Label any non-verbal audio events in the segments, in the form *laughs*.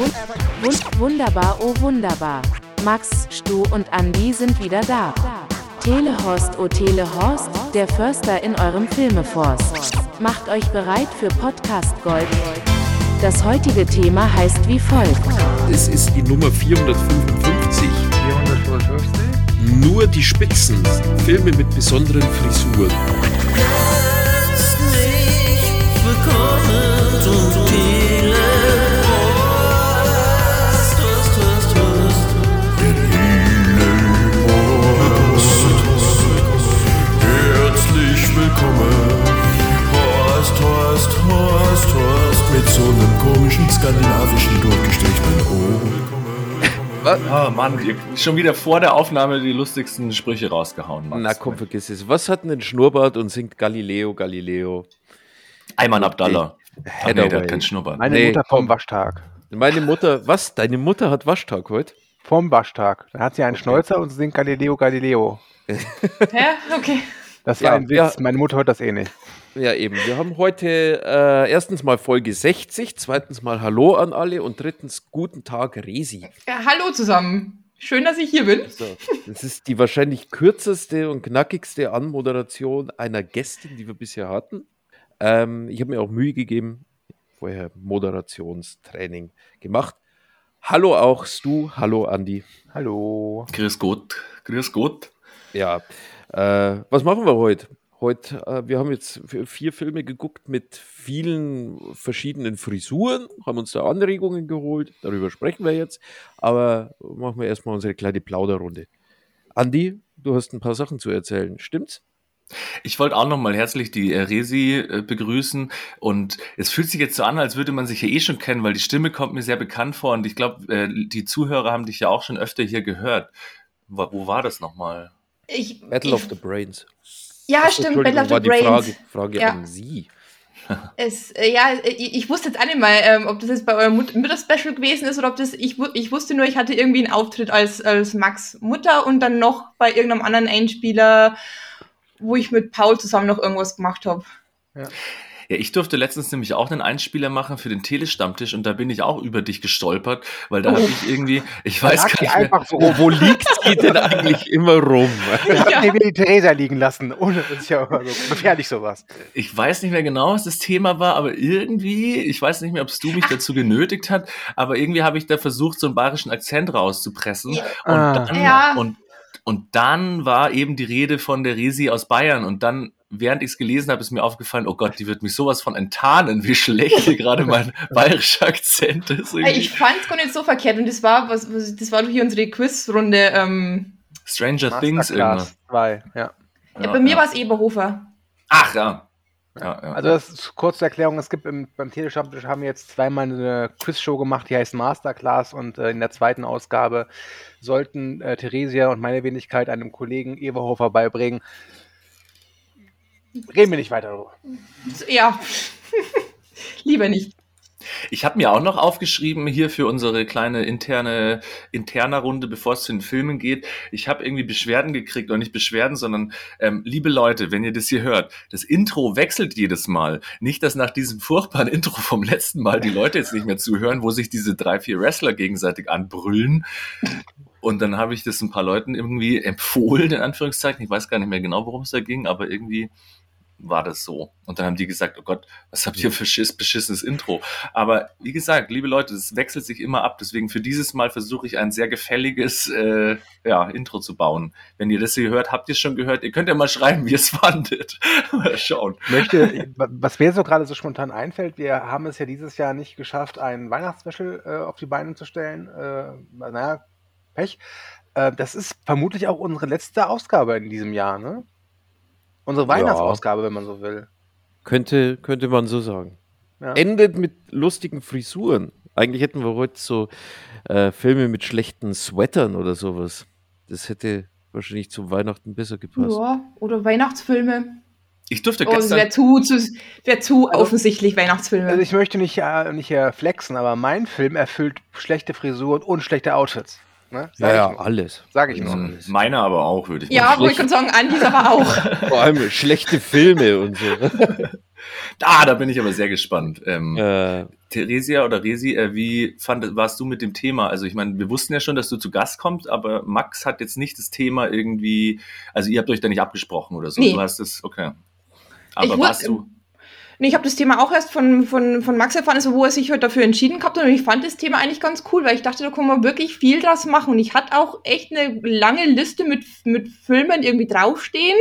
Wund wunderbar, oh wunderbar. Max, Stu und Andy sind wieder da. Telehorst, oh Telehorst, der Förster in eurem Filmeforst. Macht euch bereit für Podcast Gold. Das heutige Thema heißt wie folgt. Es ist die Nummer 455. 455? Nur die Spitzen. Filme mit besonderen Frisuren. Herzlich willkommen zum Telepost. Mit so einem komischen skandinavischen durchgestrichenen O. Oh Mann, schon wieder vor der Aufnahme die lustigsten Sprüche rausgehauen. Max. Na komm, vergiss es. Was hat denn ein Schnurrbart und singt Galileo, Galileo? Ayman Abdallah. Ach nee, der hat keinen Schnurrbart. Meine Nee, Mutter vom Waschtag. Meine Mutter, was? Deine Mutter hat Waschtag heute? Vom Waschtag. Da hat sie einen Schnäuzer und singt Galileo Galileo. *laughs* Hä? Okay. Das war Ja, ein Witz. ja. Meine Mutter hört das eh nicht. Ja, eben. Wir haben heute äh, erstens mal Folge 60, zweitens mal Hallo an alle und drittens Guten Tag, Resi. Ja, hallo zusammen. Schön, dass ich hier bin. So, das ist die wahrscheinlich kürzeste und knackigste Anmoderation einer Gästin, die wir bisher hatten. Ähm, ich habe mir auch Mühe gegeben, vorher Moderationstraining gemacht. Hallo auch Stu, hallo Andi. Hallo. Grüß Gott. Grüß Gott. Ja, äh, was machen wir heute? Heute, äh, wir haben jetzt vier Filme geguckt mit vielen verschiedenen Frisuren, haben uns da Anregungen geholt, darüber sprechen wir jetzt, aber machen wir erstmal unsere kleine Plauderrunde. Andi, du hast ein paar Sachen zu erzählen, stimmt's? Ich wollte auch nochmal herzlich die äh, Resi äh, begrüßen und es fühlt sich jetzt so an, als würde man sich ja eh schon kennen, weil die Stimme kommt mir sehr bekannt vor und ich glaube, äh, die Zuhörer haben dich ja auch schon öfter hier gehört. Wo, wo war das nochmal? Ich, Battle ich, of the Brains. Ja, Achso, stimmt, Battle of war the die Brains. Frage, Frage Ja. an Sie. *laughs* Es, äh, ja, ich, ich wusste jetzt auch nicht mal, ähm, ob das jetzt bei eurem Mut Mütter-Special gewesen ist oder ob das. Ich, ich wusste nur, ich hatte irgendwie einen Auftritt als, als Max Mutter und dann noch bei irgendeinem anderen Einspieler, wo ich mit Paul zusammen noch irgendwas gemacht habe. Ja, ich durfte letztens nämlich auch einen Einspieler machen für den Telestammtisch und da bin ich auch über dich gestolpert, weil da Oh. habe ich irgendwie, ich weiß gar nicht mehr, einfach so. Wo, wo liegt sie denn eigentlich immer rum? *laughs* Ich hab Ja. ja. die Theresa liegen lassen. Ohne, das ist ja immer so gefährlich sowas. ich weiß nicht mehr genau, was das Thema war, aber irgendwie, ich weiß nicht mehr, ob es du mich dazu genötigt hat, aber irgendwie habe ich da versucht, so einen bayerischen Akzent rauszupressen. Ja. Und, Ah. dann, Ja. und, und dann war eben die Rede von der Resi aus Bayern und dann, während ich es gelesen habe, ist mir aufgefallen, oh Gott, die wird mich sowas von enttarnen, wie schlecht hier gerade mein *laughs* bayerischer Akzent ist. Irgendwie. Ich fand es gar nicht so verkehrt und das war, was, was, das war doch hier unsere Quizrunde. Ähm, Stranger Things irgendwas. Masterclass 2, ja. ja, bei mir war es Eberhofer. Ach ja. ja, ja. Also das ist kurze Erklärung, es gibt im, beim Telestammtisch haben wir jetzt zweimal eine Quizshow gemacht, die heißt Masterclass und äh, in der zweiten Ausgabe sollten äh, Theresia und meine Wenigkeit einem Kollegen Eberhofer beibringen. Reden wir nicht weiter darüber. Ja, *laughs* lieber nicht. Ich habe mir auch noch aufgeschrieben hier für unsere kleine interne interner Runde, bevor es zu den Filmen geht. Ich habe irgendwie Beschwerden gekriegt, oder nicht Beschwerden, sondern ähm, liebe Leute, wenn ihr das hier hört, das Intro wechselt jedes Mal. Nicht, dass nach diesem furchtbaren *laughs* Intro vom letzten Mal die Leute jetzt nicht mehr zuhören, wo sich diese drei, vier Wrestler gegenseitig anbrüllen. Und dann habe ich das ein paar Leuten irgendwie empfohlen, in Anführungszeichen. Ich weiß gar nicht mehr genau, worum es da ging, aber irgendwie war das so. Und dann haben die gesagt, oh Gott, was habt ihr für schiss, beschissenes Intro? Aber wie gesagt, liebe Leute, es wechselt sich immer ab. Deswegen für dieses Mal versuche ich ein sehr gefälliges äh, ja, Intro zu bauen. Wenn ihr das hier hört, habt ihr es schon gehört. Ihr könnt ja mal schreiben, wie ihr es *laughs* fandet. mal schauen. möchte, was mir so gerade so spontan einfällt, wir haben es ja dieses Jahr nicht geschafft, ein Weihnachtsspecial äh, auf die Beine zu stellen. Äh, naja, Pech. Äh, das ist vermutlich auch unsere letzte Ausgabe in diesem Jahr, ne? Unsere Weihnachtsausgabe, wenn man so will. Könnte, könnte man so sagen. Ja. Endet mit lustigen Frisuren. Eigentlich hätten wir heute so äh, Filme mit schlechten Sweatern oder sowas. Das hätte wahrscheinlich zu Weihnachten besser gepasst. Ja, oder Weihnachtsfilme. Ich durfte Oh, das gestern. wäre zu, zu, wär zu Also- offensichtlich Weihnachtsfilme. Also ich möchte nicht, äh, nicht äh, flexen, aber mein Film erfüllt schlechte Frisuren und schlechte Outfits. Ne? Sag Ja, ich ja, nur. alles. Sag ich nur. Meiner aber auch, würde ich Ja, mal wollte ich gerade sagen, Andi aber auch. *laughs* Vor allem schlechte Filme und so. *laughs* Ah, da bin ich aber sehr gespannt. Ähm, äh, Theresia oder Resi, äh, wie fand, warst du mit dem Thema? Also ich meine, wir wussten ja schon, dass du zu Gast kommst, aber Max hat jetzt nicht das Thema irgendwie, also ihr habt euch da nicht abgesprochen oder so. Nee. Du hast es, okay. Ich Aber wus- warst du, Nee, ich habe das Thema auch erst von, von, von Max erfahren, also wo er sich heute dafür entschieden gehabt hat. Und ich fand das Thema eigentlich ganz cool, weil ich dachte, da kann man wirklich viel draus machen. Und ich hatte auch echt eine lange Liste mit, mit Filmen irgendwie draufstehen,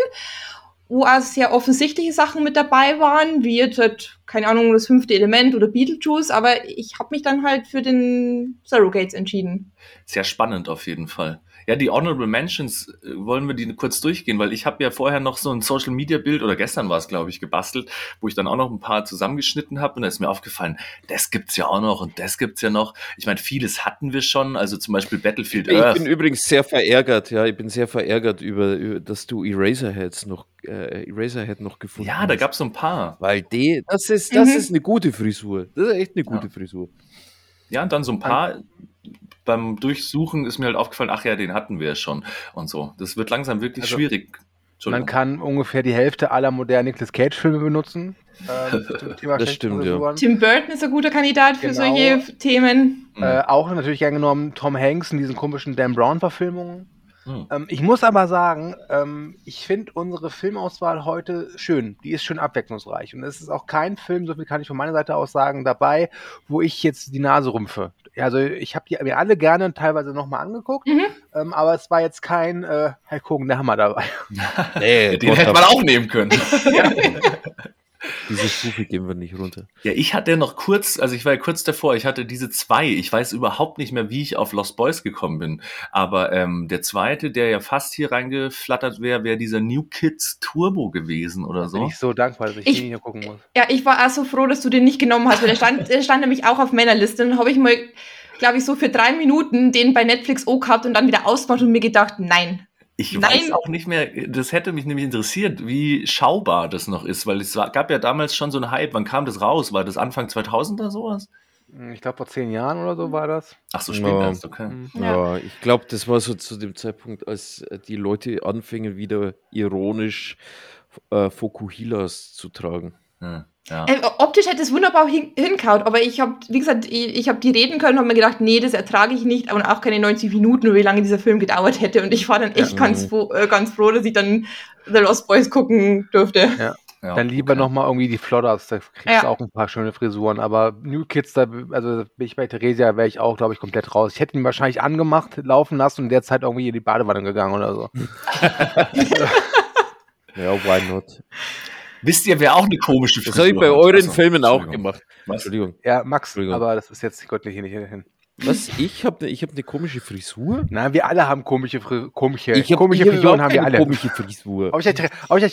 wo auch sehr offensichtliche Sachen mit dabei waren, wie jetzt, halt, keine Ahnung, das fünfte Element oder Beetlejuice. Aber ich habe mich dann halt für den Surrogates entschieden. sehr spannend auf jeden Fall. Ja, die Honorable Mentions, äh, wollen wir die kurz durchgehen, weil ich habe ja vorher noch so ein Social Media Bild oder gestern war es, glaube ich, gebastelt, wo ich dann auch noch ein paar zusammengeschnitten habe und da ist mir aufgefallen, das gibt's ja auch noch und das gibt's ja noch. Ich meine, vieles hatten wir schon, also zum Beispiel Battlefield ich Earth. bin übrigens sehr verärgert, ja, ich bin sehr verärgert über, über dass du Eraserheads noch, äh, Eraserhead noch gefunden Ja, da hast. gab's so ein paar. Weil die, das ist, das Mhm. ist eine gute Frisur. Das ist echt eine gute Frisur. Ja, und dann so ein paar. Beim Durchsuchen ist mir halt aufgefallen, ach ja, den hatten wir ja schon und so. Das wird langsam wirklich Also, schwierig. Man kann ungefähr die Hälfte aller modernen Nicolas Cage-Filme benutzen. *laughs* ähm, Das stimmt, ja. Tim Burton ist ein guter Kandidat für Genau. solche Themen. Mhm. Äh, auch natürlich gern genommen Tom Hanks in diesen komischen Dan Brown-Verfilmungen. Hm. Ähm, ich muss aber sagen, ähm, ich finde unsere Filmauswahl heute schön. Die ist schön abwechslungsreich. Und es ist auch kein Film, so viel kann ich von meiner Seite aus sagen, dabei, wo ich jetzt die Nase rümpfe. Also ich habe die mir alle gerne teilweise nochmal angeguckt, Mhm. ähm, aber es war jetzt kein äh, Herr Kogen der Hammer dabei. *laughs* Nee, Den hätte man auch nehmen können. *laughs* *laughs* Diese Stufe gehen wir nicht runter. Ja, ich hatte noch kurz, also ich war ja kurz davor, ich hatte diese zwei. Ich weiß überhaupt nicht mehr, wie ich auf Lost Boys gekommen bin. Aber ähm, der zweite, der ja fast hier reingeflattert wäre, wäre dieser New Kids Turbo gewesen oder Bin so. ich so dankbar, dass ich, Ich- den hier gucken muss. Ja, ich war auch so froh, dass du den nicht genommen hast, weil der stand, der stand nämlich auch auf meiner Liste. Und dann habe ich mal, glaube ich, so für drei Minuten den bei Netflix auch gehabt und dann wieder ausgemacht und mir gedacht, nein. Ich Nein. weiß auch nicht mehr, das hätte mich nämlich interessiert, wie schaubar das noch ist, weil es war, gab ja damals schon so einen Hype. Wann kam das raus? War das Anfang 2000 oder sowas? Ich glaube, vor zehn Jahren oder so war das. Ach so, spät Ja. erst, okay. Mhm. Ja, ich glaube, das war so zu dem Zeitpunkt, als äh, die Leute anfingen, wieder ironisch äh, Fokuhilas zu tragen. Hm, ja. Äh, optisch hätte es wunderbar hin, hinkaut, aber ich habe, wie gesagt, ich, ich habe die reden können und habe mir gedacht, nee, das ertrage ich nicht und auch keine 90 Minuten, wie lange dieser Film gedauert hätte. Und ich war dann echt Ja. ganz, froh, äh, ganz froh, dass ich dann The Lost Boys gucken durfte. ja, Dann lieber okay. noch mal irgendwie die Flodders, da kriegst du Ja. auch ein paar schöne Frisuren. Aber New Kids, da, also bin ich bei Theresia, wäre ich auch, glaube ich, komplett raus. Ich hätte ihn wahrscheinlich angemacht, laufen lassen und in der Zeit irgendwie in die Badewanne gegangen oder so. *laughs* *laughs* Ja, why not? Wisst ihr, wer auch eine komische Das habe ich bei hat? euren Achso, Filmen auch gemacht. Was? Entschuldigung. Ja, Max, Entschuldigung. aber das ist jetzt göttlich hier nicht hin. Was? Ich habe ne, ich hab eine komische Frisur? Nein, wir alle haben komische, Fri komische, Ich hab komische hier Frisuren haben wir keine alle. komische Frisur. Aber ich hätte, aber ich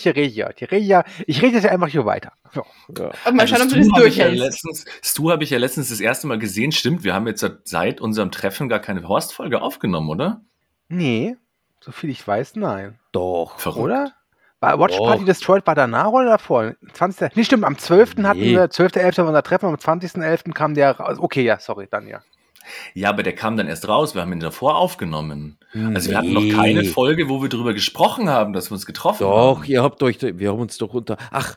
ich rede jetzt einfach hier weiter. So. Ja. Und mal schauen, ob du Also Stu das habe ich ja durchhältst. letztens, Stu habe ich ja letztens das erste Mal gesehen. Stimmt, wir haben jetzt seit- seit unserem Treffen gar keine Horst-Folge aufgenommen, oder? Nee, so viel ich weiß, nein. Doch. Verrückt. Oder? War Watch Doch. Party Destroyed war danach oder davor? 20. Nee, stimmt, am 12. hatten Nee. wir, 12.11. war unser Treffen, am 20.11. kam der raus. Okay, ja, sorry, dann ja. Ja, aber der kam dann erst raus. Wir haben ihn davor aufgenommen. Also wir hatten Nee. noch keine Folge, wo wir darüber gesprochen haben, dass wir uns getroffen Doch, haben. ihr habt euch, wir haben uns doch unter. Ach,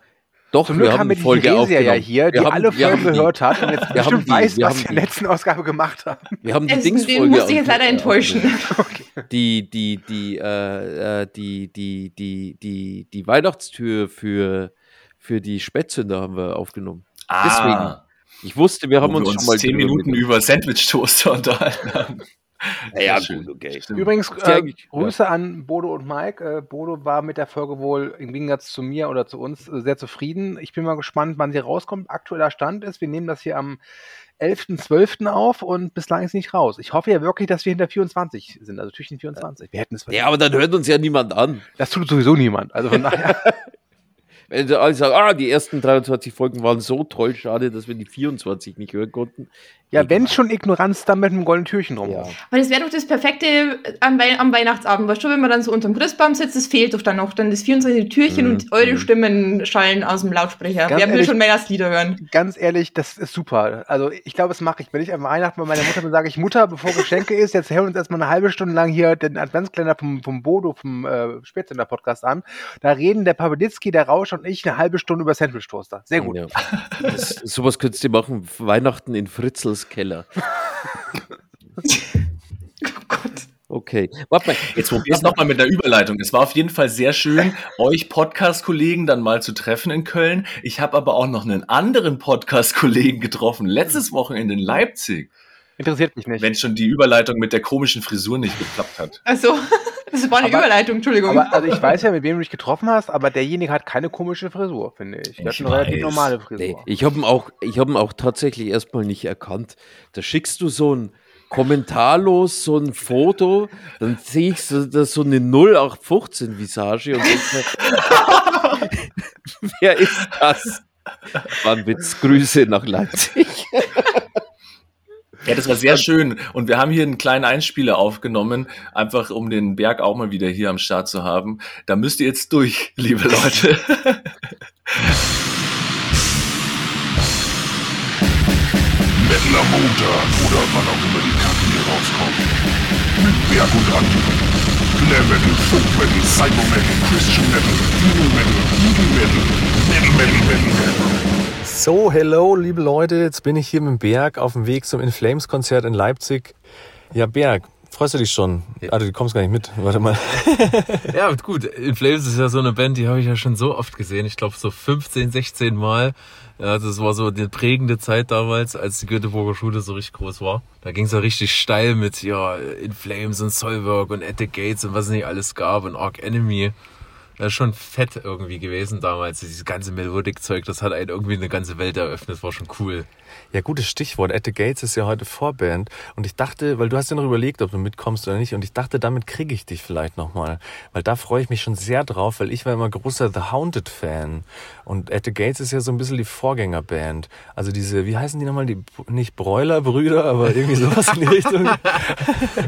doch, Zum wir Glück haben haben wir die Folge Theresia ja hier, die wir haben, alle Folgen gehört hat und jetzt wir haben bestimmt die- weiß, wir was wir in die- der letzten Ausgabe gemacht haben. Wir haben die Es, Dingsfolge. den muss ich jetzt leider enttäuschen. Die, die, die, äh, äh, die, die, die, die, die Weihnachtstür für, für die Spätzünder haben wir aufgenommen. Ah, Ich wusste, wir haben wo uns wir schon uns mal zehn Minuten über Sandwich-Toaster *laughs* unterhalten haben. Ja, Sehr gut, okay. Stimmt. Übrigens, ja äh, Grüße an Bodo und Mike. Äh, Bodo war mit der Folge wohl im Gegensatz zu mir oder zu uns äh, sehr zufrieden. Ich bin mal gespannt, wann sie rauskommt. Aktueller Stand ist, wir nehmen das hier am 11.12. auf und bislang ist sie nicht raus. Ich hoffe ja wirklich, dass wir hinter 24 sind, also zwischen 24. Wir hätten es Ja, aber dann hört uns ja niemand an. Das tut sowieso niemand. Also von *laughs* daher. Wenn sie alle sagen, ah, die ersten 23 Folgen waren so toll, schade, dass wir die 24 nicht hören konnten. Ja, wenn schon Ignoranz, dann mit einem goldenen Türchen drum. Ja. Weil das wäre doch das Perfekte am, Wei am Weihnachtsabend. Weißt du, wenn man dann so unterm Christbaum sitzt, das fehlt doch dann noch. Dann das 24. Türchen Mhm, und eure mhm. Stimmen schallen aus dem Lautsprecher. Ganz Wer will ehrlich- schon Weihnachtslieder hören? Ganz ehrlich, das ist super. Also ich glaube, das mache ich. Wenn ich an Weihnachten bei meiner Mutter bin, sage ich, Mutter, bevor Geschenke ist, jetzt hören wir uns erstmal eine halbe Stunde lang hier den Adventskalender vom, vom Bodo, vom äh, Spätsender-Podcast an. Da reden der Papaditzki, der Rausch und ich eine halbe Stunde über Sandwich-Toaster. Sehr gut. Ja. Das, sowas könntest du machen, Weihnachten in Fritzels Keller. *laughs* Oh Gott. Okay. Warte mal. Jetzt probier es nochmal mit der Überleitung. Es war auf jeden Fall sehr schön, euch Podcast-Kollegen dann mal zu treffen in Köln. Ich habe aber auch noch einen anderen Podcast-Kollegen getroffen, letztes Wochenende in Leipzig. Interessiert mich nicht. Wenn schon die Überleitung mit der komischen Frisur nicht geklappt hat. Also, das war eine Aber- Überleitung, Entschuldigung. Aber also ich weiß ja, mit wem du dich getroffen hast, aber derjenige hat keine komische Frisur, finde ich. Der hat Ich eine relativ weiß. normale Frisur. Nee, ich habe ihn auch, ich hab ihn auch tatsächlich erstmal nicht erkannt. Da schickst du so ein kommentarlos so ein Foto, dann sehe ich so, das so eine 0815 Visage und denke, mir, *laughs* wer ist das? War ein Witz, Grüße nach Leipzig. *laughs* Ja, das war sehr schön. Und wir haben hier einen kleinen Einspieler aufgenommen, einfach um den Berg auch mal wieder hier am Start zu haben. Da müsst ihr jetzt durch, *laughs* liebe Leute. Mettler Montag oder wann auch immer die Kacke hier rauskommt. Mit Berg und Andi. Metal, Folk Metal, Cyber Metal, Christian Metal, Evil Metal, Evil Metal, Metal Metal Metal Metal. So, hello, liebe Leute, jetzt bin ich hier mit dem Berg auf dem Weg zum In Flames Konzert in Leipzig. Ja, Berg, freust du dich schon? Ah, du kommst gar nicht mit. Warte mal. *laughs* Ja, gut. In Flames ist ja so eine Band, die habe ich ja schon so oft gesehen. Ich glaube so 15, 16 Mal. Ja, das war so eine prägende Zeit damals, als die Göteborger Schule so richtig groß war. Da ging es ja richtig steil mit ja In Flames und Soilwork und At the Gates und was es nicht alles gab und Arc Enemy. Das ist schon fett irgendwie gewesen damals. Dieses ganze Melodic-Zeug, das hat einen irgendwie eine ganze Welt eröffnet. War schon cool. Ja, gutes Stichwort. At the Gates ist ja heute Vorband. Und ich dachte, weil du hast ja noch überlegt, ob du mitkommst oder nicht. Und ich dachte, damit kriege ich dich vielleicht nochmal. Weil da freue ich mich schon sehr drauf, weil ich war immer großer The Haunted-Fan. Und At the Gates ist ja so ein bisschen die Vorgängerband. Also diese, wie heißen die nochmal? Die, nicht Bräuler-Brüder, aber irgendwie sowas in die *laughs* Richtung.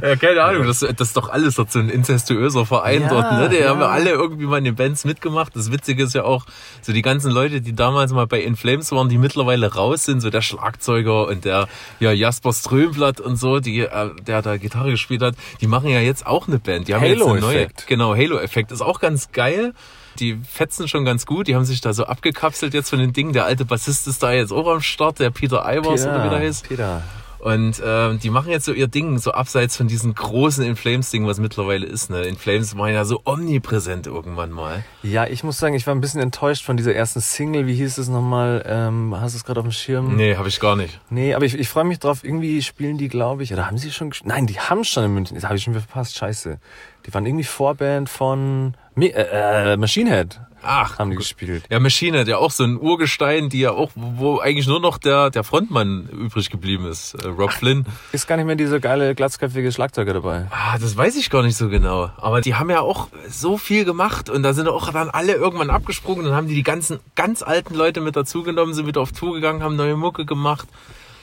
Ja, keine Ahnung, das, das ist doch alles so ein incestuöser Verein Ja, dort, ne? Die ja. haben ja alle irgendwie mal in den Bands mitgemacht. Das Witzige ist ja auch, so die ganzen Leute, die damals mal bei In Flames waren, die mittlerweile raus sind, so der Schlagzeuger und der ja, Jasper Strömblatt und so, die, äh, der da Gitarre gespielt hat, die machen ja jetzt auch eine Band. Die haben jetzt eine neue. Halo-Effekt. Genau, Halo-Effekt ist auch ganz geil. Die fetzen schon ganz gut, die haben sich da so abgekapselt jetzt von den Dingen. Der alte Bassist ist da jetzt auch am Start, der Peter Ivers oder wie der heißt. Peter. Und ähm, die machen jetzt so ihr Ding, so abseits von diesem großen In Flames-Ding, was mittlerweile ist. Ne? In Flames waren ja so omnipräsent irgendwann mal. Ja, ich muss sagen, ich war ein bisschen enttäuscht von dieser ersten Single. Wie hieß es nochmal? Ähm, hast du es gerade auf dem Schirm? Nee, habe ich gar nicht. Nee, aber ich, ich freue mich drauf. Irgendwie spielen die, glaube ich, oder haben sie schon? Nein, die haben schon in München. Das habe ich schon verpasst. Scheiße. Die waren irgendwie Vorband von Mi- äh, äh, Machine Head. Ach, Haben die gespielt. ja, Machine hat ja auch so ein Urgestein, die ja auch, wo eigentlich nur noch der, der Frontmann übrig geblieben ist, äh, Rob Flynn. Ist gar nicht mehr dieser geile, glatzköpfige Schlagzeuger dabei. Ah, das weiß ich gar nicht so genau. Aber die haben ja auch so viel gemacht und da sind auch dann alle irgendwann abgesprungen und haben die die ganzen ganz alten Leute mit dazugenommen, sind wieder auf Tour gegangen, haben neue Mucke gemacht.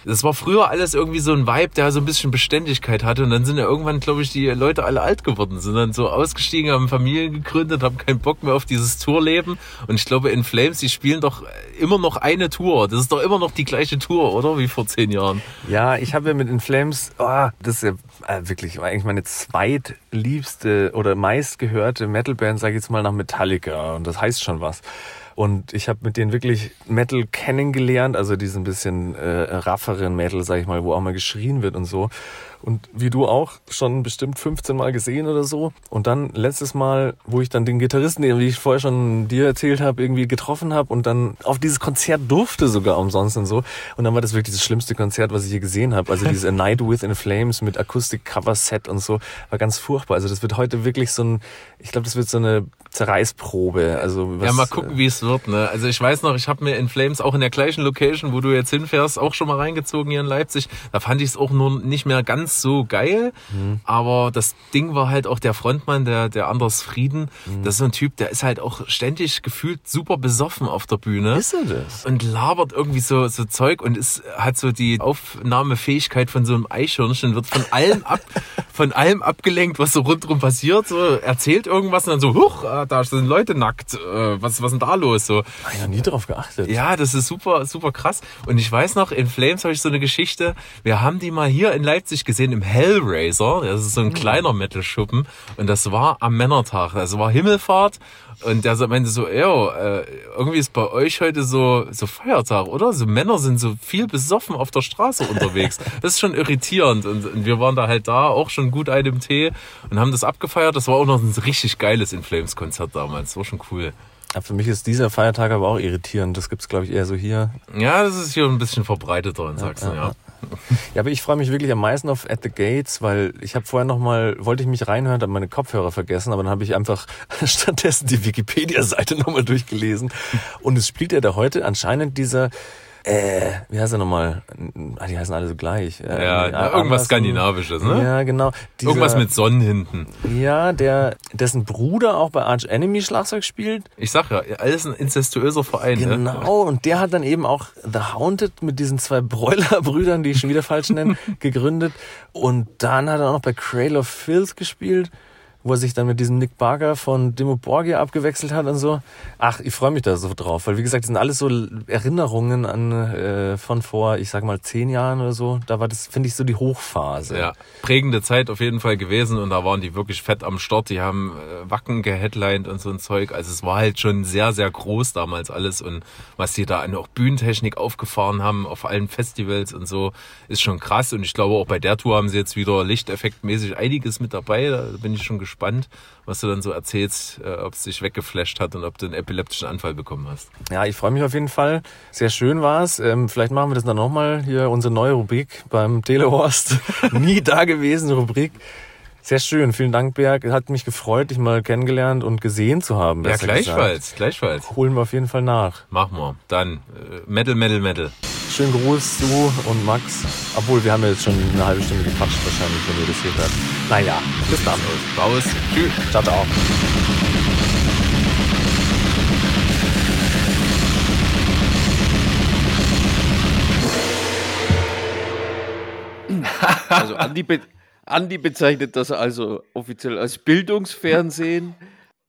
Das war früher alles irgendwie so ein Vibe, der so ein bisschen Beständigkeit hatte und dann sind ja irgendwann, glaube ich, die Leute alle alt geworden, sind dann so ausgestiegen, haben Familien gegründet, haben keinen Bock mehr auf dieses Tourleben und ich glaube, in Flames, die spielen doch immer noch eine Tour. Das ist doch immer noch die gleiche Tour, oder? Wie vor zehn Jahren. Ja, ich habe ja mit In Flames, oh, das ist ja äh, wirklich eigentlich meine zweitliebste oder meistgehörte Metalband, sage ich jetzt mal, nach Metallica. Und das heißt schon was. Und ich habe mit denen wirklich Metal kennengelernt, also diesen bisschen äh, rafferen Metal, sag ich mal, wo auch mal geschrien wird und so. Und wie du auch, schon bestimmt 15 Mal gesehen oder so. Und dann letztes Mal, wo ich dann den Gitarristen, den, wie ich vorher schon dir erzählt habe, irgendwie getroffen habe und dann auf dieses Konzert durfte sogar umsonst und so. Und dann war das wirklich das schlimmste Konzert, was ich je gesehen habe. Also dieses *laughs* A Night Within Flames mit Akustik-Cover-Set und so, war ganz furchtbar. Also das wird heute wirklich so ein, ich glaube, das wird so eine Zerreißprobe. Also was, ja, mal gucken, wie es wird. Ne? Also ich weiß noch, ich habe mir in Flames auch in der gleichen Location, wo du jetzt hinfährst, auch schon mal reingezogen hier in Leipzig. Da fand ich es auch nur nicht mehr ganz so geil, aber das Ding war halt auch der Frontmann, der, der Anders Frieden. Das ist so ein Typ, der ist halt auch ständig gefühlt super besoffen auf der Bühne. Ist er das? Und labert irgendwie so, so Zeug und ist, hat so die Aufnahmefähigkeit von so einem Eichhörnchen, wird von allem ab, *laughs* von allem abgelenkt, was so rundherum passiert, so erzählt irgendwas und dann so, huch, ah, da sind Leute nackt, äh, was, was ist denn da los? So, Hab ich noch nie drauf geachtet. ja, das ist super, super krass. Und ich weiß noch, in Flames habe ich so eine Geschichte. Wir haben die mal hier in Leipzig gesehen im Hellraiser. Das ist so ein kleiner Metal-Schuppen. Und das war am Männertag. Das war Himmelfahrt. Und der meinte so, yo, äh, irgendwie ist bei euch heute so, so Feiertag, oder? So Männer sind so viel besoffen auf der Straße unterwegs. *laughs* Das ist schon irritierend. Und, und wir waren da halt da auch schon gut einem Tee und haben das abgefeiert. Das war auch noch ein richtig geiles In Flames Konzert damals. Das war schon cool. Ja, Für mich ist dieser Feiertag aber auch irritierend. Das gibt's glaube ich, eher so hier. Ja, das ist hier ein bisschen verbreiteter in Sachsen, ja. Ja, aber ich freue mich wirklich am meisten auf At the Gates, weil ich habe vorher noch mal, wollte ich mich reinhören, habe meine Kopfhörer vergessen, aber dann habe ich einfach *laughs* stattdessen die Wikipedia-Seite nochmal durchgelesen. Und es spielt ja da heute anscheinend dieser, äh, wie heißt er nochmal? Ah, die heißen alle so gleich. Äh, Ja, nee, na, irgendwas. Skandinavisches, ne? Ja, genau. Dieser- Irgendwas mit Sonnen hinten. Ja, der, dessen Bruder auch bei Arch Enemy Schlagzeug spielt. Ich sag ja, alles ein incestuöser Verein. Ne? Genau, und der hat dann eben auch The Haunted mit diesen zwei Broiler-Brüdern, die ich schon wieder falsch nenne, *laughs* gegründet. Und dann hat er auch noch bei Cradle of Filth gespielt, wo er sich dann mit diesem Nick Barker von Dimo Borgia abgewechselt hat und so. Ach, ich freue mich da so drauf, weil wie gesagt, das sind alles so Erinnerungen an äh, von vor, ich sag mal, zehn Jahren oder so. Da war das, finde ich, so die Hochphase. Ja, prägende Zeit auf jeden Fall gewesen und da waren die wirklich fett am Start. Die haben äh, Wacken geheadlined und so ein Zeug. Also es war halt schon sehr, sehr groß damals alles und was die da an auch Bühnentechnik aufgefahren haben auf allen Festivals und so, ist schon krass. Und ich glaube auch bei der Tour haben sie jetzt wieder lichteffektmäßig einiges mit dabei. Da bin ich schon gespannt, was du dann so erzählst, äh, ob es dich weggeflasht hat und ob du einen epileptischen Anfall bekommen hast. Ja, ich freue mich auf jeden Fall. Sehr schön war's. Ähm, vielleicht machen wir das dann nochmal hier, unsere neue Rubrik beim Telehorst. *laughs* Nie dagewesene Rubrik. Sehr schön. Vielen Dank, Berg. Hat mich gefreut, dich mal kennengelernt und gesehen zu haben. Ja, gleichfalls, Gesagt. gleichfalls. Holen wir auf jeden Fall nach. Machen wir. Dann äh, Metal, Metal, Metal. Schönen Gruß, du und Max. Obwohl, wir haben ja jetzt schon eine halbe Stunde gequatscht wahrscheinlich, wenn ihr das hier hört. Naja, bis dann. Raus. Tschüss. Ciao, ciao. Also Andi, be Andi bezeichnet das also offiziell als Bildungsfernsehen.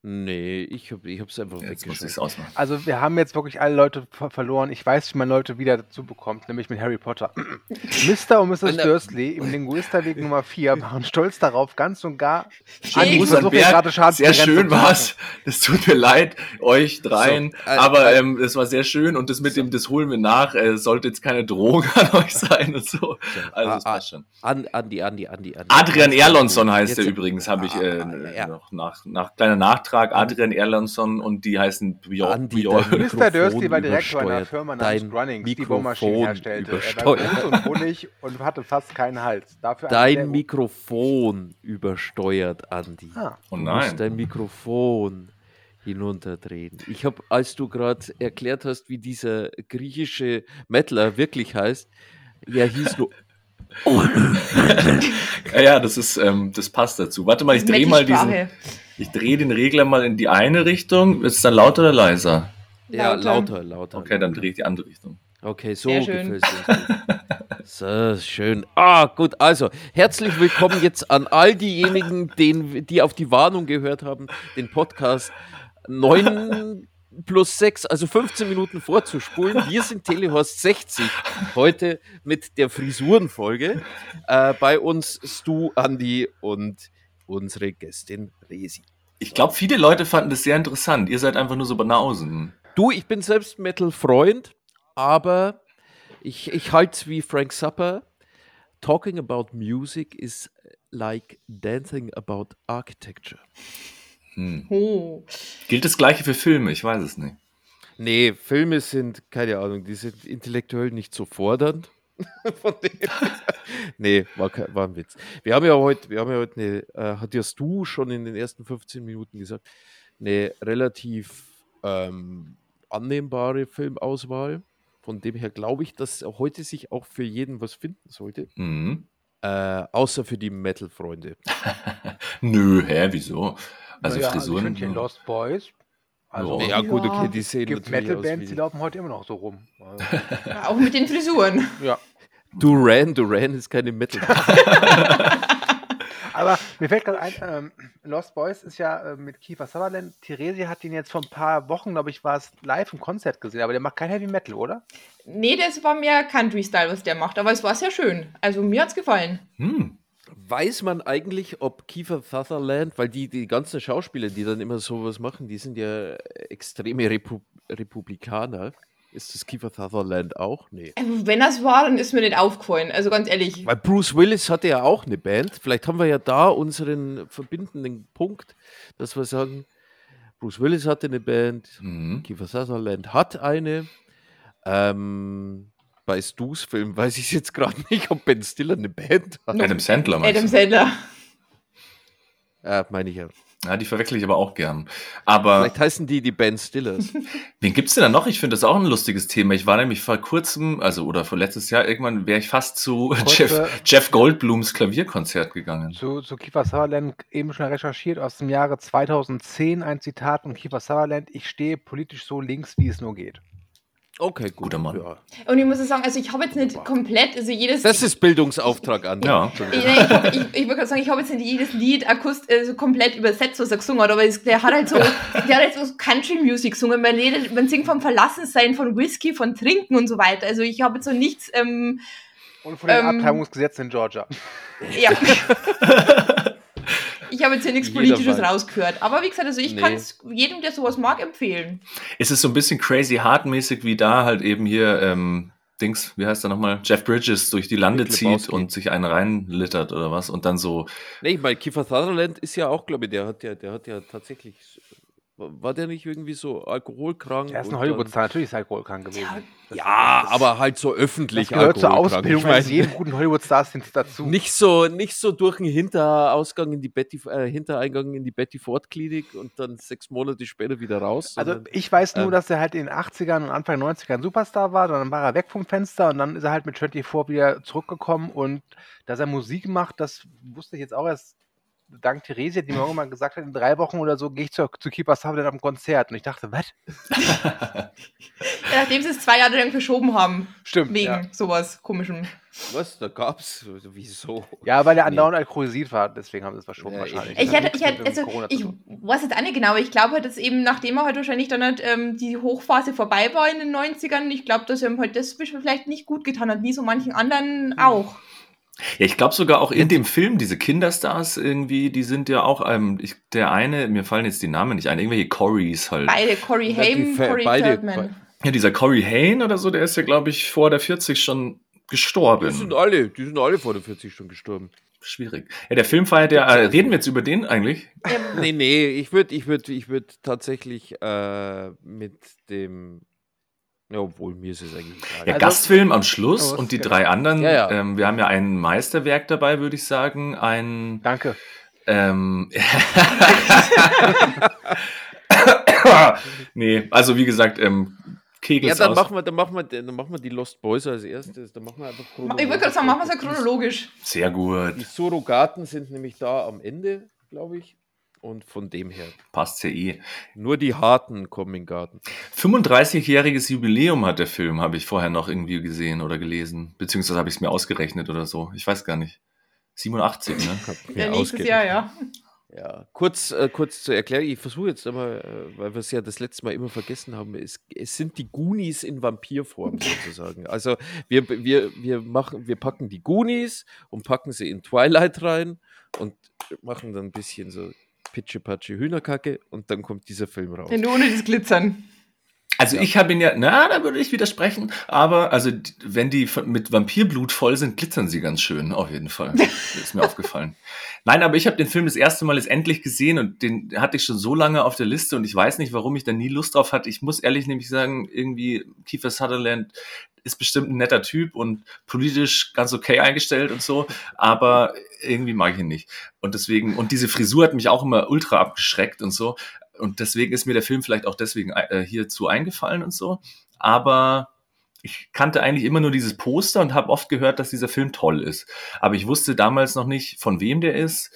Nee, ich habe ich hab's einfach Jetzt muss ich es weggeschaut. ausmachen. Also wir haben jetzt wirklich alle Leute ver verloren. Ich weiß, wie man Leute wieder dazu bekommt, nämlich mit Harry Potter. *laughs* Mr. und Mrs. An Dursley im Linguisterweg *laughs* Nummer 4 waren stolz darauf, ganz und gar Andi, Andi, Gruß versuch hier gerade sehr Schadensbegrenzung schön machen. war's. Das tut mir leid, euch dreien. So, äh, aber äh, ähm, es war sehr schön und das mit dem, das holen wir nach. Äh, sollte jetzt keine Drohung *laughs* an euch sein und so. Also das Ah, ah, passt schon. An, Andi, Andi, Andi, Andi. Adrian Erlonsson heißt jetzt- er übrigens, habe ich äh, Ah, ja. noch nach, nach kleiner Nachtrag. Adrian Erlonsson und die heißen Björn. Andi, Björn. Mr. Mikrofon Dursley war Direktor einer übersteuert. Firma namens Grunnings, die Mikrofon Bohrmaschinen herstellte. Er war übersteuert. groß und bullig und hatte fast keinen Hals. Dafür Dein Mikrofon übersteuert, Andi. Ah. Oh Du nein. musst dein Mikrofon hinunterdrehen. Ich habe, als du gerade erklärt hast, wie dieser griechische Mettler wirklich heißt, er hieß nur *laughs* Ja, ja, das ist, ähm, das passt dazu. Warte mal, ich drehe mal diesen. Ich drehe den Regler mal in die eine Richtung. Ist es dann lauter oder leiser? ja, Lauter. lauter, lauter. Okay, dann drehe ich die andere Richtung. Okay, so Sehr schön. gefällt es. So, schön. Ah, gut. Also, herzlich willkommen jetzt an all diejenigen, den, die auf die Warnung gehört haben, den Podcast 9 plus 6, also 15 Minuten vorzuspulen. Wir sind Telehorst 60 heute mit der Frisurenfolge. Äh, bei uns Stu, Andi und unsere Gästin Resi. Ich glaube, viele Leute fanden das sehr interessant. Ihr seid einfach nur so Banausen. Du, ich bin selbst Metal-Freund, aber ich, ich halte es wie Frank Zappa. Talking about music is like dancing about architecture. Hm. Oh. Gilt das gleiche für Filme? Ich weiß es nicht. Nee, Filme sind, keine Ahnung, die sind intellektuell nicht so fordernd. *laughs* Von dem. nee, war, kein- war ein Witz. Wir haben ja heute, wir haben ja heute eine, äh, hat ja du schon in den ersten 15 Minuten gesagt, eine relativ ähm, annehmbare Filmauswahl. Von dem her glaube ich, dass heute sich auch für jeden was finden sollte. Mhm. Äh, außer für die Metal-Freunde. *laughs* Nö, hä, wieso? Also Naja, Frisuren. Ich finde die Lost Boys. Also, Ja. Ja, gut, okay, die sehen gibt natürlich aus Metal-Bands, die laufen heute immer noch so rum. *laughs* Also, Ja, auch mit den Frisuren. ja. Duran, Duran ist keine Metal. *laughs* Aber mir fällt gerade ein, ähm, Lost Boys ist ja äh, mit Kiefer Sutherland. Theresia hat ihn jetzt vor ein paar Wochen, glaube ich, war es live im Konzert gesehen, aber der macht kein Heavy Metal, oder? Nee, das war mehr Country-Style, was der macht, aber es war sehr schön. Also mir hat's gefallen. Hm. Weiß man eigentlich, ob Kiefer Sutherland, weil die, die ganzen Schauspieler, die dann immer sowas machen, die sind ja extreme Repu Republikaner. Ist das Kiefer Sutherland auch? Nee. Also, wenn das war, dann ist mir nicht aufgefallen. Also ganz ehrlich. Weil Bruce Willis hatte ja auch eine Band. Vielleicht haben wir ja da unseren verbindenden Punkt, dass wir sagen, Bruce Willis hatte eine Band, Mhm. Kiefer Sutherland hat eine. Ähm, bei Stu's Film weiß ich jetzt gerade nicht, ob Ben Stiller eine Band hat. Adam Sandler meinst Adam? Sandler. Äh, meine ich ja. Ja, die verwechsel ich aber auch gern. Aber Vielleicht heißen die die Ben Stillers. *laughs* wen gibt's denn da noch? Ich finde das auch ein lustiges Thema. Ich war nämlich vor kurzem, also oder vor letztes Jahr, irgendwann wäre ich fast zu *laughs* Jeff, Jeff Goldblums Klavierkonzert gegangen. Zu, zu Kiefer Sutherland eben schon recherchiert aus dem Jahre 2010 ein Zitat von Kiefer Sutherland: Ich stehe politisch so links, wie es nur geht. Okay, gut. Guter Mann. Ja. Und ich muss sagen, also ich habe jetzt nicht komplett, also jedes. Das ist Bildungsauftrag an. Ja. ich, ich, ich, ich würde gerade sagen, ich habe jetzt nicht jedes Lied akust, also komplett übersetzt, was er gesungen hat, aber es, der hat halt so, *laughs* der hat halt so Country Music gesungen. Man, redet, man singt vom Verlassensein, von Whisky, von Trinken und so weiter. Also ich habe jetzt so nichts, ähm, Und von den Ähm, Abtreibungsgesetzen in Georgia. ja. *laughs* *laughs* ich habe jetzt hier nichts Politisches rausgehört. Aber wie gesagt, also ich Nee. kann es jedem, der sowas mag, empfehlen. Ist es so ein bisschen crazy hard-mäßig, wie da halt eben hier, ähm, Dings, wie heißt er nochmal? Jeff Bridges durch die Lande zieht Lebowski. und sich einen reinlittert oder was und dann so. Nee, ich meine, Kiefer Sutherland ist ja auch, glaube ich, der hat ja, der hat ja tatsächlich. War der nicht irgendwie so alkoholkrank? Er ist ein Hollywood-Star, natürlich ist er alkoholkrank gewesen. Ja, Ja, aber halt so öffentlich Das gehört zur. Ausbildung Ich mein, eines jeden guten Hollywood-Stars sind dazu. *laughs* nicht so, nicht so durch den Hinterausgang in die Betty, äh, Hintereingang in die Betty Ford Klinik und dann sechs Monate später wieder raus. Also sondern- ich weiß nur, ähm, dass er halt in den 80ern und Anfang 90ern Superstar war, dann war er weg vom Fenster und dann ist er halt mit 24 wieder zurückgekommen und dass er Musik macht, das wusste ich jetzt auch erst dank Theresia, die mir irgendwann gesagt hat, in drei Wochen oder so gehe ich zu, zu Keeper Sutherland am Konzert und ich dachte, was? Ja, nachdem sie es zwei Jahre lang verschoben haben. Stimmt, Wegen ja. sowas komischem. was, da gab's, wieso? Ja, weil er Nee. andauernd alkoholisiert war, deswegen haben sie es verschoben Ja, wahrscheinlich. Ich hätte, ich hätte, also ich weiß jetzt auch nicht genau, aber ich glaube halt, dass eben nachdem er halt wahrscheinlich dann halt, ähm, die Hochphase vorbei war in den 90ern, ich glaube, dass er ihm halt das vielleicht nicht gut getan hat, wie so manchen anderen Hm. Ja, ich glaube sogar auch in dem Film, diese Kinderstars irgendwie, die sind ja auch, ähm, ich, der eine, mir fallen jetzt die Namen nicht ein, irgendwelche Corys halt. Beide, die Haim, beide- Feldman. Ja, dieser Corey Haim oder so, der ist ja, glaube ich, vor der 40 schon Die gestorben. sind alle, die sind alle vor der 40 schon gestorben. Schwierig. Ja, der Film feiert ja, äh, reden wir jetzt über den eigentlich? Nee, nee, ich würde ich würd, ich würd tatsächlich äh, mit dem. Ja, obwohl mir ist es eigentlich egal. Ja, Also- Gastfilm am Schluss Oh, und die genau. drei anderen. Ja, ja. Ähm, wir haben ja ein Meisterwerk dabei, würde ich sagen. Ein Danke. ähm, *laughs* nee, also wie gesagt, ähm, Kegels Ja, dann aus. machen, wir, dann, machen wir, dann machen wir die Lost Boys als erstes. Dann machen wir einfach Ich wollte gerade sagen, machen wir es ja chronologisch. Sehr gut, Die Surrogaten sind nämlich da am Ende, glaube ich. Und von dem her. passt ja eh. Nur die Harten kommen in den Garten. 35-jähriges Jubiläum hat der Film, habe ich vorher noch irgendwie gesehen oder gelesen. Beziehungsweise habe ich es mir ausgerechnet oder so. Ich weiß gar nicht. 87, ne? Ja, nächstes. Jahr, ja. Ja, kurz, äh, kurz zur Erklärung. Ich versuche jetzt einmal, äh, weil wir es ja das letzte Mal immer vergessen haben. Es, es sind die Goonies in Vampirform sozusagen. Also wir, wir, wir, machen, wir packen die Goonies und packen sie in Twilight rein und machen dann ein bisschen so Pitsche-Patsche Hühnerkacke und dann kommt dieser Film raus. Ja, nur ohne das Glitzern. Also ich habe ihn ja, na, da würde ich widersprechen, aber also wenn die mit Vampirblut voll sind, glitzern sie ganz schön, auf jeden Fall. Das *laughs* ist mir aufgefallen. Nein, aber ich habe den Film das erste Mal jetzt endlich gesehen und den hatte ich schon so lange auf der Liste und ich weiß nicht, warum ich da nie Lust drauf hatte. Ich muss ehrlich nämlich sagen, irgendwie Kiefer Sutherland ist bestimmt ein netter Typ und politisch ganz okay eingestellt und so, aber irgendwie mag ich ihn nicht. Und deswegen, und diese Frisur hat mich auch immer ultra abgeschreckt und so. Und deswegen ist mir der Film vielleicht auch deswegen äh, hierzu eingefallen und so. Aber ich kannte eigentlich immer nur dieses Poster und habe oft gehört, dass dieser Film toll ist. Aber ich wusste damals noch nicht, von wem der ist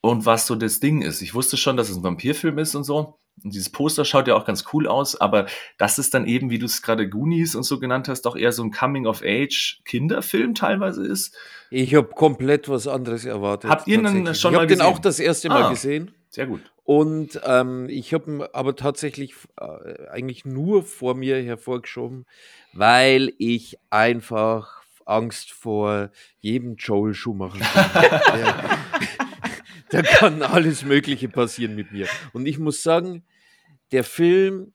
und was so das Ding ist. Ich wusste schon, dass es ein Vampirfilm ist und so. Und dieses Poster schaut ja auch ganz cool aus, aber das ist dann eben, wie du es gerade Goonies und so genannt hast, doch eher so ein Coming-of-Age-Kinderfilm teilweise ist. Ich habe komplett was anderes erwartet. Habt ihr ihn tatsächlich. schon ich mal habe den gesehen? auch das erste Mal Ah. gesehen. Sehr gut. Und ähm, ich habe ihn aber tatsächlich äh, eigentlich nur vor mir hervorgeschoben, weil ich einfach Angst vor jedem Joel Schumacher habe. *laughs* Da kann alles Mögliche passieren mit mir. Und ich muss sagen, der Film,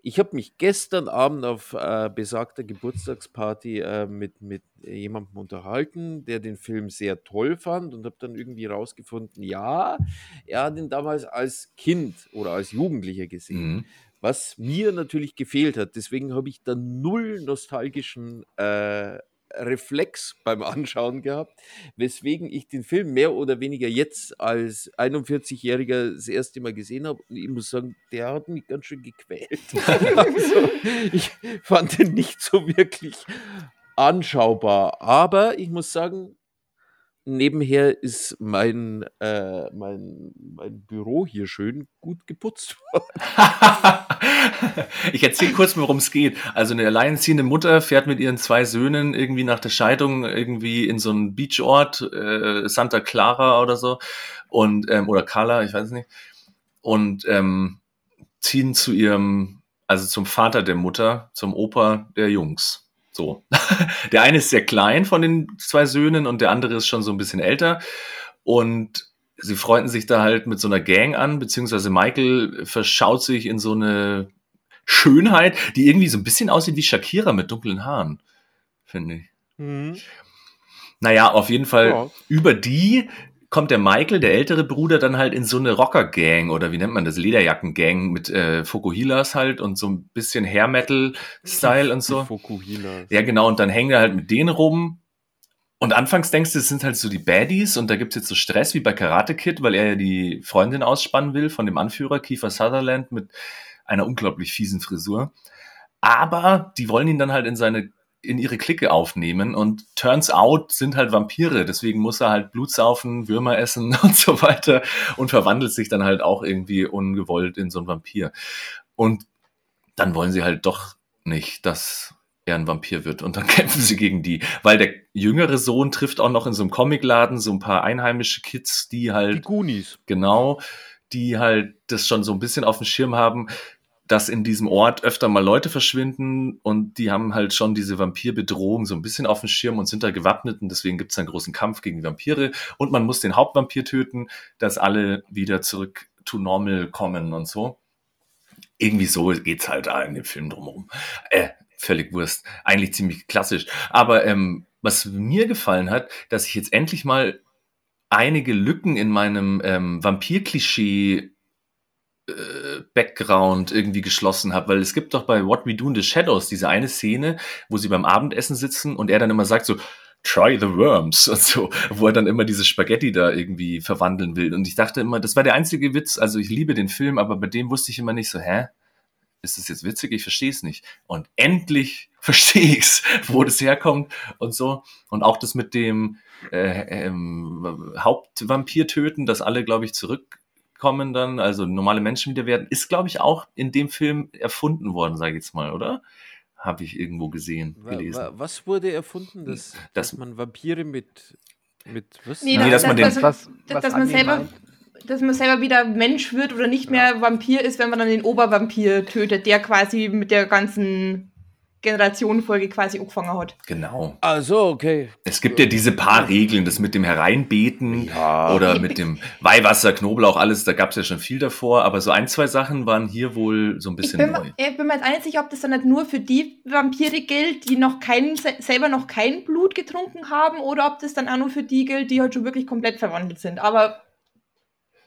ich habe mich gestern Abend auf äh, besagter Geburtstagsparty äh, mit, mit jemandem unterhalten, der den Film sehr toll fand und habe dann irgendwie rausgefunden, ja, er hat ihn damals als Kind oder als Jugendlicher gesehen. Mhm. Was mir natürlich gefehlt hat. Deswegen habe ich da null nostalgischen äh, Reflex beim Anschauen gehabt, weswegen ich den Film mehr oder weniger jetzt als 41-Jähriger das erste Mal gesehen habe. Und ich muss sagen, der hat mich ganz schön gequält. *laughs* also, ich fand den nicht so wirklich anschaubar. Aber ich muss sagen, nebenher ist mein, äh, mein, mein Büro hier schön gut geputzt *laughs* worden. ich erzähle kurz, worum es geht. Also eine alleinerziehende Mutter fährt mit ihren zwei Söhnen irgendwie nach der Scheidung irgendwie in so einen Beachort, äh, Santa Clara oder so, und ähm, oder Cala, ich weiß nicht, und ähm, ziehen zu ihrem, also zum Vater der Mutter, zum Opa der Jungs. So. *laughs* Der eine ist sehr klein von den zwei Söhnen und der andere ist schon so ein bisschen älter. Und sie freunden sich da halt mit so einer Gang an, beziehungsweise Michael verschaut sich in so eine Schönheit, die irgendwie so ein bisschen aussieht wie Shakira mit dunklen Haaren, finde ich. Naja, auf jeden Fall Ja. über die kommt der Michael, der ältere Bruder, dann halt in so eine Rocker-Gang oder wie nennt man das, Lederjacken-Gang mit äh, Fokuhilas halt und so ein bisschen Hair-Metal-Style und so. Fokuhila. Ja, genau, und dann hängen er halt mit denen rum. Und anfangs denkst du, es sind halt so die Baddies und da gibt's jetzt so Stress wie bei Karate Kid, weil er ja die Freundin ausspannen will von dem Anführer Kiefer Sutherland mit einer unglaublich fiesen Frisur. Aber die wollen ihn dann halt in seine in ihre Clique aufnehmen und turns out sind halt Vampire, deswegen muss er halt Blut saufen, Würmer essen *laughs* und so weiter und verwandelt sich dann halt auch irgendwie ungewollt in so einen Vampir. Und dann wollen sie halt doch nicht, dass er ein Vampir wird und dann *laughs* kämpfen sie gegen die, weil der jüngere Sohn trifft auch noch in so einem Comicladen so ein paar einheimische Kids, die Die halt Goonies. genau, die halt das schon so ein bisschen auf dem Schirm haben, dass in diesem Ort öfter mal Leute verschwinden und die haben halt schon diese Vampirbedrohung so ein bisschen auf dem Schirm und sind da gewappnet und deswegen gibt es einen großen Kampf gegen die Vampire und man muss den Hauptvampir töten, dass alle wieder zurück to normal kommen und so. Irgendwie so geht's halt da in dem Film drumherum. Äh, völlig Wurst. Eigentlich ziemlich klassisch. Aber ähm, was mir gefallen hat, dass ich jetzt endlich mal einige Lücken in meinem ähm, Vampir-Klischee Background irgendwie geschlossen habe, weil es gibt doch bei What We Do in the Shadows diese eine Szene, wo sie beim Abendessen sitzen und er dann immer sagt so, try the worms *laughs* und so, wo er dann immer diese Spaghetti da irgendwie verwandeln will. Und ich dachte immer, das war der einzige Witz, also ich liebe den Film, aber bei dem wusste ich immer nicht so, hä? Ist das jetzt witzig? Ich verstehe es nicht. Und endlich *laughs* verstehe ich's, wo das herkommt und so. Und auch das mit dem äh, ähm, Hauptvampir töten, dass alle, glaube ich, zurückkommen dann, also normale Menschen wieder werden, ist, glaube ich, auch in dem Film erfunden worden, sage ich jetzt mal, oder? Habe ich irgendwo gesehen, gelesen. wa- Was wurde erfunden, dass, Das- dass man Vampire mit, mit was? Nee, Nee, dass, dass man dass, den- was, was dass man selber, meint. dass man selber wieder Mensch wird oder nicht mehr Vampir ist, wenn man dann den Obervampir tötet, der quasi mit der ganzen Generationenfolge quasi angefangen hat. Genau. Also, okay. Es gibt ja diese paar Regeln, das mit dem Hereinbeten Ja. oder mit dem Weihwasser, Knoblauch, alles, da gab es ja schon viel davor, aber so ein, zwei Sachen waren hier wohl so ein Ich bisschen bin, neu. ich bin mir jetzt auch nicht sicher, ob das dann nicht nur für die Vampire gilt, die noch kein, se- selber noch kein Blut getrunken haben, oder ob das dann auch nur für die gilt, die halt schon wirklich komplett verwandelt sind. Aber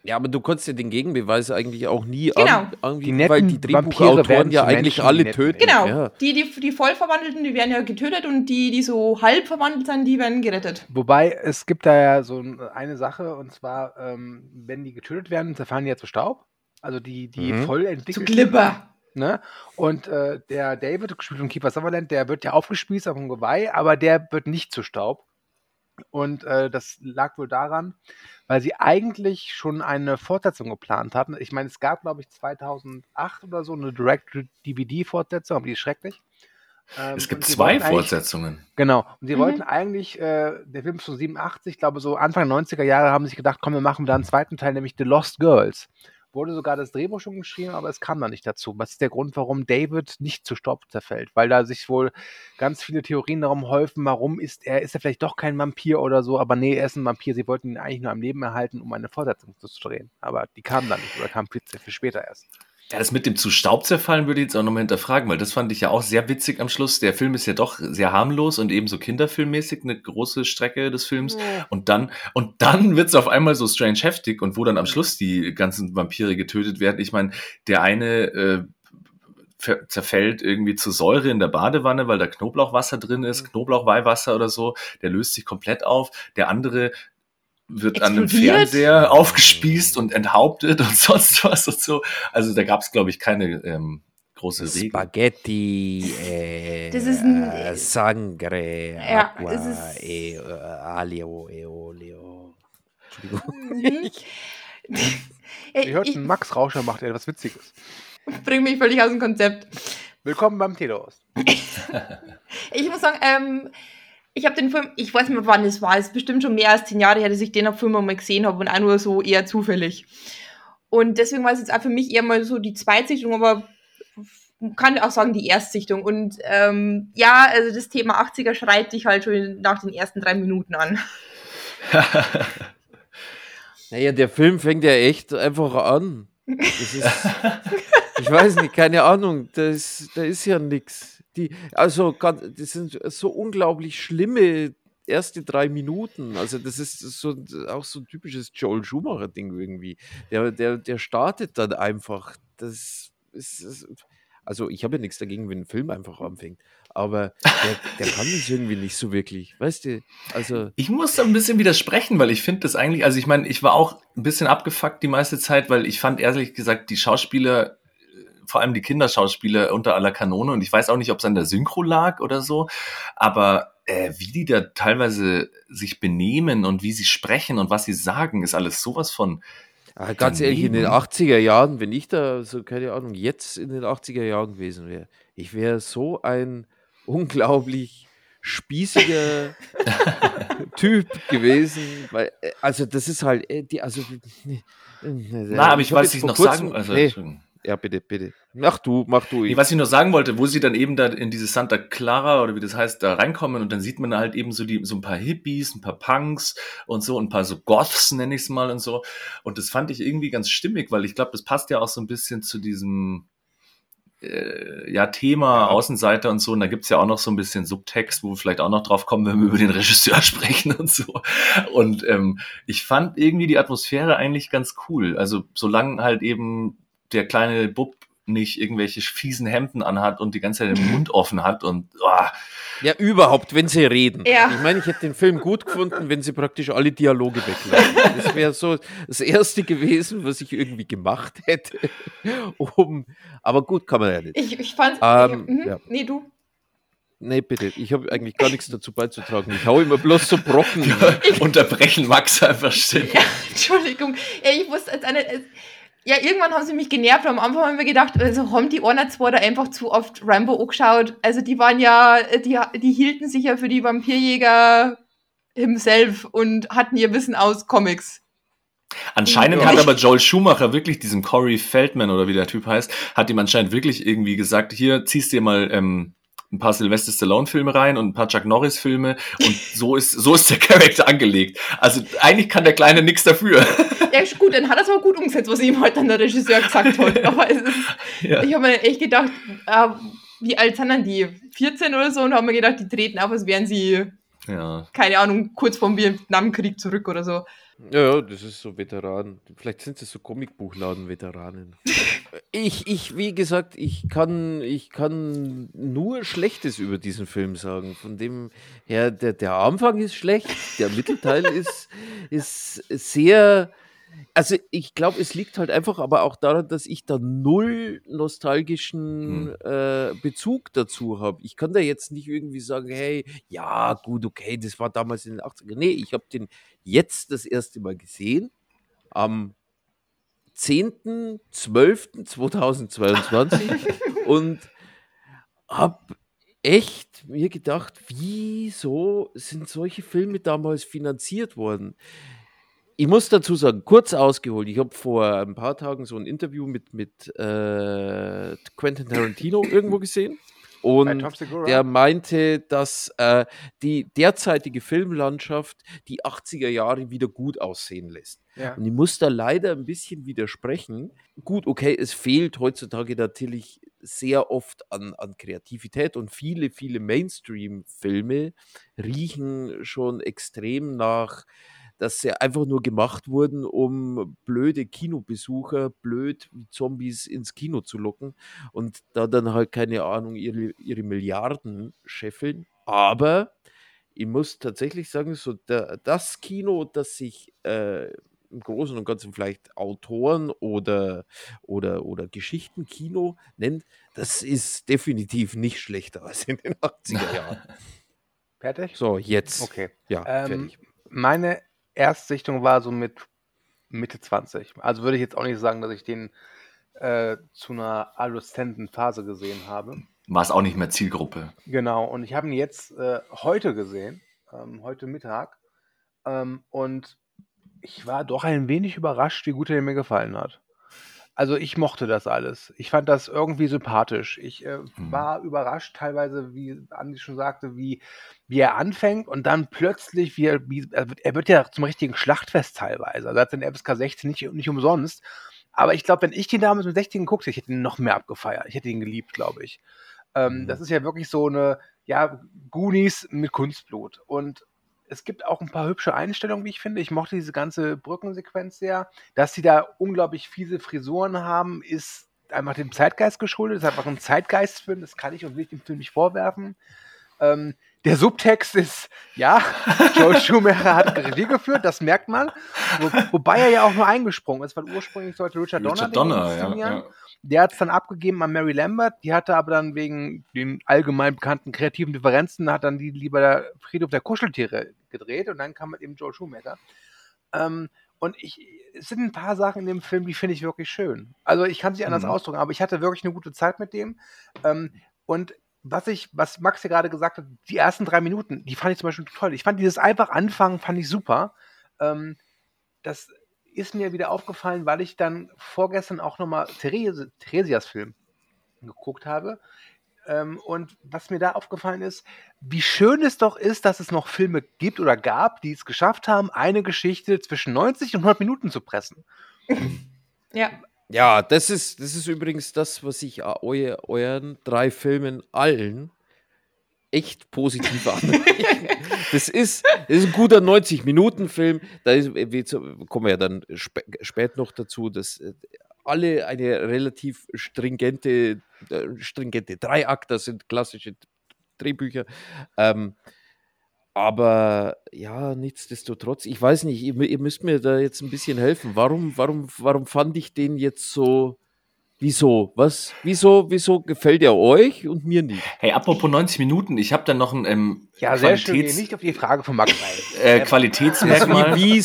Ja, aber du konntest ja den Gegenbeweis eigentlich auch nie Genau. an, irgendwie, Die netten weil die Vampire Drehbuchautoren werden ja zu eigentlich Menschen, die alle netten töten. genau, Ja. die, die, die Vollverwandelten, die werden ja getötet und die, die so halb verwandelt sind, die werden gerettet. Wobei, es gibt da ja so ein- eine Sache, und zwar, ähm, wenn die getötet werden, zerfallen die ja zu Staub. Also die, die Mhm. voll Zu entwickelten. Glibber. Ne? Und äh, der David, gespielt von Kiefer Sutherland, der wird ja aufgespießt auf dem Geweih, aber der wird nicht zu Staub. Und äh, das lag wohl daran, weil sie eigentlich schon eine Fortsetzung geplant hatten. Ich meine, es gab, glaube ich, 2008 oder so eine Direct-DVD-Fortsetzung, aber die ist schrecklich. Ähm, Es gibt zwei Fortsetzungen. Genau. Und sie Mhm. wollten eigentlich, äh, der Film ist von 87, ich glaube so Anfang 90er Jahre haben sie sich gedacht, komm, wir machen da einen zweiten Teil, nämlich The Lost Girls. Wurde sogar das Drehbuch schon geschrieben, aber es kam da nicht dazu. Was ist der Grund, warum David nicht zu Staub zerfällt? Weil da sich wohl ganz viele Theorien darum häufen, warum ist er, ist er vielleicht doch kein Vampir oder so, aber nee, er ist ein Vampir. Sie wollten ihn eigentlich nur am Leben erhalten, um eine Fortsetzung zu drehen. Aber die kam dann nicht oder kam viel, viel später erst. Ja, das mit dem zu Staub zerfallen würde ich jetzt auch nochmal hinterfragen, weil das fand ich ja auch sehr witzig am Schluss. Der Film ist ja doch sehr harmlos und ebenso kinderfilmmäßig, eine große Strecke des Films. Und dann, und dann wird's auf einmal so strange heftig und wo dann am Schluss die ganzen Vampire getötet werden. Ich meine, der eine äh, zerfällt irgendwie zu Säure in der Badewanne, weil da Knoblauchwasser drin ist, Knoblauchweihwasser oder so. Der löst sich komplett auf. Der andere wird an einem? Fernseher aufgespießt und enthauptet und *laughs* sonst was und so. Also da gab's glaube ich, keine ähm, große Regel. Spaghetti, äh, Das ist ein- äh, Sangre, Ja, Aqua, es ist- e, äh, Alio, Eolio. Entschuldigung. Mhm. Ihr Äh, hört, ich Max Rauscher macht etwas Witziges. bringe mich völlig aus dem Konzept. Willkommen beim Telehaus. *laughs* Ich muss sagen, ähm, ich habe den Film, ich weiß nicht mehr, wann es war, es ist bestimmt schon mehr als zehn Jahre her, dass ich den Film mal gesehen habe und auch nur so eher zufällig. Und deswegen war es jetzt auch für mich eher mal so die Zweitsichtung, aber man kann auch sagen die Erstsichtung. Und ähm, ja, also das Thema 80er schreit dich halt schon nach den ersten drei Minuten an. *laughs* Naja, der Film fängt ja echt einfach an. Das ist, *laughs* ich weiß nicht, keine Ahnung, da ist, da ist ja nichts. Die, also, das sind so unglaublich schlimme erste drei Minuten. Also, das ist so auch so ein typisches Joel Schumacher-Ding irgendwie. Der, der, der startet dann einfach. Das ist. ist also, ich habe ja nichts dagegen, wenn ein Film einfach anfängt. Aber der, der kann das irgendwie nicht so wirklich. Weißt du? Also. Ich muss da ein bisschen widersprechen, weil ich finde das eigentlich, also ich meine, ich war auch ein bisschen abgefuckt die meiste Zeit, weil ich fand ehrlich gesagt die Schauspieler, vor allem die Kinderschauspieler unter aller Kanone und ich weiß auch nicht, ob es an der Synchro lag oder so, aber äh, wie die da teilweise sich benehmen und wie sie sprechen und was sie sagen, ist alles sowas von Ah, ganz ehrlich, in den daneben. 80er Jahren, wenn ich da so, keine Ahnung, jetzt in den 80er Jahren gewesen wäre, ich wäre so ein unglaublich spießiger *laughs* Typ gewesen, weil, äh, also das ist halt, äh, die, also, Na, aber ich hab weiß, ich noch sagen, also nee. Ja, bitte, bitte. Mach du, mach du. Nee, Ich, was ich nur sagen wollte, wo sie dann eben da in diese Santa Clara oder wie das heißt, da reinkommen und dann sieht man halt eben so die, so ein paar Hippies, ein paar Punks und so, ein paar so Goths, nenne ich es mal und so. Und das fand ich irgendwie ganz stimmig, weil ich glaube, das passt ja auch so ein bisschen zu diesem äh, ja, Thema Außenseiter und so. Und da gibt's ja auch noch so ein bisschen Subtext, wo wir vielleicht auch noch drauf kommen, wenn wir über den Regisseur *laughs* sprechen und so. Und ähm, ich fand irgendwie die Atmosphäre eigentlich ganz cool. Also solange halt eben der kleine Bub nicht irgendwelche fiesen Hemden anhat und die ganze Zeit den *laughs* Mund offen hat und oh, ja, überhaupt, wenn sie reden. Ja. Ich meine, ich hätte den Film gut gefunden, wenn sie praktisch alle Dialoge weglassen. Das wäre so das Erste gewesen, was ich irgendwie gemacht hätte. Um, aber gut, kann man ja nicht. Ich, ich fand's. Ähm, mhm. ja. Nee, du. Nee, bitte. Ich habe eigentlich gar nichts dazu beizutragen. Ich hau immer bloß so Brocken. *laughs* unterbrechen Max einfach still. Ja, *laughs* Entschuldigung. Ja, ich wusste als eine. als- Ja, irgendwann haben sie mich genervt. Am Anfang haben wir gedacht, also haben die Orner zwar da einfach zu oft Rambo angeschaut. Also die waren ja, die, die hielten sich ja für die Vampirjäger himself und hatten ihr Wissen aus Comics. Anscheinend Ja. hat aber Joel Schumacher wirklich diesem Corey Feldman oder wie der Typ heißt, hat ihm anscheinend wirklich irgendwie gesagt, hier ziehst dir mal ähm, ein paar Sylvester Stallone Filme rein und ein paar Chuck Norris Filme und so ist so ist der Charakter angelegt. Also eigentlich kann der Kleine nichts dafür. *laughs* Ja, ist gut, dann hat er es aber gut umgesetzt, was ihm halt dann der Regisseur gesagt hat. *laughs* Aber es ist, Ja. ich habe mir echt gedacht, äh, wie alt sind denn die? 14 oder so? Und haben mir gedacht, die treten auf, als wären sie, Ja. keine Ahnung, kurz vorm Vietnamkrieg zurück oder so. Ja, ja, das ist so Veteran. Vielleicht sind es so Comicbuchladen-Veteranen. *laughs* ich, ich, wie gesagt, ich kann, ich kann nur Schlechtes über diesen Film sagen. Von dem her, der, der Anfang ist schlecht, der Mittelteil *laughs* ist, ist sehr, Also ich glaube, es liegt halt einfach aber auch daran, dass ich da null nostalgischen äh, Bezug dazu habe. Ich kann da jetzt nicht irgendwie sagen, hey, ja, gut, okay, das war damals in den 80ern. Nee, ich habe den jetzt das erste Mal gesehen. Am 10.12.2022 *laughs* und habe echt mir gedacht, wieso sind solche Filme damals finanziert worden? Ich muss dazu sagen, kurz ausgeholt, ich habe vor ein paar Tagen so ein Interview mit, mit äh, Quentin Tarantino *laughs* irgendwo gesehen. Und der meinte, dass äh, die derzeitige Filmlandschaft die 80er Jahre wieder gut aussehen lässt. Ja. Und ich muss da leider ein bisschen widersprechen. Gut, okay, es fehlt heutzutage natürlich sehr oft an, an Kreativität und viele, viele Mainstream-Filme riechen schon extrem nach, dass sie einfach nur gemacht wurden, um blöde Kinobesucher, blöd wie Zombies ins Kino zu locken und da dann halt, keine Ahnung, ihre, ihre Milliarden scheffeln. Aber ich muss tatsächlich sagen, so der, das Kino, das sich äh, im Großen und Ganzen vielleicht Autoren oder, oder, oder Geschichtenkino nennt, das ist definitiv nicht schlechter als in den *laughs* 80er Jahren. Fertig? So, jetzt. Okay. Ja, Ähm, fertig. meine Erstsichtung war so mit Mitte 20. Also würde ich jetzt auch nicht sagen, dass ich den äh, zu einer adoleszenten Phase gesehen habe. War es auch nicht mehr Zielgruppe. Genau, und ich habe ihn jetzt äh, heute gesehen, ähm, heute Mittag. Ähm, und ich war doch ein wenig überrascht, wie gut er mir gefallen hat. Also ich mochte das alles. Ich fand das irgendwie sympathisch. Ich äh, Mhm. war überrascht teilweise, wie Andi schon sagte, wie, wie er anfängt und dann plötzlich, wie er, wie, er, wird, ja zum richtigen Schlachtfest teilweise. Also er hat den FSK 16 nicht, nicht umsonst. Aber ich glaube, wenn ich den damals mit 16 geguckt hätte, ich hätte ihn noch mehr abgefeiert. Ich hätte ihn geliebt, glaube ich. Ähm, Mhm. Das ist ja wirklich so eine, ja, Goonies mit Kunstblut. Und es gibt auch ein paar hübsche Einstellungen, wie ich finde. Ich mochte diese ganze Brückensequenz sehr. Dass sie da unglaublich fiese Frisuren haben, ist einfach dem Zeitgeist geschuldet. Das ist einfach ein Zeitgeistfilm. Das kann ich und will ich dem Film nicht vorwerfen. Ähm, der Subtext ist, ja, *laughs* Joel Schumacher hat Regie geführt, das merkt man. Wo, wobei er ja auch nur eingesprungen ist, weil ursprünglich sollte Richard, Donner Richard Donner, ja, ja. Der hat es dann abgegeben an Mary Lambert. Die hatte aber dann wegen den allgemein bekannten kreativen Differenzen, hat dann die lieber der Friedhof der Kuscheltiere gedreht und dann kam halt eben Joel Schumacher. Ähm, und ich, es sind ein paar Sachen in dem Film, die finde ich wirklich schön. Also ich kann es nicht anders Mhm. ausdrücken, aber ich hatte wirklich eine gute Zeit mit dem. Ähm, und was ich, was Max ja gerade gesagt hat, die ersten drei Minuten, die fand ich zum Beispiel toll. Ich fand dieses einfach anfangen, fand ich super. Ähm, das ist mir wieder aufgefallen, weil ich dann vorgestern auch nochmal Therese, Theresias Film geguckt habe. Ähm, und was mir da aufgefallen ist, wie schön es doch ist, dass es noch Filme gibt oder gab, die es geschafft haben, eine Geschichte zwischen 90 und 100 Minuten zu pressen. Ja. Ja, das ist, das ist übrigens das, was ich a- eu, euren drei Filmen allen echt positiv *laughs* anrechne. Das, ist, das ist ein guter 90-Minuten-Film. Da ist, äh, kommen wir ja dann spä spät noch dazu, dass äh, alle eine relativ stringente, äh, stringente Dreiakter sind, klassische Drehbücher. Ähm, aber ja, nichtsdestotrotz, ich weiß nicht, ihr, ihr müsst mir da jetzt ein bisschen helfen. Warum, warum, warum fand ich den jetzt so? Wieso? Was? Wieso, wieso gefällt er euch und mir nicht? Hey, apropos 90 Minuten, ich habe dann noch ein ähm, Ja, sehr schön. Qualitäts nicht auf die Frage von Max ein. *laughs* äh, Ja, Qualitätsmerkmal. wie,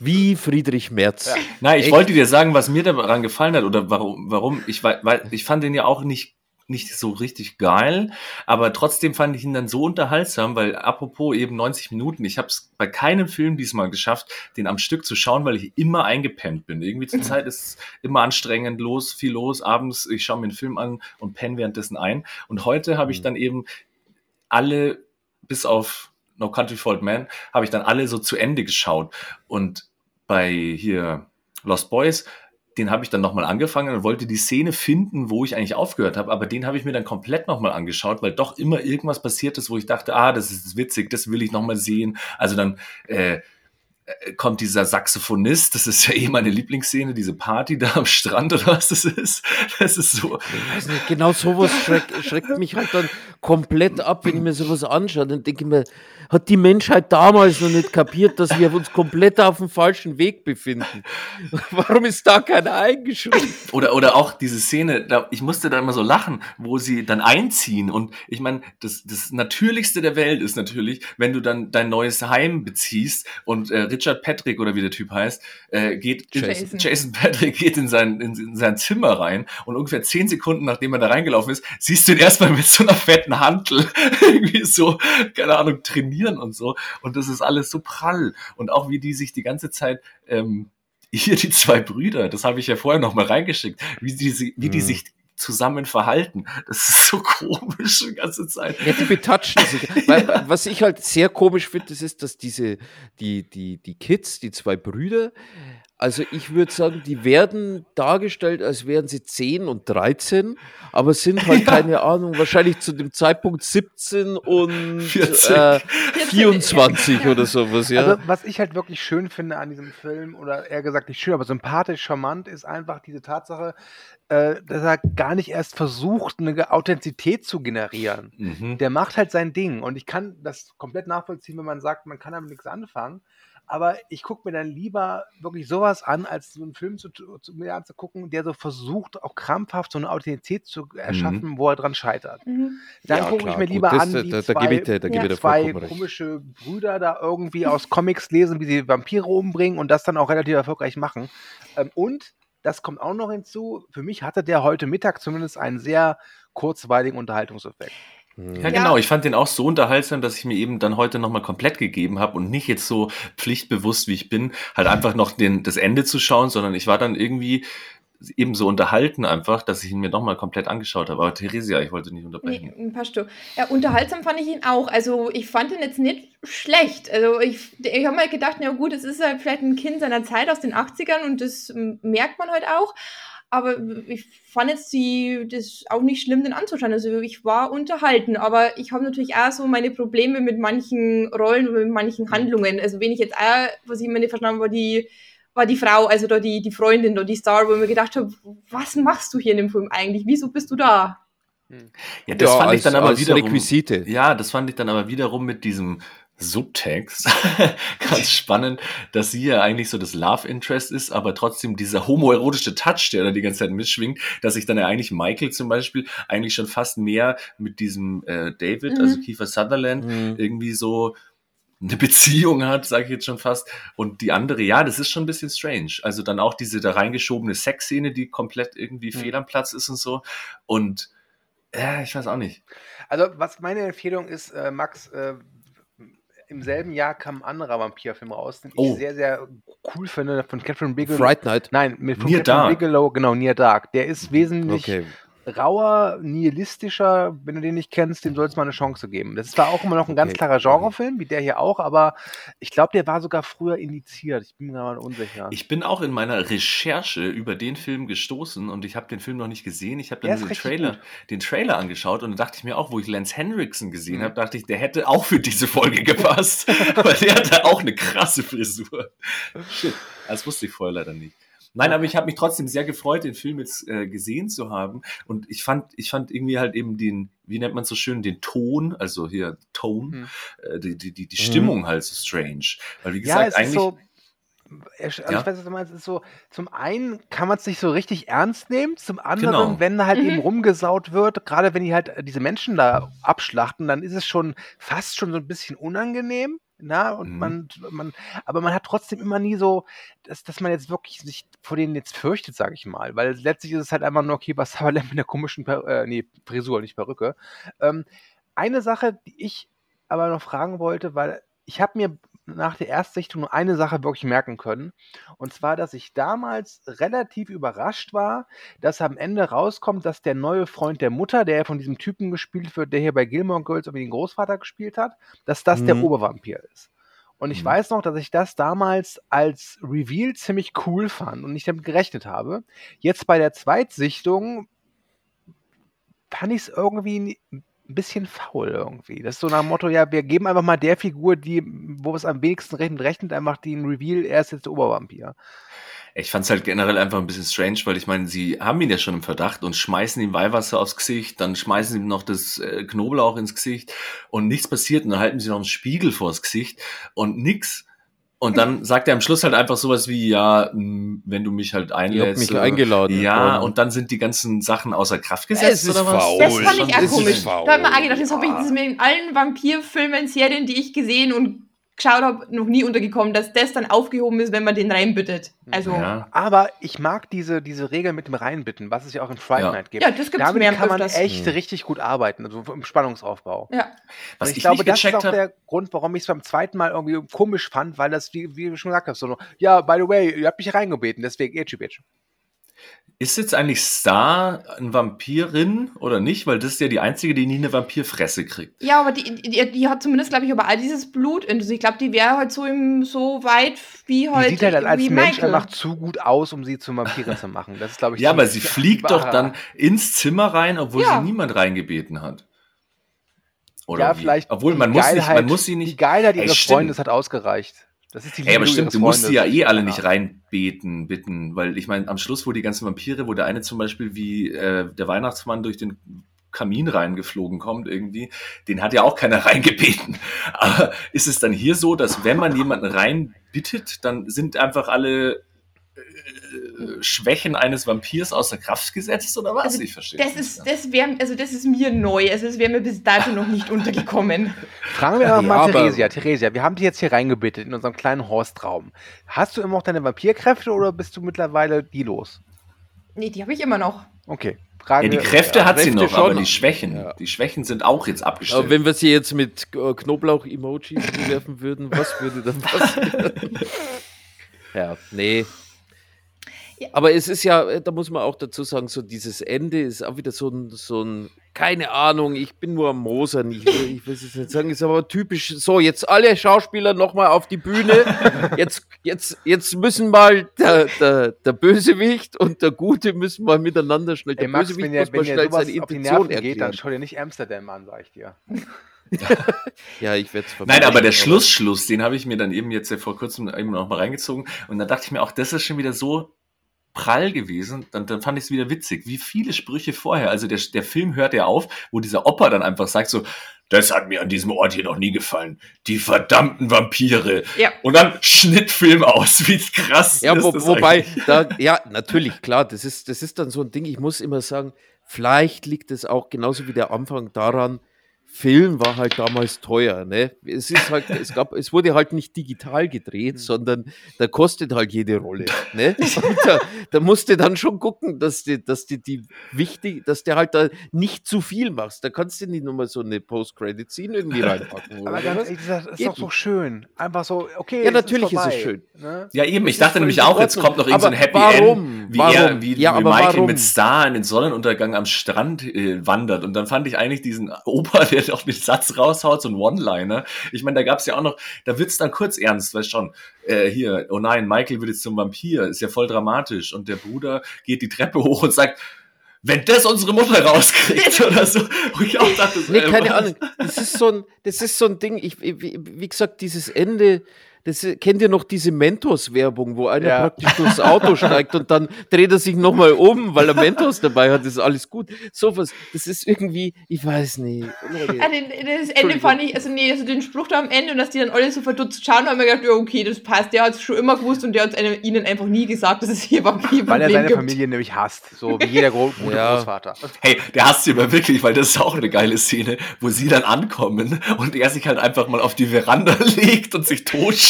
wie, Friedrich Merz. Nein, ich Echt? wollte dir sagen, was mir daran gefallen hat oder warum, warum. Ich, wei- weil, ich fand den ja auch nicht, nicht so richtig geil, aber trotzdem fand ich ihn dann so unterhaltsam, weil apropos eben 90 Minuten, ich habe es bei keinem Film diesmal geschafft, den am Stück zu schauen, weil ich immer eingepennt bin. Irgendwie zur Zeit ist es immer anstrengend, los, viel los, abends, ich schaue mir einen Film an und penne währenddessen ein. Und heute habe ich Mhm. dann eben alle, bis auf No Country for Old Men, habe ich dann alle so zu Ende geschaut. Und bei hier Lost Boys, den habe ich dann nochmal angefangen und wollte die Szene finden, wo ich eigentlich aufgehört habe, aber den habe ich mir dann komplett nochmal angeschaut, weil doch immer irgendwas passiert ist, wo ich dachte, ah, das ist witzig, das will ich nochmal sehen. Also dann äh, äh, kommt dieser Saxophonist, das ist ja eh meine Lieblingsszene, diese Party da am Strand oder was das ist. Das ist so. Ich genau sowas schreckt, schreckt mich halt dann komplett ab, wenn ich mir sowas anschaue. Dann denke ich mir, hat die Menschheit damals noch nicht kapiert, dass wir uns komplett auf dem falschen Weg befinden? *laughs* Warum ist da keiner eingeschrieben? Oder, oder auch diese Szene, da, ich musste da immer so lachen, wo sie dann einziehen. Und ich meine, das, das Natürlichste der Welt ist natürlich, wenn du dann dein neues Heim beziehst und äh, Richard Patrick oder wie der Typ heißt, äh, geht Jason. Jason Patrick geht in sein, in, in sein Zimmer rein und ungefähr zehn Sekunden nachdem er da reingelaufen ist, siehst du ihn erstmal mit so einer fetten Hantel *laughs* irgendwie so, keine Ahnung, trainieren und so. Und das ist alles so prall. Und auch wie die sich die ganze Zeit ähm, *laughs* hier die zwei Brüder, das habe ich ja vorher noch mal reingeschickt, wie die, wie die Mhm. sich zusammen verhalten. Das ist so *laughs* komisch die ganze Zeit. Ja, die betatschen sich. Weil, *laughs* was ich halt sehr komisch finde, das ist, dass diese, die, die, die Kids, die zwei Brüder, also ich würde sagen, die werden dargestellt, als wären sie 10 und 13, aber sind halt, keine Ahnung, wahrscheinlich zu dem Zeitpunkt 17 und 14. äh, 14, 24 ja. oder sowas, ja. Also, was ich halt wirklich schön finde an diesem Film, oder eher gesagt nicht schön, aber sympathisch, charmant, ist einfach diese Tatsache, äh, dass er gar nicht erst versucht, eine Authentizität zu generieren. Mhm. Der macht halt sein Ding. Und ich kann das komplett nachvollziehen, wenn man sagt, man kann damit nichts anfangen. Aber ich gucke mir dann lieber wirklich sowas an, als so einen Film zu, zu mir anzugucken, der so versucht, auch krampfhaft so eine Authentizität zu erschaffen, wo er dran scheitert. Mhm. Dann Ja, gucke ich mir gut, lieber das, an, da- wie da- da zwei, da ich dir zwei komische Brüder da irgendwie aus Comics lesen, wie sie Vampire umbringen und das dann auch relativ erfolgreich machen. Ähm, und das kommt auch noch hinzu. Für mich hatte der heute Mittag zumindest einen sehr kurzweiligen Unterhaltungseffekt. Hm. Ja, Ja. genau. Ich fand den auch so unterhaltsam, dass ich mir eben dann heute nochmal komplett gegeben habe und nicht jetzt so pflichtbewusst, wie ich bin, halt einfach noch den, das Ende zu schauen, sondern ich war dann irgendwie eben so unterhalten einfach, dass ich ihn mir nochmal komplett angeschaut habe. Aber Theresia, ich wollte nicht unterbrechen. Nee, passt schon. Ja, unterhaltsam fand ich ihn auch. Also ich fand ihn jetzt nicht schlecht. Also ich, ich habe mal gedacht, na gut, es ist halt vielleicht ein Kind seiner Zeit aus den 80ern und das merkt man halt auch. Aber ich fand jetzt die, das auch nicht schlimm, den anzuschauen. Also ich war unterhalten, aber ich habe natürlich auch so meine Probleme mit manchen Rollen und mit manchen Handlungen. Also wenn ich jetzt auch, was ich immer nicht verstanden habe, war die, war die Frau, also da die, die Freundin, da die Star, wo ich mir gedacht habe, was machst du hier in dem Film eigentlich? Wieso bist du da? Ja, das Ja, fand als- ich dann aber wiederum. Requisite. Ja, das fand ich dann aber wiederum mit diesem Subtext *laughs* ganz spannend, dass sie ja eigentlich so das Love Interest ist, aber trotzdem dieser homoerotische Touch, der da die ganze Zeit mitschwingt, dass sich dann ja eigentlich Michael zum Beispiel eigentlich schon fast mehr mit diesem äh, David, Mhm. also Kiefer Sutherland, Mhm. irgendwie so eine Beziehung hat, sage ich jetzt schon fast. Und die andere, ja, das ist schon ein bisschen strange. Also dann auch diese da reingeschobene Sexszene, die komplett irgendwie Mhm. fehl am Platz ist und so. Und ja, ich weiß auch nicht. Also, was meine Empfehlung ist, äh, Max, äh, im selben Jahr kam ein anderer Vampirfilm raus, den Oh. ich sehr, sehr cool finde, von Catherine Bigelow. Fright Night. Nein, mit von Near Catherine Dark. Bigelow, genau, Near Dark. Der ist wesentlich Okay. Rauer, nihilistischer. Wenn du den nicht kennst, dem soll es mal eine Chance geben. Das ist zwar auch immer noch ein ganz Okay. klarer Genrefilm, wie der hier auch, aber ich glaube, der war sogar früher indiziert. Ich bin mir mal unsicher. Ich bin auch in meiner Recherche über den Film gestoßen und ich habe den Film noch nicht gesehen. Ich habe dann den Trailer, gut. den Trailer angeschaut und dann dachte ich mir auch, wo ich Lance Henriksen gesehen Mhm. habe, dachte ich, der hätte auch für diese Folge gepasst, *laughs* weil der hatte auch eine krasse Frisur. Shit, das wusste ich vorher leider nicht. Nein, aber ich habe mich trotzdem sehr gefreut, den Film jetzt äh, gesehen zu haben. Und ich fand, ich fand irgendwie halt eben den, wie nennt man so schön, den Ton, also hier Tone, Mhm. äh, die, die, die, die Stimmung halt so strange. Weil wie Ja, gesagt, es ist eigentlich. so. Also Ja. Ich weiß, was du meinst. Es ist so, zum einen kann man es nicht so richtig ernst nehmen, zum anderen, Genau. wenn halt Mhm. eben rumgesaut wird, gerade wenn die halt äh, diese Menschen da abschlachten, dann ist es schon fast schon so ein bisschen unangenehm. Na, und Mhm. man, man, aber man hat trotzdem immer nie so, dass, dass man jetzt wirklich sich vor denen jetzt fürchtet, sage ich mal. Weil letztlich ist es halt einfach nur, okay, was *laughs* haben wir denn mit der komischen per äh, nee, Frisur, nicht Perücke. Ähm, eine Sache, die ich aber noch fragen wollte, weil ich habe mir nach der Erstsichtung nur eine Sache wirklich merken können. Und zwar, dass ich damals relativ überrascht war, dass am Ende rauskommt, dass der neue Freund der Mutter, der von diesem Typen gespielt wird, der hier bei Gilmore Girls irgendwie den Großvater gespielt hat, dass das der Mhm. Obervampir ist. Und ich Mhm. weiß noch, dass ich das damals als Reveal ziemlich cool fand und nicht damit gerechnet habe. Jetzt bei der Zweitsichtung fand ich es irgendwie ein bisschen faul irgendwie. Das ist so nach dem Motto, ja, wir geben einfach mal der Figur, die, wo es am wenigsten rechnet, rechnet einfach den Reveal, er ist jetzt der Obervampir. Ich fand's halt generell einfach ein bisschen strange, weil ich meine, sie haben ihn ja schon im Verdacht und schmeißen ihm Weihwasser aufs Gesicht, dann schmeißen ihm noch das äh, Knoblauch ins Gesicht und nichts passiert und dann halten sie noch einen Spiegel vors Gesicht und nix. Und dann sagt er am Schluss halt einfach sowas wie, ja, wenn du mich halt einlädst. mich äh, eingeladen. Ja, Und- und dann sind die ganzen Sachen außer Kraft gesetzt Es ist oder was? faul. Das fand ich Das auch komisch. Da hat man auch gedacht, das habe ich in allen Vampirfilmen, Serien, die ich gesehen und geschaut habe, noch nie untergekommen, dass das dann aufgehoben ist, wenn man den reinbittet. Also, ja, Ja. Aber ich mag diese, diese Regel mit dem Reinbitten, was es ja auch in Fright Ja. Night gibt. das gibt's Damit mehr kann man öfters. echt richtig gut arbeiten, also im Spannungsaufbau. Ja. Was Und ich, ich, glaube, nicht das ist auch der Grund, warum ich es beim zweiten Mal irgendwie komisch fand, weil das, wie, wie du schon gesagt hast, so, ja, by the way, ihr habt mich reingebeten, deswegen Itchy Bitch. Ist jetzt eigentlich Star ein Vampirin oder nicht? Weil das ist ja die einzige, die nie eine Vampirfresse kriegt. Ja, aber die, die, die hat zumindest, glaube ich, aber all dieses Blut in sich. Ich glaube, die wäre halt so im, so weit wie Die halt sieht halt als Mensch Michael. einfach zu gut aus, um sie zum Vampirin zu machen. Das ist, glaube ich, Ja, die- aber sie die fliegt doch dann ins Zimmer rein, obwohl Ja. sie niemand reingebeten hat. Oder ja, wie? vielleicht. Obwohl die man muss, nicht, Geilheit- man muss sie Die nicht. Geilheit Ey, ihres. Freundes hat ausgereicht. Das ist die Ey, aber Liebe stimmt, du musst sie ja Freundes. eh alle nicht Ja. reinbeten, bitten, weil ich meine, am Schluss, wo die ganzen Vampire, wo der eine zum Beispiel wie äh, der Weihnachtsmann durch den Kamin reingeflogen kommt irgendwie, den hat ja auch keiner *laughs* reingebeten. Aber ist es dann hier so, dass wenn man jemanden reinbittet, dann sind einfach alle äh, Schwächen eines Vampirs außer Kraft gesetzt oder was? Also, ich verstehe Das ist, das wäre, also das ist mir neu. Also das wäre mir bis dato noch nicht untergekommen. *laughs* Fragen wir doch Ja, mal aber- Theresia. Theresia, wir haben dich jetzt hier reingebettet in unserem kleinen Horstraum. Hast du immer noch deine Vampirkräfte oder bist du mittlerweile die los? Nee, die habe ich immer noch. Okay. Fragen ja, die wir- Kräfte ja, hat sie noch, aber schon. die Schwächen, Ja. die Schwächen sind auch jetzt abgestellt. Aber wenn wir sie jetzt mit äh, Knoblauch-Emojis *laughs* bewerfen würden, was würde dann passieren? *laughs* ja, nee. Ja. Aber es ist ja, äh, da muss man auch dazu sagen, so dieses Ende ist auch wieder so ein, so ein keine Ahnung, ich bin nur am Mosern, ich, will- ich will es jetzt nicht sagen, ist aber typisch, so, jetzt alle Schauspieler nochmal auf die Bühne, jetzt, jetzt, jetzt müssen mal der, der, der Bösewicht und der Gute müssen mal miteinander schnell, der Ey, Max, Bösewicht wenn ihr, muss mal wenn ihr schnell sowas seine auf die Intention Nerven geht, dann erklären. schau dir nicht Amsterdam an, sag ich dir. Ja, ich werde es Nein, aber der Schlussschluss, den habe ich mir dann eben jetzt ja vor kurzem eben noch mal reingezogen und dann dachte ich mir auch, das ist schon wieder so prall gewesen, dann, dann fand ich es wieder witzig, wie viele Sprüche vorher, also der, der Film hört ja auf, wo dieser Opa dann einfach sagt so, das hat mir an diesem Ort hier noch nie gefallen, die verdammten Vampire. Ja. Und dann Schnittfilm aus, wie krass Ja, ist. wo, das wobei, da, ja, natürlich, klar, das ist, das ist dann so ein Ding, ich muss immer sagen, vielleicht liegt es auch genauso wie der Anfang daran, Film war halt damals teuer, ne? Es ist halt, es gab, es wurde halt nicht digital gedreht, sondern da kostet halt jede Rolle, ne? *laughs* Und da, da musste dann schon gucken, dass die, dass die, die wichtig, dass der halt da nicht zu viel machst. Da kannst du nicht nur mal so eine Post-Credit-Scene irgendwie *laughs* reinpacken, oder Aber ganz ehrlich, das ist Geht doch so schön. Einfach so, okay. Ja, es natürlich ist es vorbei, schön. Ne? Ja, eben, ich ist dachte nämlich auch, jetzt kommt noch irgend so Happy warum? End, wie Warum? er, wie, Ja, wie Michael warum? mit Star in den Sonnenuntergang am Strand äh, wandert. Und dann fand ich eigentlich diesen Opa, der *laughs* doch den Satz raushaut, so ein One-Liner. Ich meine, da gab es ja auch noch, da wird's dann kurz ernst, weißt schon, äh, hier, oh nein, Michael wird jetzt zum Vampir, ist ja voll dramatisch. Und der Bruder geht die Treppe hoch und sagt, wenn das unsere Mutter rauskriegt oder so, wo ich auch dachte, so, Nee, keine? Ahnung. Das ist so ein, das ist so ein Ding, ich, wie, wie gesagt, dieses Ende, das kennt ihr noch diese Mentos-Werbung, wo einer Ja. praktisch durchs Auto *laughs* steigt und dann dreht er sich nochmal um, weil er Mentos dabei hat, ist alles gut. Sowas, das ist irgendwie, ich weiß nicht. Den, das Ende fand ich, also nee, also den Spruch da am Ende und dass die dann alle so verdutzt schauen, haben wir gedacht, ja, okay, das passt. Der hat es schon immer gewusst und der hat einem- ihnen einfach nie gesagt, dass es hier Vampir Weil er seine gibt. Familie nämlich hasst. So wie jeder gro gute Ja. Großvater. Hey, der hasst sie aber wirklich, weil das ist auch eine geile Szene, wo sie dann ankommen und er sich halt einfach mal auf die Veranda *laughs* legt und sich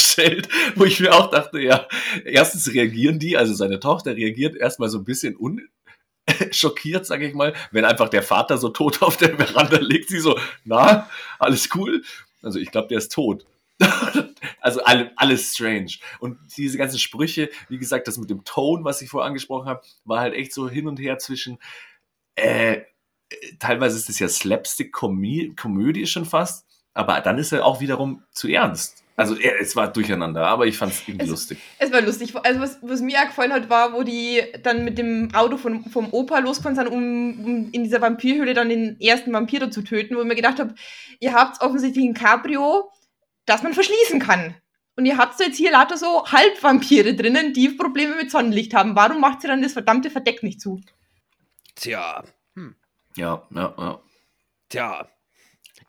totstellt, wo ich mir auch dachte, ja, erstens reagieren die, also seine Tochter reagiert erstmal so ein bisschen un *laughs* schockiert, sage ich mal, wenn einfach der Vater so tot auf der Veranda liegt, sie so, na, alles cool? Also ich glaube, der ist tot. *laughs* also alle, alles strange. Und diese ganzen Sprüche, wie gesagt, das mit dem Ton, was ich vorher angesprochen habe, war halt echt so hin und her zwischen äh, teilweise ist es ja Slapstick-Komödie schon fast, aber dann ist er auch wiederum zu ernst. Also ja, es war durcheinander, aber ich fand es irgendwie lustig. Es war lustig. Also was, was mir auch gefallen hat, war, wo die dann mit dem Auto von, vom Opa losgefahren sind, um, um in dieser Vampirhöhle dann den ersten Vampir da zu töten, wo ich mir gedacht habe, ihr habt offensichtlich ein Cabrio, das man verschließen kann. Und ihr habt jetzt hier lauter so Halbvampire drinnen, die Probleme mit Sonnenlicht haben. Warum macht ihr dann das verdammte Verdeck nicht zu? Tja, Ja, ja, ja. tja.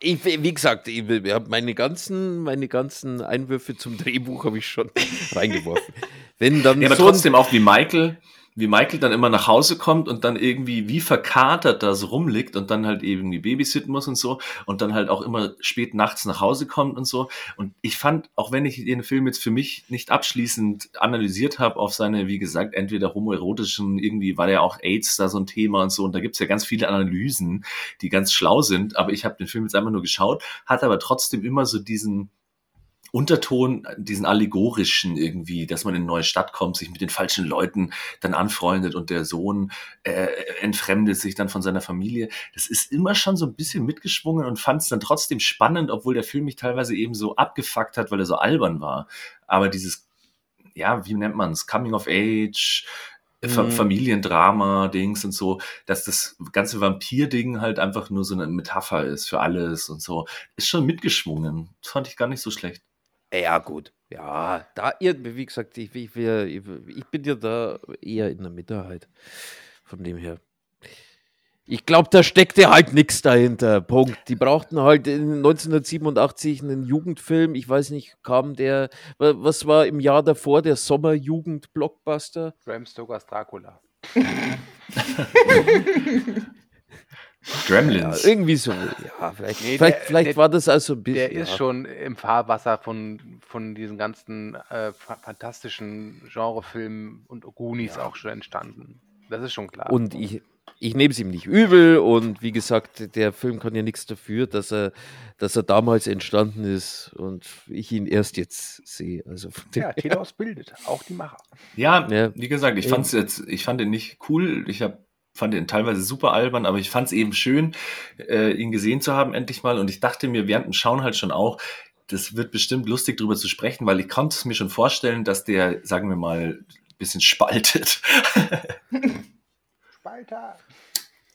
Ich, wie gesagt, ich, ich habe meine ganzen, meine ganzen Einwürfe zum Drehbuch habe ich schon *laughs* reingeworfen. Wenn dann Ja, aber so trotzdem auch wie Michael, wie Michael dann immer nach Hause kommt und dann irgendwie wie verkatert da so rumliegt und dann halt irgendwie babysitten muss und so und dann halt auch immer spät nachts nach Hause kommt und so. Und ich fand, auch wenn ich den Film jetzt für mich nicht abschließend analysiert habe auf seine, wie gesagt, entweder homoerotischen, irgendwie war ja auch AIDS da so ein Thema und so und da gibt's ja ganz viele Analysen, die ganz schlau sind, aber ich habe den Film jetzt einfach nur geschaut, hat aber trotzdem immer so diesen Unterton, diesen allegorischen irgendwie, dass man in eine neue Stadt kommt, sich mit den falschen Leuten dann anfreundet und der Sohn äh, entfremdet sich dann von seiner Familie. Das ist immer schon so ein bisschen mitgeschwungen und fand es dann trotzdem spannend, obwohl der Film mich teilweise eben so abgefuckt hat, weil er so albern war. Aber dieses, ja, wie nennt man es? Coming of Age, Fa Mhm. Familiendrama, Dings und so, dass das ganze Vampir-Ding halt einfach nur so eine Metapher ist für alles und so, ist schon mitgeschwungen. Das fand ich gar nicht so schlecht. Ja, gut. Ja, da ihr, wie gesagt, ich, ich, ich, ich bin ja da eher in der Minderheit. Von dem her. Ich glaube, da steckte halt nichts dahinter. Punkt. Die brauchten halt in 1987 einen Jugendfilm. Ich weiß nicht, kam der, wa- was war im Jahr davor der Sommerjugend-Blockbuster? Bram Stokers Dracula. *laughs* *laughs* Ja, Gremlins. irgendwie so. Ja, vielleicht, Nee, vielleicht, der- vielleicht der- war das also ein bisschen. Der ist ja. schon im Fahrwasser von, von diesen ganzen äh, fa- fantastischen Genrefilmen und Goonies auch schon entstanden. Das ist schon klar. Und ich, ich nehme es ihm nicht übel. Und wie gesagt, der Film kann ja nichts dafür, dass er, dass er damals entstanden ist und ich ihn erst jetzt sehe. Also von dem ja, Telehaus bildet, auch die Macher. Ja, Ja. wie gesagt, ich fand's jetzt, ich fand den nicht cool. Ich hab, fand den teilweise super albern, aber ich fand's eben schön, äh, ihn gesehen zu haben endlich mal. Und ich dachte mir während dem Schauen halt schon auch, das wird bestimmt lustig drüber zu sprechen, weil ich konnte es mir schon vorstellen, dass der, sagen wir mal, ein bisschen spaltet. *laughs* Spalter.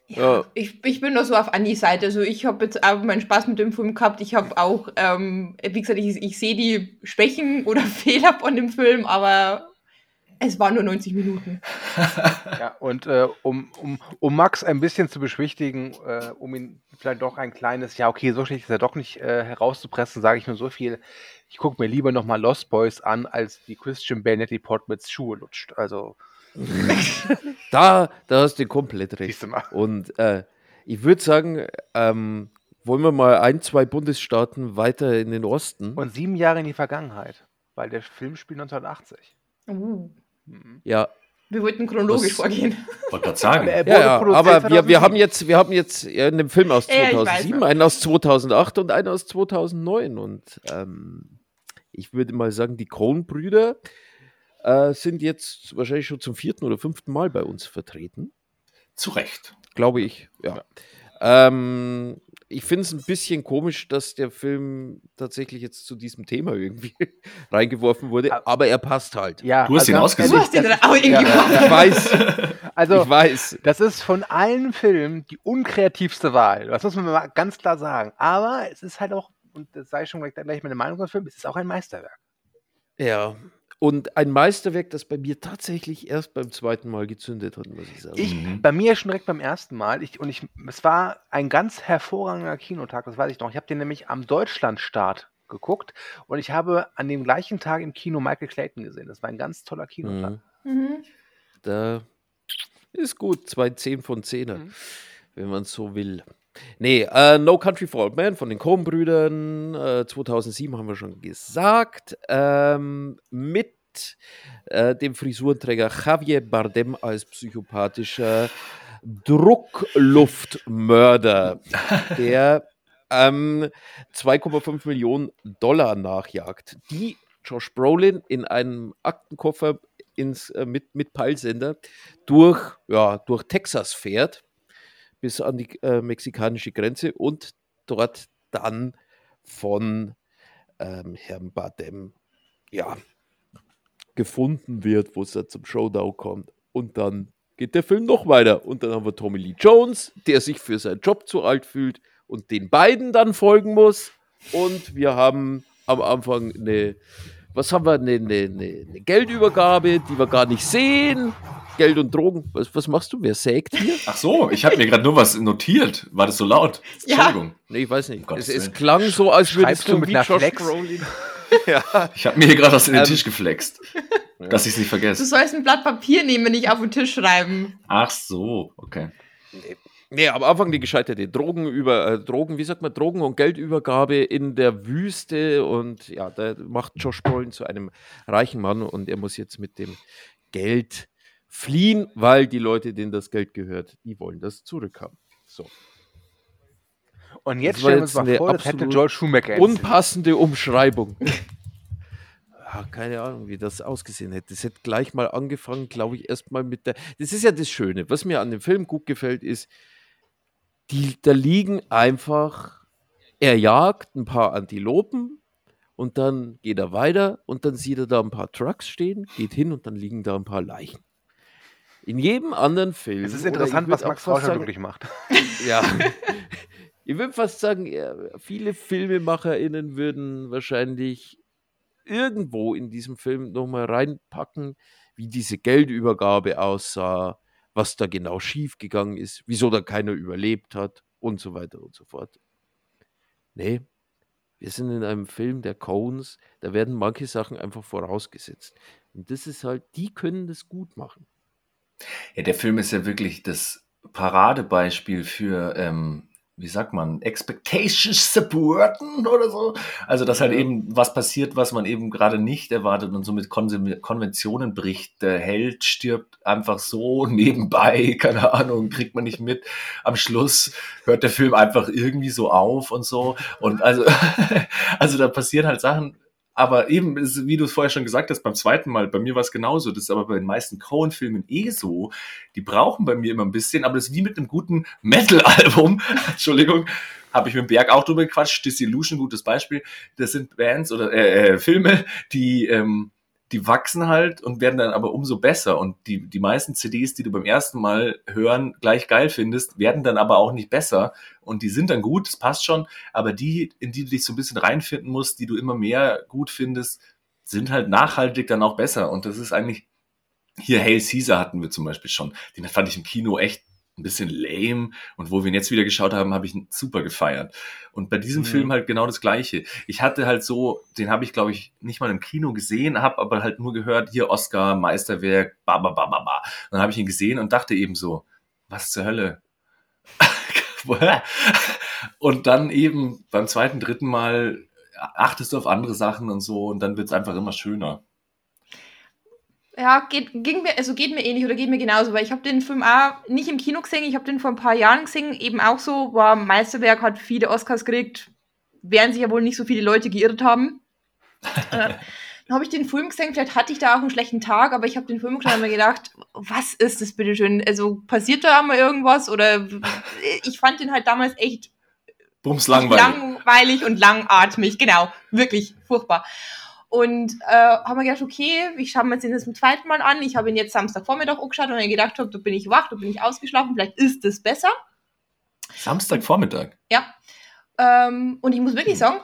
Ja. Ich, ich bin nur so auf Annis Seite. Also ich habe jetzt auch meinen Spaß mit dem Film gehabt. Ich habe auch, ähm, wie gesagt, ich, ich sehe die Schwächen oder *laughs* Fehler von dem Film, aber es waren nur 90 Minuten. Ja, und äh, um, um, um Max ein bisschen zu beschwichtigen, äh, um ihn vielleicht doch ein kleines, ja, okay, so schlecht ist er doch nicht äh, herauszupressen, sage ich nur so viel. Ich gucke mir lieber nochmal Lost Boys an, als die Christian Bale Natalie Portmans Schuhe lutscht. Also, *laughs* Da, da hast du komplett recht. Und äh, ich würde sagen, ähm, wollen wir mal ein, zwei Bundesstaaten weiter in den Osten? Und sieben Jahre in die Vergangenheit, weil der Film spielt 1980. Uh, Mhm. Ja, wir wollten chronologisch Was- vorgehen. *laughs* Wollte gerade sagen. Aber ja, ja aber wir, wir 2007. haben jetzt, wir haben jetzt ja, einen Film aus Ja, ich weiß, 2007, ja. einen aus 2008 und einen aus 2009. Und ähm, ich würde mal sagen, die Coen-Brüder äh, sind jetzt wahrscheinlich schon zum vierten oder fünften Mal bei uns vertreten. Zu Recht. Glaube ich, ja. Ähm, ich finde es ein bisschen komisch, dass der Film tatsächlich jetzt zu diesem Thema irgendwie *laughs* reingeworfen wurde, Aber- aber er passt halt. Ja, Du hast ihn ganz ausgesucht. Du hast dann auch irgendwie ja, gemacht. Ich weiß, *laughs* Also, ich weiß. das ist von allen Filmen die unkreativste Wahl. Das muss man mal ganz klar sagen. Aber es ist halt auch, und das sei schon gleich, gleich meine Meinung zum Film, es ist auch ein Meisterwerk. Ja. Und ein Meisterwerk, das bei mir tatsächlich erst beim zweiten Mal gezündet hat, muss ich sagen. Ich, Mhm. Bei mir schon direkt beim ersten Mal. Ich, und ich, es war ein ganz hervorragender Kinotag, das weiß ich noch. Ich habe den nämlich am Deutschlandstart geguckt und ich habe an dem gleichen Tag im Kino Michael Clayton gesehen. Das war ein ganz toller Kinotag. Mhm. Mhm. Da ist gut, zwei 10 von 10er, Mhm. wenn man so will. Nee, äh, No Country for Old Men von den Coen-Brüdern, äh, 2007 haben wir schon gesagt, ähm, mit äh, dem Frisurenträger Javier Bardem als psychopathischer Druckluftmörder, *laughs* der ähm, 2,5 Millionen Dollar nachjagt, die Josh Brolin in einem Aktenkoffer ins, äh, mit, mit Peilsender durch, ja, durch Texas fährt bis an die äh, mexikanische Grenze und dort dann von ähm, Herrn Badem ja, gefunden wird, wo es dann zum Showdown kommt. Und dann geht der Film noch weiter. Und dann haben wir Tommy Lee Jones, der sich für seinen Job zu alt fühlt und den beiden dann folgen muss. Und wir haben am Anfang eine, was haben wir, eine, eine, eine eine Geldübergabe, die wir gar nicht sehen. Geld und Drogen. Was, was machst du? Wer sägt hier? Ach so, ich habe mir gerade nur was notiert. War das so laut? Ja. Entschuldigung. Nee, ich weiß nicht. Um es, es klang so, als würdest du du mit einer Josh Flex? Brolin. *laughs* Ich habe mir hier gerade was in den Ähm, Tisch geflext, dass ich es nicht Du vergesse. sollst ein Blatt Papier nehmen, nicht auf den Tisch schreiben. Ach so, okay. Nee, am Anfang die gescheiterte Drogen über äh, Drogen, wie sagt man, Drogen- und Geldübergabe in der Wüste und ja, da macht Josh Brolin zu einem reichen Mann und er muss jetzt mit dem Geld fliehen, weil die Leute, denen das Geld gehört, die wollen das zurückhaben. So. Und jetzt stellen wir uns mal vor, das hätte Joel Schumacher. Unpassende Umschreibung. Ja, *laughs* keine Ahnung, wie das ausgesehen hätte. Das hätte gleich mal angefangen, glaube ich, erstmal mit der. Das ist ja das Schöne. Was mir an dem Film gut gefällt, ist, die, da liegen einfach, er jagt ein paar Antilopen und dann geht er weiter und dann sieht er da ein paar Trucks stehen, geht hin und dann liegen da ein paar Leichen. In jedem anderen Film. Es ist interessant, was Max sagen- wirklich macht. *laughs* ja. *laughs* Ich würde fast sagen, viele FilmemacherInnen würden wahrscheinlich irgendwo in diesem Film nochmal reinpacken, wie diese Geldübergabe aussah, was da genau schiefgegangen ist, wieso da keiner überlebt hat und so weiter und so fort. Nee, wir sind in einem Film der Coens, da werden manche Sachen einfach vorausgesetzt. Und das ist halt, die können das gut machen. Ja, der Film ist ja wirklich das Paradebeispiel für, ähm, wie sagt man, Expectations supporten oder so. Also, dass halt eben was passiert, was man eben gerade nicht erwartet und somit Kon Konventionen bricht. Der Held stirbt einfach so *laughs* nebenbei, keine Ahnung, kriegt man nicht mit. Am Schluss hört der Film einfach irgendwie so auf und so. Und also, *laughs* also da passieren halt Sachen, aber eben, wie du es vorher schon gesagt hast, beim zweiten Mal, bei mir war es genauso. Das ist aber bei den meisten Cohen-Filmen eh so. Die brauchen bei mir immer ein bisschen, aber das ist wie mit einem guten Metal-Album. *laughs* Entschuldigung, habe ich mit Berg auch drüber gequatscht. Disillusion, gutes Beispiel. Das sind Bands oder äh, äh, Filme, die, ähm, die wachsen halt und werden dann aber umso besser. Und die, die meisten CDs, die du beim ersten Mal hören, gleich geil findest, werden dann aber auch nicht besser. Und die sind dann gut, das passt schon. Aber die, in die du dich so ein bisschen reinfinden musst, die du immer mehr gut findest, sind halt nachhaltig dann auch besser. Und das ist eigentlich, hier Hail Caesar hatten wir zum Beispiel schon. Den fand ich im Kino echt ein bisschen lame. Und wo wir ihn jetzt wieder geschaut haben, habe ich ihn super gefeiert. Und bei diesem Mhm. Film halt genau das Gleiche. Ich hatte halt so, den habe ich glaube ich nicht mal im Kino gesehen, habe aber halt nur gehört, hier Oscar, Meisterwerk, ba ba ba ba ba. Und dann habe ich ihn gesehen und dachte eben so, was zur Hölle? *laughs* und dann eben beim zweiten, dritten Mal achtest du auf andere Sachen und so und dann wird's einfach immer schöner. Ja, geht, ging mir, also geht mir ähnlich oder geht mir genauso, weil ich habe den Film auch nicht im Kino gesehen, ich habe den vor ein paar Jahren gesehen, eben auch so, war Meisterwerk, hat viele Oscars gekriegt, werden sich ja wohl nicht so viele Leute geirrt haben. *laughs* äh, dann habe ich den Film gesehen, vielleicht hatte ich da auch einen schlechten Tag, aber ich habe den Film geschaut und mir gedacht, was ist das bitteschön? Also passiert da mal irgendwas oder ich fand den halt damals echt Bums langweilig. langweilig und langatmig, genau, wirklich furchtbar. Und äh, haben wir gedacht, okay, ich schaue mir jetzt den das zum zweiten Mal an. Ich habe ihn jetzt Samstagvormittag angeschaut und mir gedacht, hab, da bin ich wach, da bin ich ausgeschlafen, vielleicht ist es besser. Samstagvormittag. Ja. Ähm, und ich muss wirklich sagen,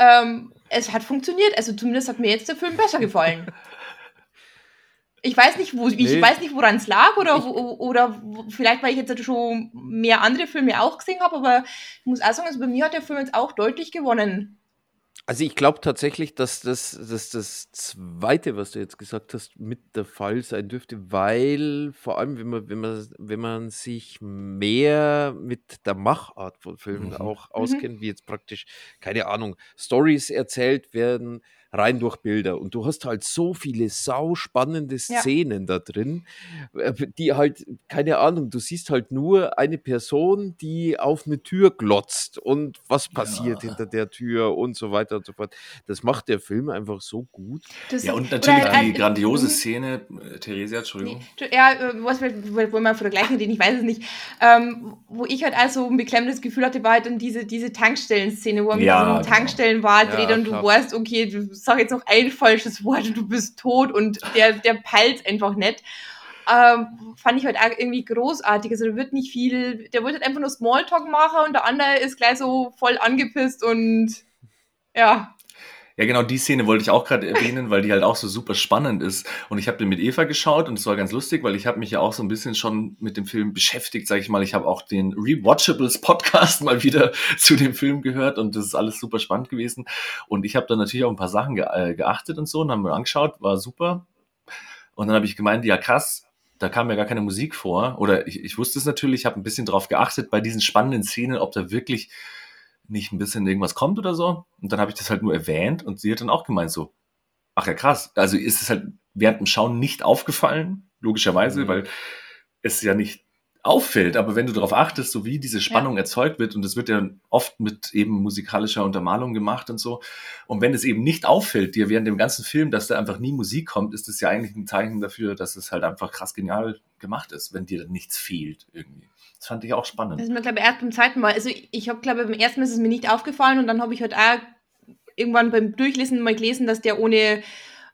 ähm, es hat funktioniert. Also zumindest hat mir jetzt der Film besser gefallen. Ich weiß nicht, wo, ich Nee. weiß nicht, woran es lag oder, wo, oder vielleicht, weil ich jetzt schon mehr andere Filme auch gesehen habe, aber ich muss auch sagen, also bei mir hat der Film jetzt auch deutlich gewonnen. Also ich glaube tatsächlich, dass das, dass das Zweite, was du jetzt gesagt hast, mit der Fall sein dürfte, weil vor allem, wenn man, wenn man, wenn man sich mehr mit der Machart von Filmen Mhm. auch auskennt, wie jetzt praktisch, keine Ahnung, Stories erzählt werden, rein durch Bilder. Und du hast halt so viele sauspannende Ja. Szenen da drin, äh, die halt, keine Ahnung, du siehst halt nur eine Person, die auf eine Tür glotzt und was passiert Ja. hinter der Tür und so weiter und so fort. Das macht der Film einfach so gut. Das Ja, und natürlich oder, die äh, grandiose mhm. Szene, äh, Theresia, Entschuldigung. Nee, ja, äh, was wir, wo wo wir von der gleichen reden, ich weiß es nicht. Ähm, wo ich halt also ein beklemmendes Gefühl hatte, war halt dann diese, diese Tankstellen-Szene, wo er mit Ja, diesem genau. Tankstellenwart Ja, redet und klar. du weißt, okay, du sag jetzt noch ein falsches Wort du bist tot und der, der peilt einfach nicht. Ähm, fand ich halt auch irgendwie großartig. Also da wird nicht viel, der wollte halt einfach nur Smalltalk machen und der andere ist gleich so voll angepisst und ja. Ja, genau, die Szene wollte ich auch gerade erwähnen, weil die halt auch so super spannend ist. Und ich habe den mit Eva geschaut und es war ganz lustig, weil ich habe mich ja auch so ein bisschen schon mit dem Film beschäftigt, sage ich mal. Ich habe auch den Rewatchables Podcast *laughs* mal wieder zu dem Film gehört und das ist alles super spannend gewesen. Und ich habe da natürlich auch ein paar Sachen ge äh, geachtet und so und haben mir angeschaut, war super. Und dann habe ich gemeint, ja krass, da kam ja gar keine Musik vor. Oder ich, ich wusste es natürlich, habe ein bisschen drauf geachtet bei diesen spannenden Szenen, ob da wirklich nicht ein bisschen irgendwas kommt oder so. Und dann habe ich das halt nur erwähnt und sie hat dann auch gemeint so, ach ja krass, also ist es halt während dem Schauen nicht aufgefallen, logischerweise, Mhm. weil es ja nicht auffällt, aber wenn du darauf achtest, so wie diese Spannung erzeugt wird und das wird ja oft mit eben musikalischer Untermalung gemacht und so und wenn es eben nicht auffällt dir während dem ganzen Film, dass da einfach nie Musik kommt, ist das ja eigentlich ein Zeichen dafür, dass es halt einfach krass genial gemacht ist, wenn dir dann nichts fehlt irgendwie. Das fand ich auch spannend. Das ist mir, glaube ich, erst beim zweiten Mal. Also ich, habe, glaube ich, beim ersten Mal ist es mir nicht aufgefallen und dann habe ich halt auch irgendwann beim Durchlesen mal gelesen, dass der ohne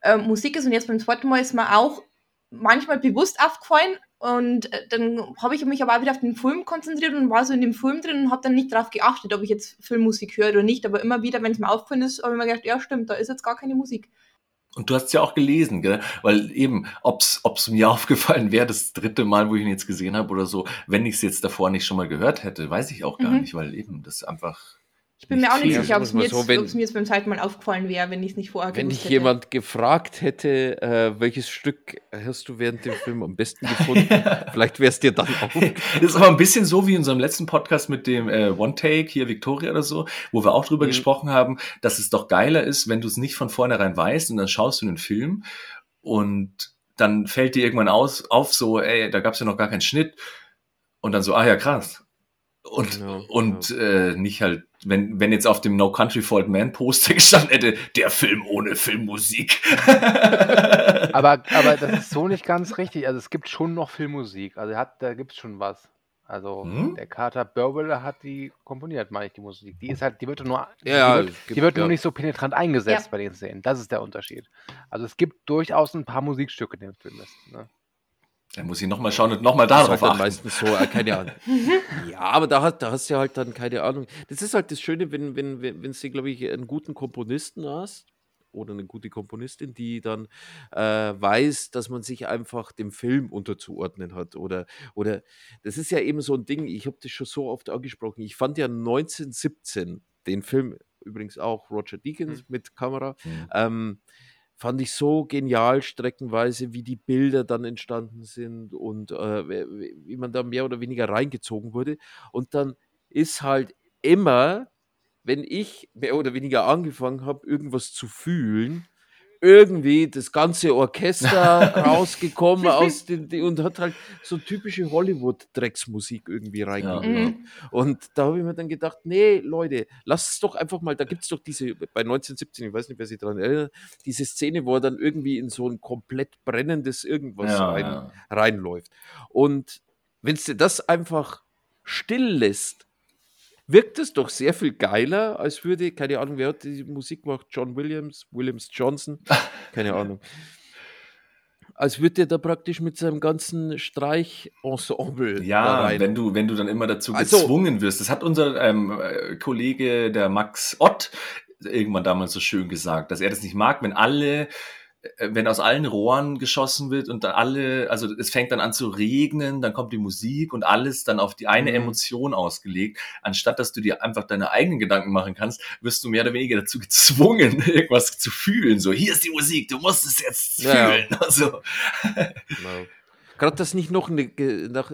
äh, Musik ist und jetzt beim zweiten Mal ist mir auch manchmal bewusst aufgefallen und äh, dann habe ich mich aber auch wieder auf den Film konzentriert und war so in dem Film drin und habe dann nicht darauf geachtet, ob ich jetzt Filmmusik höre oder nicht, aber immer wieder, wenn es mir aufgefallen ist, habe ich mir gedacht, ja stimmt, da ist jetzt gar keine Musik. Und du hast es ja auch gelesen, gell? Weil eben, ob's, ob's mir *laughs* aufgefallen wäre, das dritte Mal, wo ich ihn jetzt gesehen habe oder so, wenn ich es jetzt davor nicht schon mal gehört hätte, weiß ich auch gar Mhm. nicht, weil eben das einfach. Ich bin mir auch nicht sicher, ob es mir, so, mir jetzt beim zweiten Mal aufgefallen wäre, wenn ich es nicht vorher Wenn dich jemand gefragt hätte, äh, welches Stück hast du während dem Film am besten gefunden, *laughs* vielleicht wäre es dir dann auch. Das *laughs* ist aber ein bisschen so wie in unserem letzten Podcast mit dem äh, One Take, hier Victoria oder so, wo wir auch drüber Mhm. gesprochen haben, dass es doch geiler ist, wenn du es nicht von vornherein weißt und dann schaust du einen Film und dann fällt dir irgendwann aus, auf so, ey, da gab es ja noch gar keinen Schnitt und dann so, ah ja, krass. Und, Genau, und Äh, nicht halt, wenn, wenn jetzt auf dem No Country for Old Man Poster *laughs* gestanden hätte, der Film ohne Filmmusik. *laughs* Aber, aber das ist so nicht ganz richtig. Also es gibt schon noch Filmmusik. Also hat, da gibt es schon was. Also Hm? der Carter Burwell hat die komponiert, meine ich, die Musik. Die ist halt, die wird nur, Ja, die wird, gibt- die wird nur ja. nicht so penetrant eingesetzt Ja. bei den Szenen. Das ist der Unterschied. Also es gibt durchaus ein paar Musikstücke in dem Film. Ist, ne? Dann muss ich nochmal schauen und nochmal darauf halt achten. meistens so, äh, keine Ahnung. *laughs* ja, aber da, hast- da hast du ja halt dann keine Ahnung. Das ist halt das Schöne, wenn, wenn, wenn, wenn du, glaube ich, einen guten Komponisten hast oder eine gute Komponistin, die dann äh, weiß, dass man sich einfach dem Film unterzuordnen hat. Oder, oder das ist ja eben so ein Ding, ich habe das schon so oft angesprochen. Ich fand ja 1917 den Film, übrigens auch Roger Deakins mit Kamera, Mhm. ähm, fand ich so genial streckenweise, wie die Bilder dann entstanden sind und äh, wie man da mehr oder weniger reingezogen wurde. Und dann ist halt immer, wenn ich mehr oder weniger angefangen habe, irgendwas zu fühlen, irgendwie das ganze Orchester *laughs* rausgekommen aus den, die- und hat halt so typische Hollywood-Drecksmusik irgendwie reingebracht. Mhm. Und da habe ich mir dann gedacht, nee, Leute, lasst es doch einfach mal, da gibt es doch diese, bei 1917, ich weiß nicht, wer sich daran erinnert, diese Szene, wo er dann irgendwie in so ein komplett brennendes Irgendwas Ja, rein, ja. reinläuft. Und wenn du das einfach still lässt, wirkt es doch sehr viel geiler, als würde, keine Ahnung, wer hat die Musik gemacht? John Williams, Williams Johnson, *laughs* keine Ahnung. Als würde er da praktisch mit seinem ganzen Streichensemble Ja, wenn du, wenn du dann immer dazu Also- gezwungen wirst. Das hat unser ähm, äh, Kollege, der Max Ott, irgendwann damals so schön gesagt, dass er das nicht mag, wenn alle, wenn aus allen Rohren geschossen wird und dann alle, also es fängt dann an zu regnen, dann kommt die Musik und alles dann auf die eine Mhm. Emotion ausgelegt, anstatt dass du dir einfach deine eigenen Gedanken machen kannst, wirst du mehr oder weniger dazu gezwungen, *laughs* irgendwas zu fühlen. So, hier ist die Musik, du musst es jetzt ja. fühlen. *laughs* Also, Genau. Gerade, dass nicht noch, eine,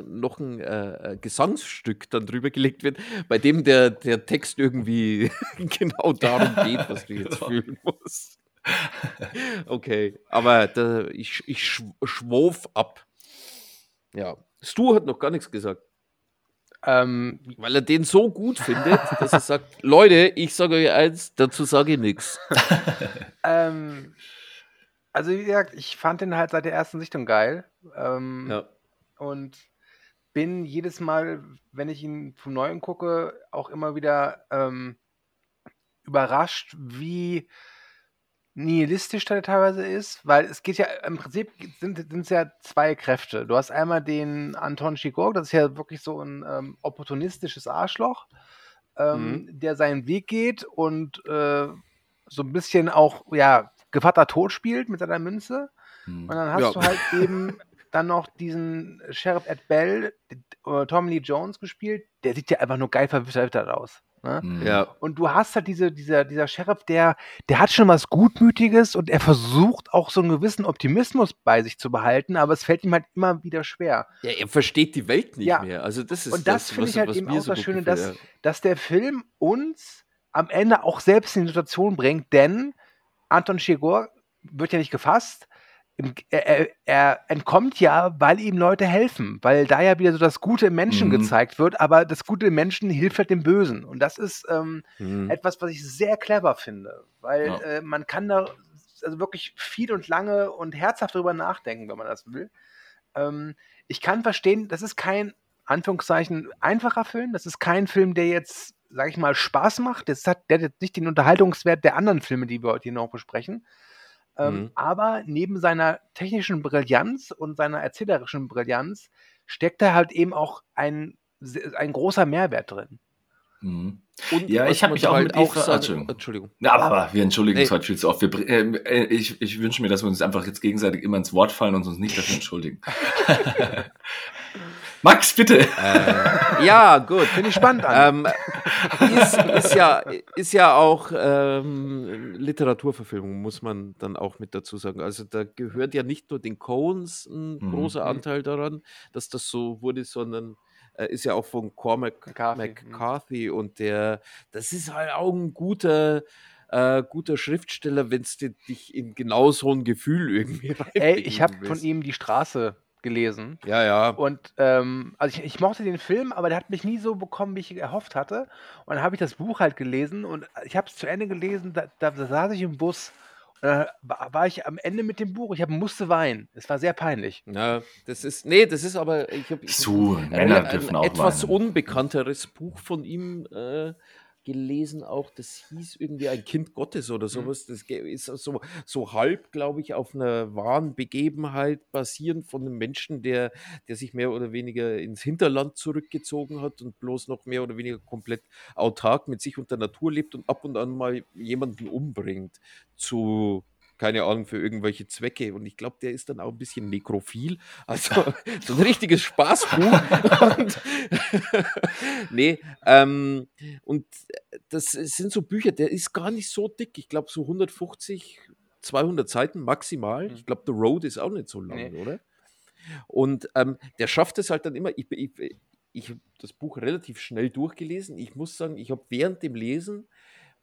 noch ein äh, Gesangsstück dann drüber gelegt wird, bei dem der, der Text irgendwie *laughs* genau darum geht, was du jetzt Genau. fühlen musst. *laughs* Okay, aber da, ich, ich schw- schwof ab. Ja, Stu hat noch gar nichts gesagt, Ähm, weil er den so gut findet, dass er sagt, *laughs* Leute, ich sage euch eins, dazu sage ich nichts. *laughs* ähm, also wie gesagt, ich fand den halt seit der ersten Sichtung geil. Ähm, Ja. und bin jedes Mal, wenn ich ihn vom Neuen gucke, auch immer wieder ähm, überrascht, wie nihilistisch teilweise ist, weil es geht ja im Prinzip sind es ja zwei Kräfte. Du hast einmal den Anton Chigurh, das ist ja wirklich so ein ähm, opportunistisches Arschloch, ähm, der seinen Weg geht und äh, so ein bisschen auch ja Gevatter tot spielt mit seiner Münze. Und dann hast Ja. du halt *laughs* eben dann noch diesen Sheriff Ed Bell, äh, Tom Lee Jones gespielt, der sieht ja einfach nur geil verwittert aus. Ne? Mhm. Ja, Und du hast halt diese, dieser, dieser Sheriff, der, der hat schon was Gutmütiges und er versucht auch so einen gewissen Optimismus bei sich zu behalten, aber es fällt ihm halt immer wieder schwer. ja, er versteht die Welt nicht Ja. mehr. Also das ist Und das finde was- ich halt was eben auch so das Schöne, gefällt, dass, dass der Film uns am Ende auch selbst in die Situation bringt, denn Anton Chigurh wird ja nicht gefasst. Er, er, entkommt ja, weil ihm Leute helfen, weil da ja wieder so das Gute im Menschen Mhm. gezeigt wird, aber das Gute im Menschen hilft halt dem Bösen. Und das ist ähm. Mhm. etwas, was ich sehr clever finde, weil Ja. äh, man kann da also wirklich viel und lange und herzhaft drüber nachdenken, wenn man das will. Ähm, ich kann verstehen, das ist kein Anführungszeichen einfacher Film, das ist kein Film, der jetzt, sag ich mal, Spaß macht. Das hat, der hat jetzt nicht den Unterhaltungswert der anderen Filme, die wir heute hier noch besprechen. Ähm, Mhm. Aber neben seiner technischen Brillanz und seiner erzählerischen Brillanz steckt da halt eben auch ein, ein großer Mehrwert drin. Mhm. Und Ja, ich hab man mich auch halt mit sagen- Entschuldigung. Entschuldigung. Ja, aber, aber wir entschuldigen uns Nee. heute viel zu oft. Wir, ähm, äh, ich, ich wünsche mir, dass wir uns einfach jetzt gegenseitig immer ins Wort fallen und uns nicht dafür entschuldigen. *laughs* *laughs* Max, bitte. Äh, ja, gut. Finde ich spannend an. Ähm, ist, ist, ja, ist ja auch ähm, Literaturverfilmung, muss man dann auch mit dazu sagen. Also da gehört ja nicht nur den Coens ein Mhm. großer Anteil daran, dass das so wurde, sondern äh, ist ja auch von Cormac McCarthy, McCarthy, und der, das ist halt auch ein guter, äh, guter Schriftsteller, wenn es dich in genau so ein Gefühl irgendwie Ey, ich habe von ihm die Straße gelesen. Ja, ja. Und ähm, also ich, ich mochte den Film, aber der hat mich nie so bekommen, wie ich erhofft hatte. Und dann habe ich das Buch halt gelesen und ich habe es zu Ende gelesen, da, da, da saß ich im Bus und dann war war ich am Ende mit dem Buch, ich hab, musste weinen. Es war sehr peinlich. Ja, das ist, nee, das ist aber, ich habe So, ein, Männer ein, dürfen ein auch etwas weinen. unbekannteres Buch von ihm äh, gelesen, auch das hieß irgendwie ein Kind Gottes Mhm. oder sowas. Das ist so, so halb, glaube ich, auf einer wahren Begebenheit basierend von einem Menschen, der, der sich mehr oder weniger ins Hinterland zurückgezogen hat und bloß noch mehr oder weniger komplett autark mit sich und der Natur lebt und ab und an mal jemanden umbringt zu keine Ahnung, für irgendwelche Zwecke. Und ich glaube, der ist dann auch ein bisschen nekrophil. Also *laughs* so ein richtiges Spaßbuch. *laughs* und, *laughs* nee, ähm, und das sind so Bücher, der ist gar nicht so dick. Ich glaube, so 150, 200 Seiten maximal. Ich glaube, The Road ist auch nicht so lang, Nee. oder? Und ähm, der schafft es halt dann immer. Ich, ich, ich habe das Buch relativ schnell durchgelesen. Ich muss sagen, ich habe während dem Lesen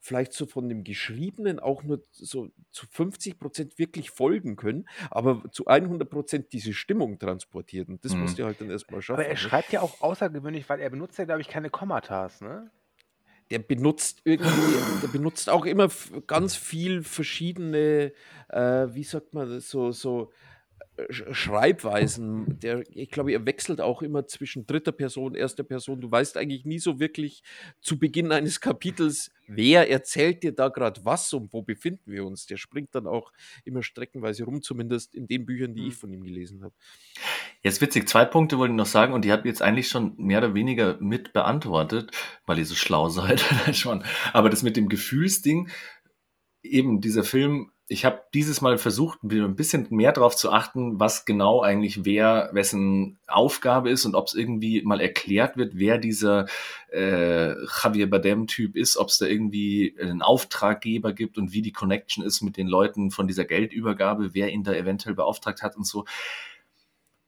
vielleicht so von dem Geschriebenen auch nur so zu 50 Prozent wirklich folgen können, aber zu 100 Prozent diese Stimmung transportiert. Und das Mhm. musst du halt dann erstmal schaffen. Aber er ne? schreibt ja auch außergewöhnlich, weil er benutzt ja, glaube ich, keine Kommatas, ne? der benutzt irgendwie, der benutzt auch immer ganz viel verschiedene, äh, wie sagt man so, so Schreibweisen. Der, ich glaube, er wechselt auch immer zwischen dritter Person, erster Person. Du weißt eigentlich nie so wirklich zu Beginn eines Kapitels, wer erzählt dir da gerade was und wo befinden wir uns. Der springt dann auch immer streckenweise rum, zumindest in den Büchern, die ich von ihm gelesen habe. Jetzt witzig, zwei Punkte wollte ich noch sagen und die habt ihr jetzt eigentlich schon mehr oder weniger mit beantwortet, weil ihr so schlau *laughs* seid. Schon. Aber das mit dem Gefühlsding, eben dieser Film, ich habe dieses Mal versucht, ein bisschen mehr darauf zu achten, was genau eigentlich wer, wessen Aufgabe ist und ob es irgendwie mal erklärt wird, wer dieser äh, Javier Bardem-Typ ist, ob es da irgendwie einen Auftraggeber gibt und wie die Connection ist mit den Leuten von dieser Geldübergabe, wer ihn da eventuell beauftragt hat und so.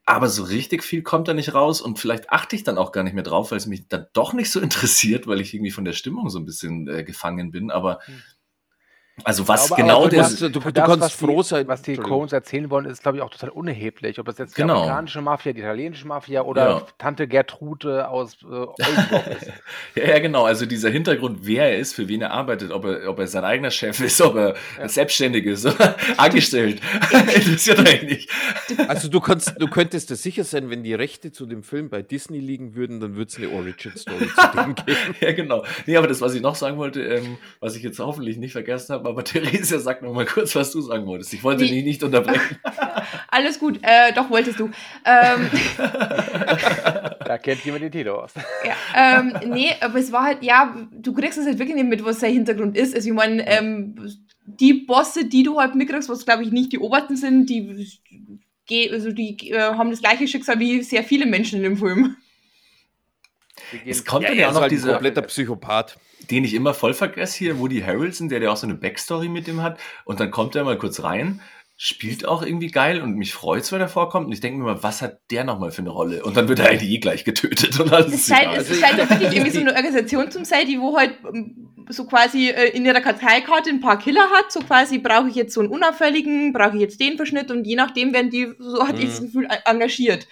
Aber so richtig viel kommt da nicht raus und vielleicht achte ich dann auch gar nicht mehr drauf, weil es mich dann doch nicht so *laughs* interessiert, weil ich irgendwie von der Stimmung so ein bisschen äh, gefangen bin. Aber Also was glaube genau der. musst- du- du das, kannst was froh die, sein- Was die. Coens erzählen wollen, ist, glaube ich, auch total unerheblich. Ob das jetzt die Genau. amerikanische Mafia, die italienische Mafia oder Ja. Tante Gertrude aus äh, Oldenburg *laughs* ist. Ja, ja, genau. Also dieser Hintergrund, wer er ist, für wen er arbeitet, ob er, ob er sein eigener Chef ist, ob er selbstständig ist oder *laughs* angestellt, *laughs* interessiert eigentlich nicht. Also du kannst, du könntest dir sicher sein, wenn die Rechte zu dem Film bei Disney liegen würden, dann würde es eine Origin Story zu dem geben. Ja, genau. Nee, aber das, was ich noch sagen wollte, ähm, was ich jetzt hoffentlich nicht vergessen habe, aber Theresia, sag noch mal kurz, was du sagen wolltest. Ich wollte Nee. dich nicht unterbrechen. *laughs* Alles gut, äh, doch wolltest du. Ähm, Da kennt jemand den Titel aus. ja, ähm, nee, aber es war halt, ja, du kriegst es halt wirklich nicht mit, was sein Hintergrund ist. Also ich meine, ähm, die Bosse, die du halt mitkriegst, was glaube ich nicht die obersten sind, die, also die äh, haben das gleiche Schicksal wie sehr viele Menschen in dem Film. Es kommt Ja, dann ja auch ist noch halt dieser, kompletter Psychopath. den ich immer voll vergesse hier, Woody Harrelson, der ja auch so eine Backstory mit ihm hat. Und dann kommt er mal kurz rein, spielt auch irgendwie geil und mich freut's, wenn er vorkommt. Und ich denke mir mal, was hat der nochmal für eine Rolle? Und dann wird er eigentlich eh gleich getötet und alles Es ist scheint, egal. es scheint ja *laughs* wirklich irgendwie so eine Organisation zum sein, die wo halt ähm, so quasi äh, in ihrer Karteikarte ein paar Killer hat. So quasi brauche ich jetzt so einen unauffälligen, brauche ich jetzt den Verschnitt und je nachdem werden die, so hatte ich das Gefühl, e- engagiert.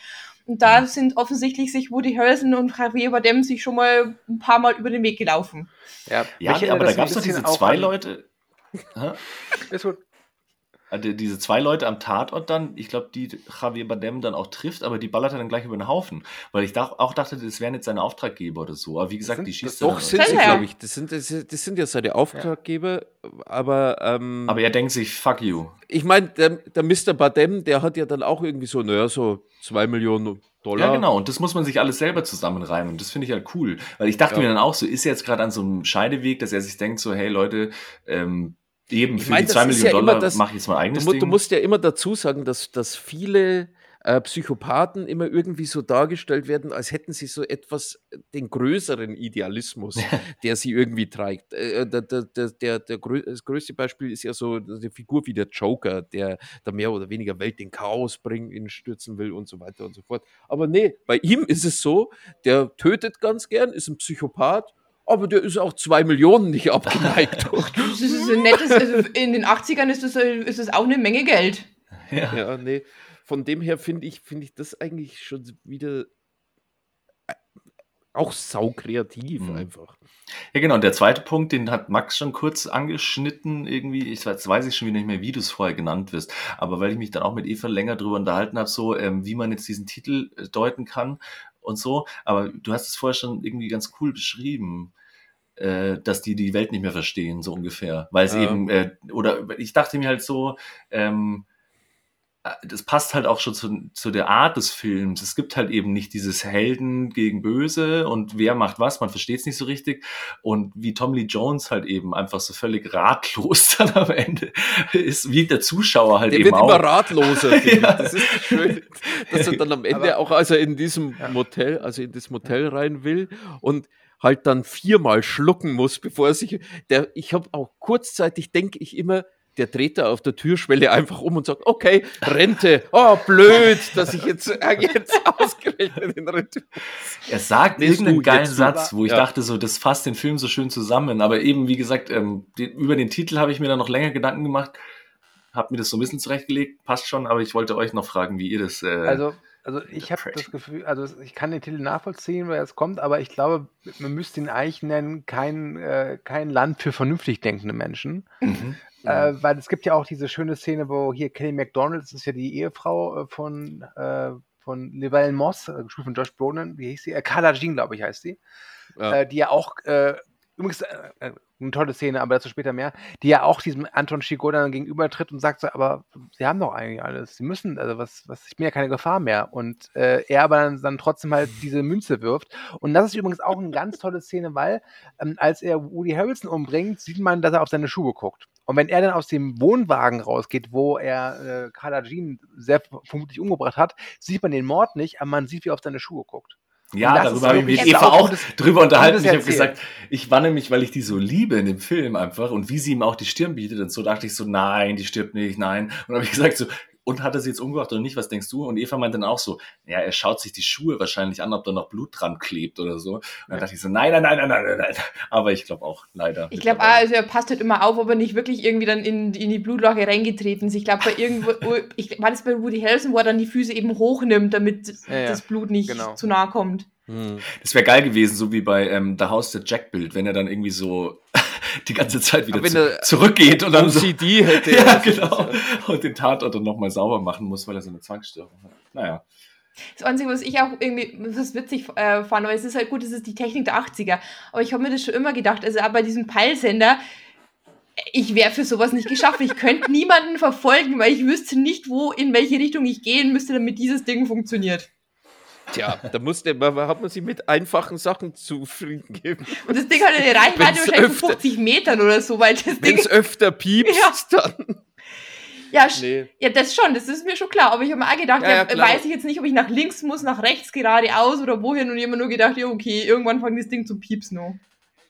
Und da sind offensichtlich sich Woody Harrelson und Javier Bardem sich schon mal ein paar Mal über den Weg gelaufen. Ja, Ja, aber da das gab es doch diese zwei Leute. Hä? Ist gut. Also diese zwei Leute am Tatort dann, ich glaube, die Javier Bardem dann auch trifft, aber die ballert er dann gleich über den Haufen. Weil ich dach, auch dachte, das wären jetzt seine Auftraggeber oder so. Aber wie gesagt, sind- die schießt das- Doch, sind sie, ja. glaube ich. Das sind, das, das sind ja seine Auftraggeber, aber, ähm, Aber er denkt sich, fuck you. ich meine, der, der Mr. Badem, der hat ja dann auch irgendwie so, naja, so zwei Millionen Dollar. Ja, genau. Und das muss man sich alles selber zusammenreimen. Und das finde ich halt cool. Weil ich dachte Ja. mir dann auch so, ist er jetzt gerade an so einem Scheideweg, dass er sich denkt so, hey Leute, ähm, eben Ich für mein, die zwei das ist Millionen ja Dollar das- mache ich jetzt mein Du, eigenes mu- Ding. du musst ja immer dazu sagen, dass, dass viele äh, Psychopathen immer irgendwie so dargestellt werden, als hätten sie so etwas, äh, den größeren Idealismus, *laughs* der sie irgendwie trägt. Äh, der, der, der, der, der, das größte Beispiel ist ja so eine Figur wie der Joker, der da mehr oder weniger Welt in Chaos bringen, ihn stürzen will und so weiter und so fort. Aber nee, bei ihm ist es so, der tötet ganz gern, ist ein Psychopath, aber der ist auch zwei Millionen nicht abgeneigt. *laughs* Das ist ein nettes, also in den 80ern ist das, ist das auch eine Menge Geld. Ja, nee. Von dem her finde ich, finde ich das eigentlich schon wieder äh, auch saukreativ Mhm. einfach. Ja, genau. Und der zweite Punkt, den hat Max schon kurz angeschnitten irgendwie. Ich weiß, weiß ich schon wieder nicht mehr, wie du es vorher genannt wirst. Aber weil ich mich dann auch mit Eva länger drüber unterhalten habe, so ähm, wie man jetzt diesen Titel äh, deuten kann und so. Aber du hast es vorher schon irgendwie ganz cool beschrieben, äh, dass die die Welt nicht mehr verstehen, so ungefähr. Weil es Ja. eben, äh, oder ich dachte mir halt so, ähm, äh, das passt halt auch schon zu, zu der Art des Films. Es gibt halt eben nicht dieses Helden gegen Böse und wer macht was, man versteht es nicht so richtig. Und wie Tom Lee Jones halt eben einfach so völlig ratlos *laughs* dann am Ende ist, wie der Zuschauer halt Der eben wird auch. immer ratloser. *laughs* Ja. Das ist schön, dass er dann am Ende Aber- auch, als er in diesem Ja. Motel, also in das Motel rein will und halt dann viermal schlucken muss, bevor er sich. Der, ich habe auch kurzzeitig denke ich immer, der dreht da auf der Türschwelle einfach um und sagt, okay, Rente. Oh, blöd, dass ich jetzt, äh, jetzt *laughs* ausgerechnet in Rente. Er sagt Willst irgendeinen geilen Satz, wo ich Ja. dachte, so, das fasst den Film so schön zusammen. Aber eben, wie gesagt, ähm, den, über den Titel habe ich mir dann noch länger Gedanken gemacht, habe mir das so ein bisschen zurechtgelegt, passt schon, aber ich wollte euch noch fragen, wie ihr das. Äh, Also, also ich habe das Gefühl, also ich kann den Titel nachvollziehen, wer es kommt, aber ich glaube, man müsste ihn eigentlich nennen, kein, äh, kein Land für vernünftig denkende Menschen. mhm. Äh, weil es gibt ja auch diese schöne Szene, wo hier Kelly MacDonald, das ist ja die Ehefrau äh, von, äh, von Llewellyn Moss, äh, gespielt von Josh Brolin, wie hieß sie? Äh, Carla Jean, glaube ich, heißt sie. Ja. Äh, die ja auch, äh, übrigens, äh, äh, eine tolle Szene, aber dazu später mehr, die ja auch diesem Anton Chico dann gegenübertritt und sagt so, aber sie haben doch eigentlich alles, sie müssen, also was, was, ich bin ja keine Gefahr mehr. Und äh, er aber dann, dann trotzdem halt diese Münze wirft. Und das ist übrigens auch eine ganz tolle Szene, weil ähm, als er Woody Harrelson umbringt, sieht man, dass er auf seine Schuhe guckt. Und wenn er dann aus dem Wohnwagen rausgeht, wo er äh, Carla Jean sehr vermutlich umgebracht hat, sieht man den Mord nicht, aber man sieht, wie er auf seine Schuhe guckt. Ja, darüber habe ich mich Eva auch drüber unterhalten. Ich habe gesagt, ich war nämlich, weil ich die so liebe in dem Film einfach und wie sie ihm auch die Stirn bietet und so, dachte ich so, nein, die stirbt nicht, nein. Und dann habe ich gesagt so, und hat er sie jetzt umgebracht oder nicht, was denkst du? Und Eva meinte dann auch so, ja, er schaut sich die Schuhe wahrscheinlich an, ob da noch Blut dran klebt oder so. Und dann dachte ich so, nein, nein, nein, nein, nein, nein, nein. Aber ich glaube auch, leider. Ich glaube, also er passt halt immer auf, ob er nicht wirklich irgendwie dann in, in die Blutlache reingetreten ist. Ich glaube, bei irgendwo, *laughs* ich, war das bei Woody Harrelson, wo er dann die Füße eben hochnimmt, damit Ja, das Blut nicht genau. zu nahe kommt. Hm. Das wäre geil gewesen, so wie bei ähm, The House That Jack Bild, wenn er dann irgendwie so die ganze Zeit wieder zu, er zurückgeht und dann so, OCD *laughs* hätte ja, er. genau, und den Tatort dann nochmal sauber machen muss, weil er so eine Zwangsstörung hat. Naja. Das Einzige, was ich auch irgendwie was witzig äh, fand, aber es ist halt gut, es ist die Technik der 80er. Aber ich habe mir das schon immer gedacht, also auch bei diesem Peilsender, ich wäre für sowas nicht geschafft. Ich könnte *laughs* niemanden verfolgen, weil ich wüsste nicht, wo, in welche Richtung ich gehen müsste, damit dieses Ding funktioniert. Tja, da musste man, hat man sich mit einfachen Sachen zufrieden geben. Und das Ding hat eine Reichweite wahrscheinlich von 50 Metern oder so, weil das Wenn Ding. es öfter piepst, Ja. dann. Ja, Nee. ja, das schon, das ist mir schon klar. Aber ich habe mir auch gedacht, Ja, ja, weiß ich jetzt nicht, ob ich nach links muss, nach rechts geradeaus oder wohin. Und ich habe mir nur gedacht, ja, okay, irgendwann fängt das Ding zu piepsen. noch.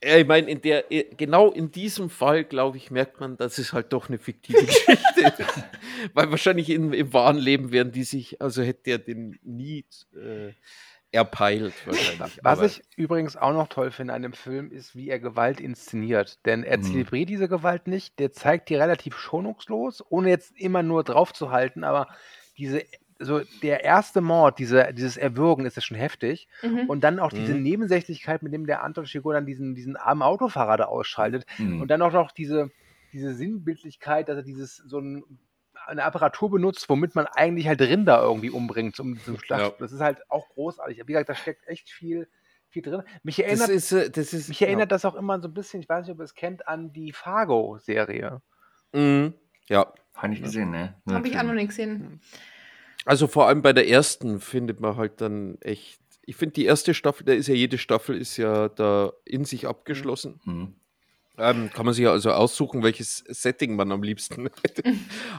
Ja, ich meine, in der, genau in diesem Fall, glaube ich, merkt man, dass es halt doch eine fiktive *laughs* Geschichte ist. Weil wahrscheinlich in, im wahren Leben wären die sich, also hätte er den nie äh, erpeilt. Wahrscheinlich. Was Aber- ich übrigens auch noch toll finde an dem Film, ist, wie er Gewalt inszeniert. Denn er Mhm. zelebriert diese Gewalt nicht, der zeigt die relativ schonungslos, ohne jetzt immer nur drauf zu halten, aber diese, so der erste Mord, diese, dieses Erwürgen ist ja schon heftig. Mhm. Und dann auch diese Mhm. Nebensächlichkeit, mit dem der Anton Chigo dann diesen, diesen armen Autofahrer da ausschaltet. Hm. Und dann auch noch diese, diese Sinnbildlichkeit, dass er dieses so ein, eine Apparatur benutzt, womit man eigentlich halt Rinder irgendwie umbringt zum, zum Schlacht. Ja. Das ist halt auch großartig. Wie gesagt, da steckt echt viel, viel drin. Mich das erinnert, ist, äh, das ist, mich erinnert das auch immer so ein bisschen, ich weiß nicht, ob ihr es kennt, an die Fargo-Serie. Ja. Mhm. ja. Habe ich gesehen, ne? Habe ich auch noch nicht gesehen. Also vor allem bei der ersten findet man halt dann echt. Ich finde die erste Staffel, da ist ja jede Staffel ist ja da in sich abgeschlossen. Hm. Ähm, kann man sich ja also aussuchen, welches Setting man am liebsten *laughs* hätte.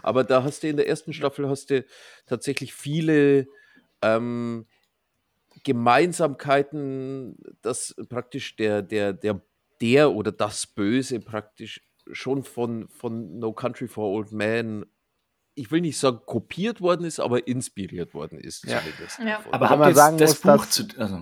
Aber da hast du in der ersten Staffel hast du tatsächlich viele ähm, Gemeinsamkeiten, dass praktisch der, der, der, der oder das Böse praktisch schon von, von No Country for Old Men, ich will nicht sagen kopiert worden ist, aber inspiriert worden ist. Ja. zumindest Ja. Aber man ihr sagen das muss, Buch dass- zu. Also,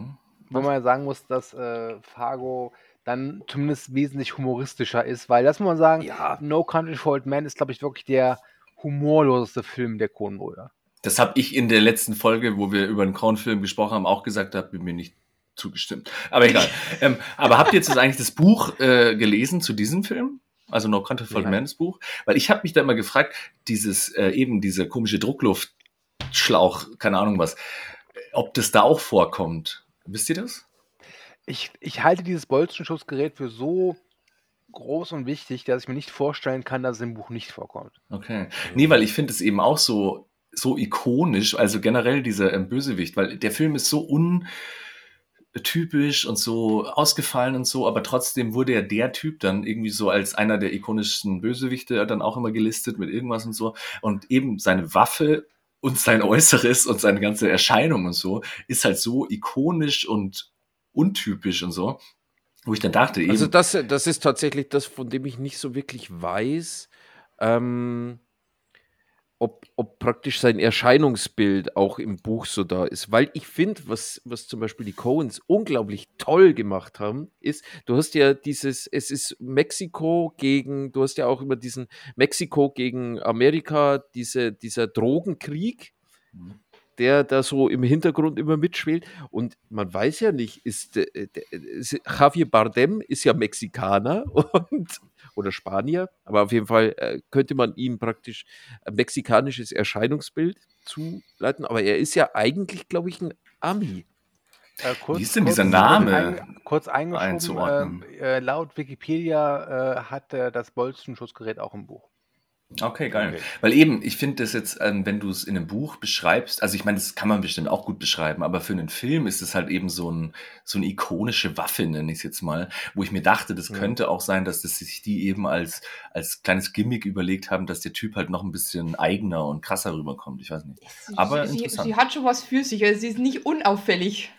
Wo man ja sagen muss, dass äh, Fargo dann zumindest wesentlich humoristischer ist, weil das muss man sagen, Ja. No Country for Old Men ist, glaube ich, wirklich der humorloseste Film der Coen-Brüder. das habe ich in der letzten Folge, wo wir über einen Kornfilm gesprochen haben, auch gesagt, da ihr mir nicht zugestimmt. Aber egal. *laughs* ähm, aber habt ihr jetzt eigentlich das Buch äh, gelesen zu diesem Film? Also No Country for Old Nein. Men das Buch? Weil ich habe mich da immer gefragt, dieses äh, eben diese komische Druckluftschlauch, keine Ahnung was, ob das da auch vorkommt. Wisst ihr das? Ich, ich halte dieses Bolzenschussgerät für so groß und wichtig, dass ich mir nicht vorstellen kann, dass es im Buch nicht vorkommt. Okay. Nee, weil ich finde es eben auch so, so ikonisch, also generell dieser ähm, Bösewicht, weil der Film ist so untypisch und so ausgefallen und so, aber trotzdem wurde ja der Typ dann irgendwie so als einer der ikonischsten Bösewichte dann auch immer gelistet mit irgendwas und so. Und eben seine Waffe und sein Äußeres und seine ganze Erscheinung und so ist halt so ikonisch und untypisch und so, wo ich dann dachte, eben, Also das, das ist tatsächlich das, von dem ich nicht so wirklich weiß, ähm, ob, ob praktisch sein Erscheinungsbild auch im Buch so da ist. Weil ich finde, was, was zum Beispiel die Coens unglaublich toll gemacht haben, ist, du hast ja dieses, es ist Mexiko gegen, du hast ja auch über diesen Mexiko gegen Amerika, diese, dieser Drogenkrieg, Mhm. der da so im Hintergrund immer mitschwelt. Und man weiß ja nicht, ist, äh, der- ist Javier Bardem ist ja Mexikaner *laughs* und, oder Spanier, aber auf jeden Fall äh, könnte man ihm praktisch ein mexikanisches Erscheinungsbild zuleiten. Aber er ist ja eigentlich, glaube ich, ein Ami. Äh, kurz, Wie ist denn kurz- dieser Name Kurz, ein, kurz eingeschoben, einzuordnen? äh, äh, laut Wikipedia äh, hat er das Bolzenschussgerät auch im Buch. Okay, geil. Okay. Weil eben, ich finde das jetzt, ähm, wenn du es in einem Buch beschreibst, also ich meine, das kann man bestimmt auch gut beschreiben, aber für einen Film ist es halt eben so, ein, so eine ikonische Waffe, nenne ich es jetzt mal, wo ich mir dachte, das Mhm. könnte auch sein, dass das sich die eben als, als kleines Gimmick überlegt haben, dass der Typ halt noch ein bisschen eigener und krasser rüberkommt. Ich weiß nicht. Sie, Aber sie, interessant. sie hat schon was für sich, also sie ist nicht unauffällig.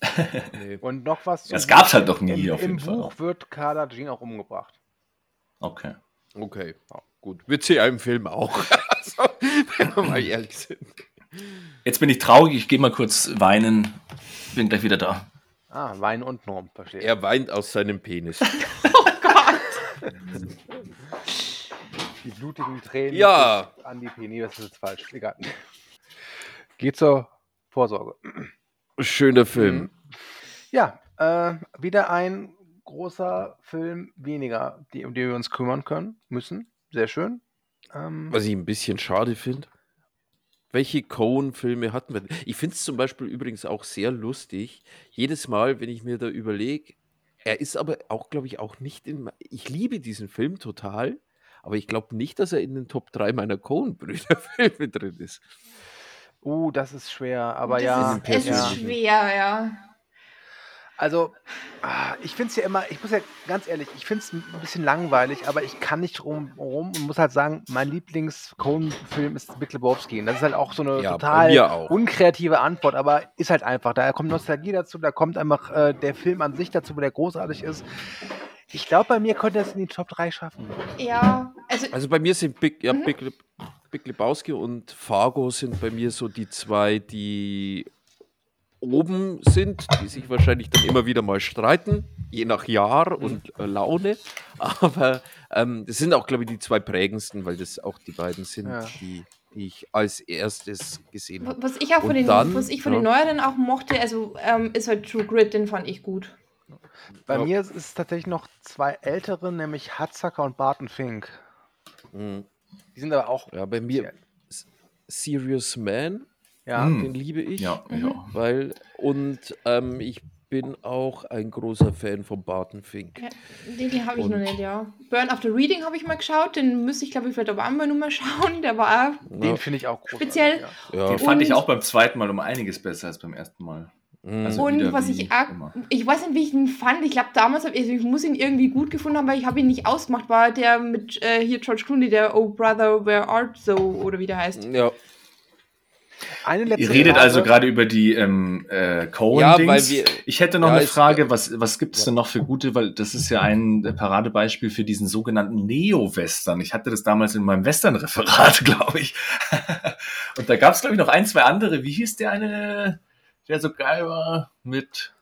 *laughs* Und noch was. Das gab's halt Buch. noch nie Im, auf jeden Im Fall Buch auch. wird Carla Jean auch umgebracht. Okay. Okay, ja, gut. Wird sie ja im Film auch. *laughs* wenn wir mal ehrlich sind. Jetzt bin ich traurig, ich gehe mal kurz weinen. Bin gleich wieder da. Ah, Wein untenrum, verstehe. Er weint aus seinem Penis. *laughs* Die blutigen Tränen Ja. an die Penny, das ist jetzt falsch. Egal. Geht zur Vorsorge. Schöner Film. Mhm. Ja, äh, wieder ein großer Film weniger, die, um den wir uns kümmern können, müssen. Sehr schön. Ähm, Was ich ein bisschen schade finde. Welche Cohen-Filme hatten wir? Ich finde es zum Beispiel übrigens auch sehr lustig. Jedes Mal, wenn ich mir da überlege, er ist aber auch, glaube ich, auch nicht in. Ich liebe diesen Film total, aber ich glaube nicht, dass er in den Top 3 meiner Cohen-Brüder-Filme *laughs* drin ist. uh, das ist schwer, aber das ja. ist, es ja. ist schwer, ja. Also, ah, ich finde es ja immer, ich muss ja ganz ehrlich, ich finde es ein bisschen langweilig, aber ich kann nicht rum, rum und muss halt sagen, mein Lieblings-Cohen-Film ist Big Lebowski. Und das ist halt auch so eine Ja, total unkreative Antwort, aber ist halt einfach. Da kommt Nostalgie dazu, da kommt einfach äh, der Film an sich dazu, wo der großartig ist. Ich glaube, bei mir könnte er es in die Top 3 schaffen. Ja, also Also bei mir sind Big, ja, Mhm. Big, Big Lebowski und Fargo sind bei mir so die zwei, die oben sind, die sich wahrscheinlich dann immer wieder mal streiten, je nach Jahr und äh, Laune. *laughs* Aber ähm, das sind auch, glaube ich, die zwei prägendsten, weil das auch die beiden sind, Ja. die, die ich als erstes gesehen habe. was ich auch von den, dann, was ich von ja. den neueren auch mochte, also ähm, ist halt True Grit, den fand ich gut. Bei Ja. mir ist es tatsächlich noch zwei ältere, nämlich Hatzacker und Barton Fink. Mhm. Die sind aber auch. Ja, bei mir Serious Man, Ja, Mhm. den liebe ich. Ja, Mhm. ja. Weil, und ähm, ich bin auch ein großer Fan von Barton Fink. Ja, den, den habe ich noch Und- nicht, ja. Burn After Reading habe ich mal geschaut, den müsste ich glaube ich vielleicht aber einmal nur mal *laughs* schauen. Der war auch den finde ich auch großartig. Speziell- Ja. ja. Den fand ich auch beim zweiten Mal um einiges besser als beim ersten Mal. Mhm. Also Und was ich auch, immer. ich weiß nicht, wie ich ihn fand. Ich glaube, damals, hab, also ich muss ihn irgendwie gut gefunden haben, aber ich habe ihn nicht ausgemacht. War der mit äh, hier George Clooney, der Oh Brother, Where Art So oder wie der heißt. ja. Eine letzte Ihr redet Frage. also gerade über die ähm, äh, Ja, Cohen-Dings. weil wir- ich hätte noch Ja, eine Frage, was, was gibt es denn noch für gute, weil das ist ja ein Paradebeispiel für diesen sogenannten Neo-Western. Ich hatte das damals in meinem Western-Referat, *laughs* glaube ich. Und da gab es, glaube ich, noch ein, zwei andere. Wie hieß der eine, der so geil war mit,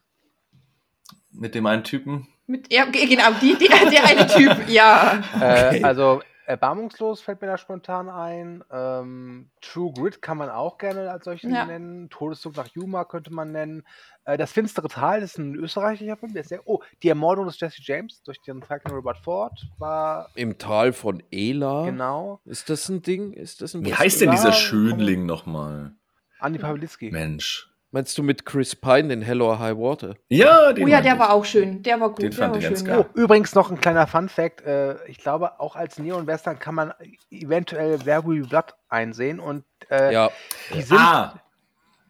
mit dem einen Typen? Mit, ja, ge- genau, die, die, der eine Typ, ja. Äh, also erbarmungslos fällt mir da spontan ein. Ähm, True Grit kann man auch gerne als solchen Ja. nennen. Todeszug nach Yuma könnte man nennen. Äh, das finstere Tal ist ein österreichischer Film. Der ist sehr, oh, die Ermordung des Jesse James durch den Falcon Robert Ford war Im Tal von Ela. genau. Ist das ein Ding? Ist das ein Wie heißt denn dieser Schönling nochmal? Andi Pawlitzki. Mensch. Meinst du mit Chris Pine in Hello or High Water? Ja, den Oh ja, der ich. war auch schön. Der war gut. Den der fand war ich ganz schön, geil. Oh, übrigens noch ein kleiner Fun-Fact. Äh, ich glaube, auch als Neon-Western kann man eventuell Werewolf Blood einsehen und äh, Ja. die sind. Ah!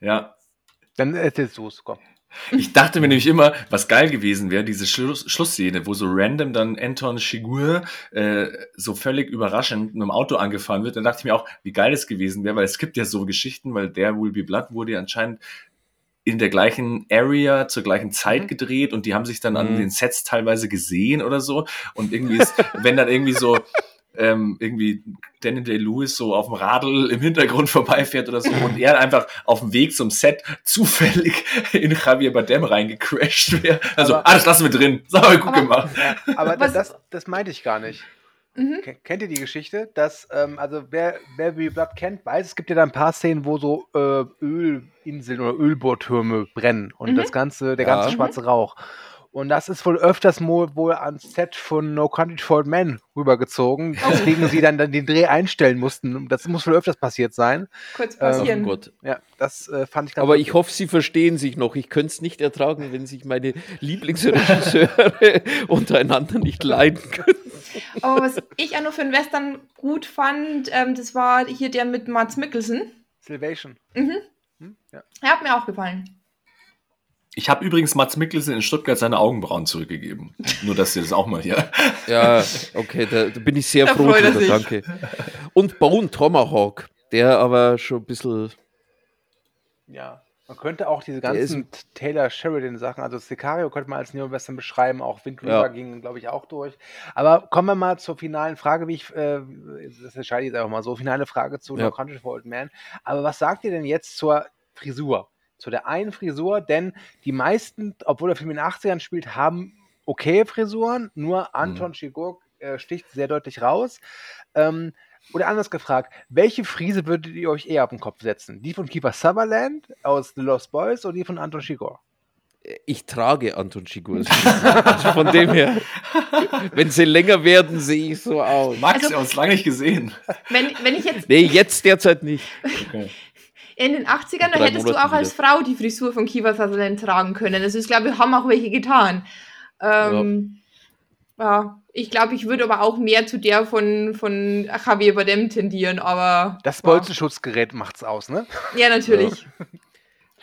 Ja, Dann du es, komm. Ich dachte mir nämlich immer, was geil gewesen wäre, diese Schluss Schlussszene, wo so random dann Anton Chigurh äh, so völlig überraschend mit dem Auto angefahren wird. Dann dachte ich mir auch, wie geil es gewesen wäre, weil es gibt ja so Geschichten, weil der Will Be Blood wurde ja anscheinend in der gleichen Area zur gleichen Zeit Mhm. gedreht und die haben sich dann an Mhm. den Sets teilweise gesehen oder so. Und irgendwie ist, *laughs* wenn dann irgendwie so ähm, irgendwie Daniel Day-Lewis so auf dem Radl im Hintergrund *laughs* vorbeifährt oder so und er einfach auf dem Weg zum Set zufällig *laughs* in Javier Bardem reingecrashed wäre. Also, Aber- ah, das lassen wir drin. Das haben wir gut Aber- gemacht. Aber Was- das, das meinte ich gar nicht. Mhm. Ken- Kennt ihr die Geschichte? Dass, ähm, also wer, wer wie Blood kennt, weiß, es gibt ja da ein paar Szenen, wo so äh, Ölinseln oder Ölbohrtürme brennen und Mhm. das ganze, der Ja. ganze schwarze Rauch. Und das ist wohl öfters wohl, ans Set von No Country for Old Men rübergezogen, Oh. weswegen sie dann, dann den Dreh einstellen mussten. Das muss wohl öfters passiert sein. Kurz Ähm, Oh passieren. Gott. Ja, das äh, fand ich ganz Aber ich hoffe, Sie verstehen sich noch. Ich könnte es nicht ertragen, wenn sich meine Lieblingsregisseure *laughs* untereinander nicht leiden können. Aber was ich auch noch für einen Western gut fand, ähm, das war hier der mit Mats Mikkelsen. Salvation. Mhm. Hm? Ja. Er hat mir auch gefallen. Ich habe übrigens Mats Mikkelsen in Stuttgart seine Augenbrauen zurückgegeben. Nur, dass ihr das auch mal hier. *laughs* Ja, okay, da, da bin ich sehr Da froh er drüber, danke. Und Bone Tomahawk, der aber schon ein bisschen Ja. Man könnte auch diese ganzen Taylor Sheridan-Sachen, also Sicario könnte man als Neo-Western beschreiben, auch Wind Ja. River ging, glaube ich, auch durch. Aber kommen wir mal zur finalen Frage, wie ich, äh, das entscheide ich jetzt einfach mal so, finale Frage zu Ja. No Country for Old Men. Aber was sagt ihr denn jetzt zur Frisur? Zu der einen Frisur, denn die meisten, obwohl der Film in den 80ern spielt, haben okay Frisuren, nur Anton Chigurh äh, sticht sehr deutlich raus. Ähm, oder anders gefragt, welche Frise würdet ihr euch eher auf den Kopf setzen? Die von Kiefer Sutherland aus The Lost Boys oder die von Anton Chigurh? Ich trage Anton Chigurhs Frisur. Also von dem her, wenn sie länger werden, sehe ich so aus. Max, Also- wir haben uns lange nicht gesehen. Wenn, wenn ich jetzt Nee, jetzt derzeit nicht. Okay. In den 80ern, dann drei hättest du Monaten auch als Frau die Frisur von Kiefer Sutherland tragen können. Also ich glaube, wir haben auch welche getan. Ähm, ja. ich glaube, ich würde aber auch mehr zu der von, von Javier Bardem tendieren, aber Das ja. Bolzenschutzgerät macht's aus, ne? Ja, natürlich. *laughs*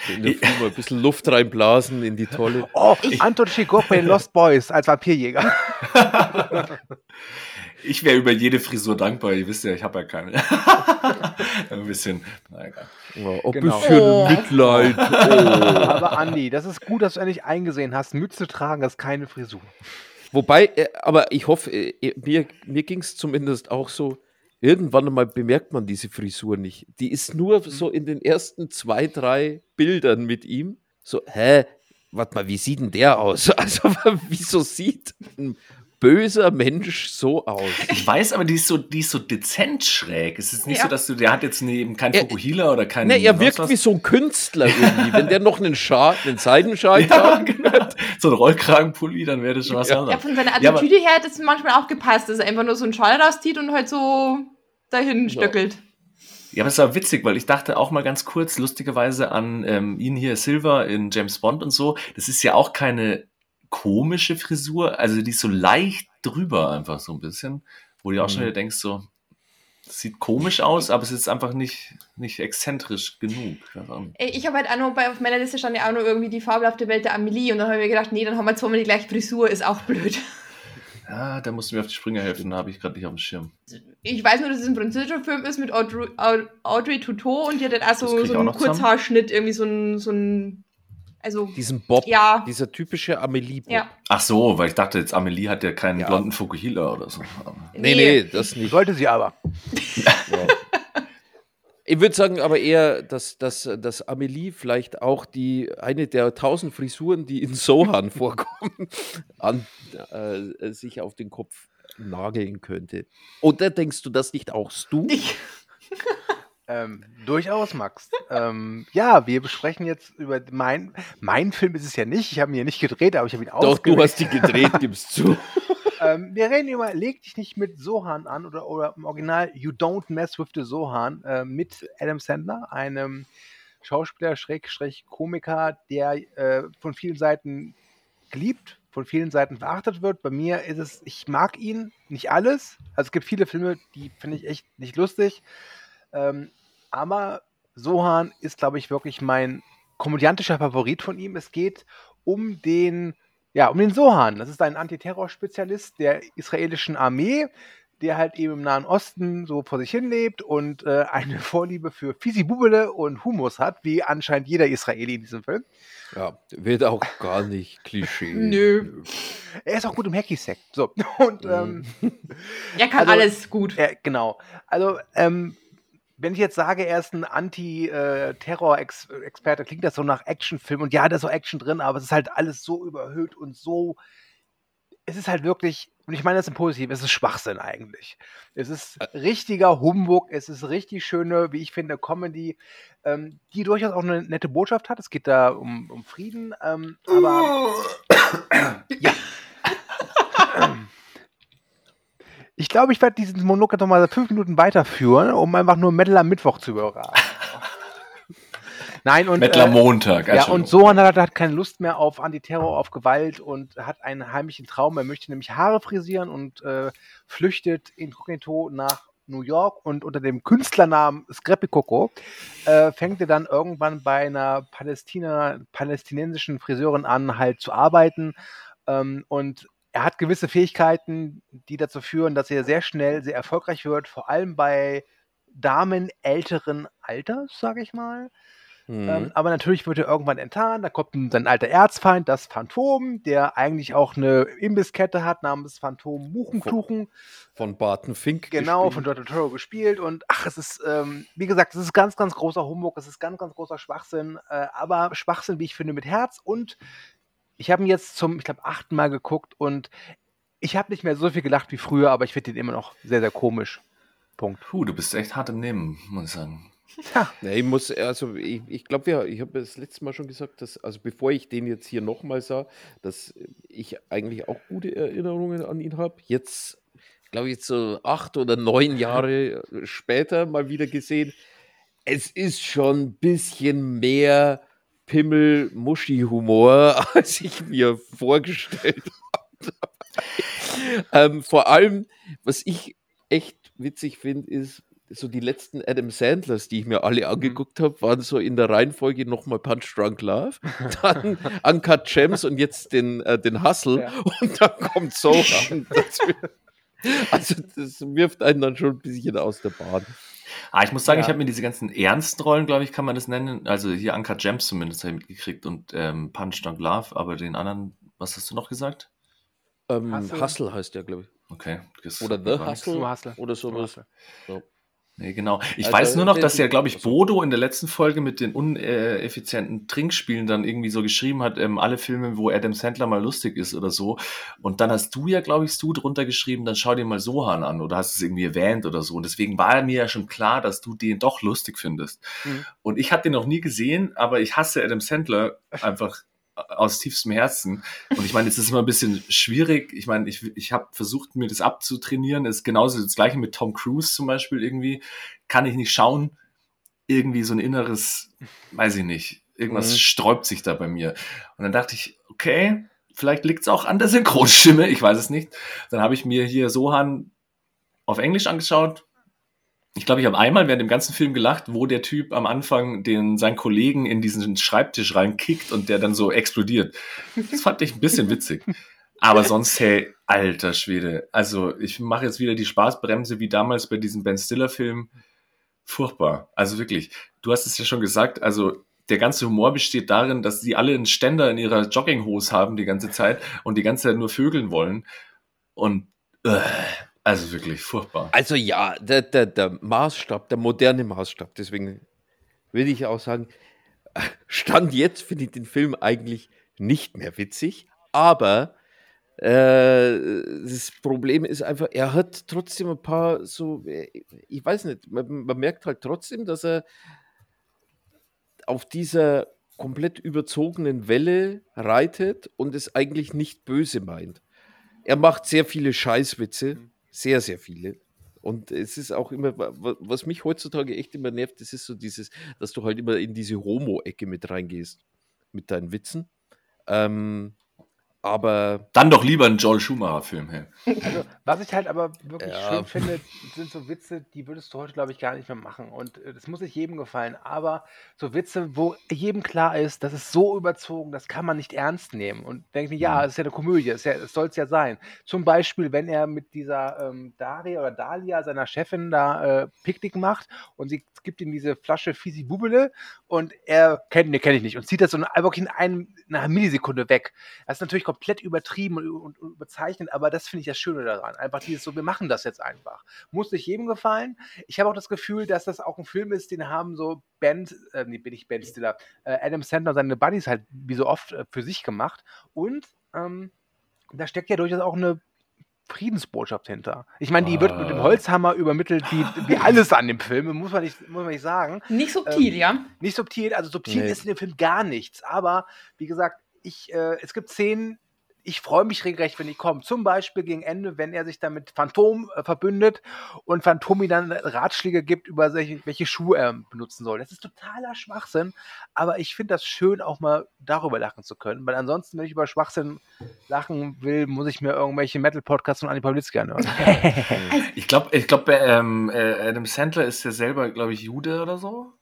In der Früh mal ein bisschen Luft reinblasen in die Tolle. Oh, Anton Chigurh bei den Lost Boys als Vampirjäger. *laughs* Ich wäre über jede Frisur dankbar. Ihr wisst ja, ich habe ja keine. *laughs* Ein bisschen. Na egal. Ja, ob Genau. bisschen Oh. Mitleid. Oh. Aber Andi, das ist gut, dass du endlich eingesehen hast, Mütze tragen, das ist keine Frisur. Wobei, äh, aber ich hoffe, äh, mir, mir ging es zumindest auch so, irgendwann einmal bemerkt man diese Frisur nicht. Die ist nur so in den ersten zwei, drei Bildern mit ihm. So, hä, warte mal, wie sieht denn der aus? *laughs* Also, wieso sieht ein böser Mensch so aus? Ich weiß, aber die ist so, die ist so dezent schräg. Es ist nicht Ja. so, dass du, der hat jetzt nie, eben kein Fukuhila oder kein. Ne, er wirkt was. wie so ein Künstler irgendwie. Wenn der noch einen, Schal, einen Seidenschal Ja, hat, genau. So ein Rollkragenpulli, dann wäre das schon was Ja. Ja, anderes. von seiner Ja, Attitüde her hat es manchmal auch gepasst, dass er einfach nur so einen Schal rauszieht und halt so dahin stöckelt. Ja, aber es war witzig, weil ich dachte auch mal ganz kurz, lustigerweise an ähm, ihn hier, Silver in James Bond und so. Das ist ja auch keine komische Frisur, also die ist so leicht drüber einfach so ein bisschen, wo du auch schon Mhm. wieder denkst, so, sieht komisch aus, aber es ist einfach nicht, nicht exzentrisch genug. Ich habe halt auch noch, bei, auf meiner Liste stand ja auch noch irgendwie die fabelhafte Welt der Amelie und dann habe ich mir gedacht, nee, dann haben wir zweimal die gleiche Frisur, ist auch blöd. Ja, da musst du mir auf die Sprünge helfen, da habe ich gerade nicht auf dem Schirm. Ich weiß nur, dass es ein französischer Film ist mit Audrey, Aud- Audrey Tautou und die hat halt auch so, so auch einen zusammen. Kurzhaarschnitt, irgendwie so ein, so ein also, diesen Bob, ja, dieser typische Amelie-Bob. ja. Ach so, weil ich dachte jetzt, Amelie hat ja keinen Ja. blonden Fukuhila oder so. Nee, nee, das nicht. Sollte sie aber. *laughs* Ich würde sagen, aber eher, dass, dass, dass Amelie vielleicht auch die eine der tausend Frisuren, die in Sohan vorkommen, *laughs* an, äh, sich auf den Kopf nageln könnte. Oder denkst du das nicht auch du? Ich, *laughs* Ähm, durchaus, Max. ähm, ja, wir besprechen jetzt über mein, mein Film ist es ja nicht. Ich habe ihn ja nicht gedreht, aber ich habe ihn Doch, du hast die gedreht, gibst zu. *laughs* ähm, wir reden über Leg dich nicht mit Sohan an oder, oder im Original You Don't Mess with the Sohan äh, mit Adam Sandler, einem Schauspieler, Schrägstrich Komiker, der äh, von vielen Seiten geliebt, von vielen Seiten verachtet wird. Bei mir ist es, ich mag ihn, nicht alles. Also es gibt viele Filme, die finde ich echt nicht lustig. Ähm, aber Sohan ist, glaube ich, wirklich mein komödiantischer Favorit von ihm. Es geht um den, ja, um den Sohan. Das ist ein Antiterrorspezialist der israelischen Armee, der halt eben im Nahen Osten so vor sich hin lebt und äh, eine *laughs* Vorliebe für Fisibubele und Humus hat, wie anscheinend jeder Israeli in diesem Film. Ja, wird auch gar nicht *laughs* Klischee. Nö. Er ist auch gut im Hacky-Sack. So. *laughs* Und ähm, er kann Also- alles gut. Ja, genau. Also, ähm, wenn ich jetzt sage, er ist ein Anti-Terror-Experte, klingt das so nach Actionfilm. Und ja, da ist so Action drin, aber es ist halt alles so überhöht und so. Es ist halt wirklich, und ich meine das im Positiven, es ist Schwachsinn eigentlich. Es ist richtiger Humbug, es ist richtig schöne, wie ich finde, Comedy, ähm, die durchaus auch eine nette Botschaft hat. Es geht da um, um Frieden, ähm, aber. *coughs* ja. Ich glaube, ich werde diesen Monolog jetzt noch mal fünf Minuten weiterführen, um einfach nur Metal am Mittwoch zu überragen. *laughs* Nein, und. Mettler äh, Montag. ja, und Sohan hat, hat keine Lust mehr auf Antiterror, auf Gewalt und hat einen heimlichen Traum. Er möchte nämlich Haare frisieren und äh, flüchtet inkognito nach New York und unter dem Künstlernamen Scrappy Coco äh, fängt er dann irgendwann bei einer Palästina, palästinensischen Friseurin an, halt zu arbeiten. Ähm, und er hat gewisse Fähigkeiten, die dazu führen, dass er sehr schnell sehr erfolgreich wird, vor allem bei Damen älteren Alters, sage ich mal. Mhm. Ähm, aber natürlich wird er irgendwann enttarnt. Da kommt ein, sein alter Erzfeind, das Phantom, der eigentlich auch eine Imbisskette hat namens Phantom Muchenkluchen. Von Barton Fink. Genau, von gespielt. Dr. Toro gespielt. Und ach, es ist, ähm, wie gesagt, es ist ganz, ganz großer Humbug, es ist ganz, ganz großer Schwachsinn. Äh, aber Schwachsinn, wie ich finde, mit Herz. Und ich habe ihn jetzt zum, ich glaube, achten Mal geguckt und ich habe nicht mehr so viel gelacht wie früher, aber ich finde ihn immer noch sehr, sehr komisch. Punkt. Puh, du bist echt hart im Nehmen, muss ich sagen. Ja, ich muss, also ich, ich glaube, ja, ich habe das letzte Mal schon gesagt, dass, also bevor ich den jetzt hier nochmal sah, dass ich eigentlich auch gute Erinnerungen an ihn habe. Jetzt, glaube ich, so acht oder neun Jahre später mal wieder gesehen. Es ist schon ein bisschen mehr Pimmel-Muschi-Humor, *laughs* als ich mir vorgestellt habe. ähm, vor allem, was ich echt witzig finde, ist, so die letzten Adam Sandlers, die ich mir alle angeguckt habe, waren so in der Reihenfolge nochmal Punch Drunk Love, *laughs* dann Uncut Gems und jetzt den, äh, den Hustle Ja. *laughs* und dann kommt dazu. Also das wirft einen dann schon ein bisschen aus der Bahn. Ah, ich muss sagen, Ja. ich habe mir diese ganzen ernsten Rollen, glaube ich, kann man das nennen. Also hier Anka Gems zumindest habe ich mitgekriegt und ähm, Punch Drunk Love, aber den anderen, was hast du noch gesagt? Ähm, Hustle. Hustle. heißt der, glaube ich. Okay. das Oder The. Hustle, Hustle. oder sowas. Hustle. So. Nee, genau. Ich Also, weiß nur noch, der- dass ja, glaube ich, also- Bodo in der letzten Folge mit den uneffizienten Trinkspielen dann irgendwie so geschrieben hat, ähm, alle Filme, wo Adam Sandler mal lustig ist oder so. Und dann hast du ja, glaube ich, du drunter geschrieben, dann schau dir mal Sohan an oder hast es irgendwie erwähnt oder so. Und deswegen war mir ja schon klar, dass du den doch lustig findest. Mhm. Und ich hatte den noch nie gesehen, aber ich hasse Adam Sandler einfach aus tiefstem Herzen. Und ich meine, es ist immer ein bisschen schwierig. Ich meine, ich, ich habe versucht, mir das abzutrainieren. Es ist genauso das gleiche mit Tom Cruise zum Beispiel irgendwie. Kann ich nicht schauen. Irgendwie so ein inneres, weiß ich nicht. Irgendwas Mhm. sträubt sich da bei mir. Und dann dachte ich, okay, vielleicht liegt es auch an der Synchronstimme, ich weiß es nicht. Dann habe ich mir hier Sohan auf Englisch angeschaut. Ich glaube, ich habe einmal während dem ganzen Film gelacht, wo der Typ am Anfang den seinen Kollegen in diesen Schreibtisch reinkickt und der dann so explodiert. Das fand ich ein bisschen witzig. Aber sonst, hey, alter Schwede. Also, ich mache jetzt wieder die Spaßbremse wie damals bei diesem Ben Stiller-Film. Furchtbar. Also wirklich. Du hast es ja schon gesagt. Also, der ganze Humor besteht darin, dass sie alle einen Ständer in ihrer Jogginghose haben die ganze Zeit und die ganze Zeit nur vögeln wollen. Und, äh, also wirklich furchtbar. Also ja, der, der, der Maßstab, der moderne Maßstab, deswegen würde ich auch sagen, Stand jetzt finde ich den Film eigentlich nicht mehr witzig, aber äh, das Problem ist einfach, er hat trotzdem ein paar so, ich weiß nicht, man, man merkt halt trotzdem, dass er auf dieser komplett überzogenen Welle reitet und es eigentlich nicht böse meint. Er macht sehr viele Scheißwitze, sehr, sehr viele. Und es ist auch immer, wa- wa- was mich heutzutage echt immer nervt, das ist so dieses, dass du halt immer in diese Homo-Ecke mit reingehst mit deinen Witzen. Ähm, aber Dann doch lieber ein Joel Schumacher-Film, hey. Also, was ich halt aber wirklich Ja. schön finde, sind so Witze, die würdest du heute, glaube ich, gar nicht mehr machen. Und äh, das muss nicht jedem gefallen. Aber so Witze, wo jedem klar ist, das ist so überzogen, das kann man nicht ernst nehmen. Und denkt mir, ja, es ist ja eine Komödie, es, ja- soll es ja sein. Zum Beispiel, wenn er mit dieser ähm, Daria oder Dalia, seiner Chefin, da äh, Picknick macht und sie gibt ihm diese Flasche Fisi Bubele und er kennt, ne, kenne ich nicht, und zieht das so wirklich in einem, in einer Millisekunde weg. Das ist natürlich komplett übertrieben und, und, und überzeichnet, aber das finde ich das Schöne daran. Einfach dieses so, wir machen das jetzt einfach. Muss nicht jedem gefallen. Ich habe auch das Gefühl, dass das auch ein Film ist, den haben so Ben, äh, nee, bin ich Ben Stiller, äh, Adam Sandler und seine Buddies halt wie so oft äh, für sich gemacht. Und ähm, da steckt ja durchaus auch eine Friedensbotschaft hinter. Ich meine, die wird mit dem Ah. Holzhammer übermittelt, wie, wie *laughs* alles an dem Film, muss man nicht, muss man nicht sagen. Nicht subtil, Ähm, ja? Nicht subtil, also subtil Nee. ist in dem Film gar nichts. Aber wie gesagt, ich, äh, es gibt Szenen, ich freue mich regelrecht, wenn die kommen. Zum Beispiel gegen Ende, wenn er sich dann mit Phantom äh, verbündet und Phantom ihm dann Ratschläge gibt, über welche, welche Schuhe er benutzen soll. Das ist totaler Schwachsinn, aber ich finde das schön, auch mal darüber lachen zu können, weil ansonsten, wenn ich über Schwachsinn lachen will, muss ich mir irgendwelche Metal-Podcasts von Anni Pawlitzki anhören. *laughs* Ich glaube, ich glaub, ähm, äh, Adam Sandler ist ja selber, glaube ich, Jude oder so.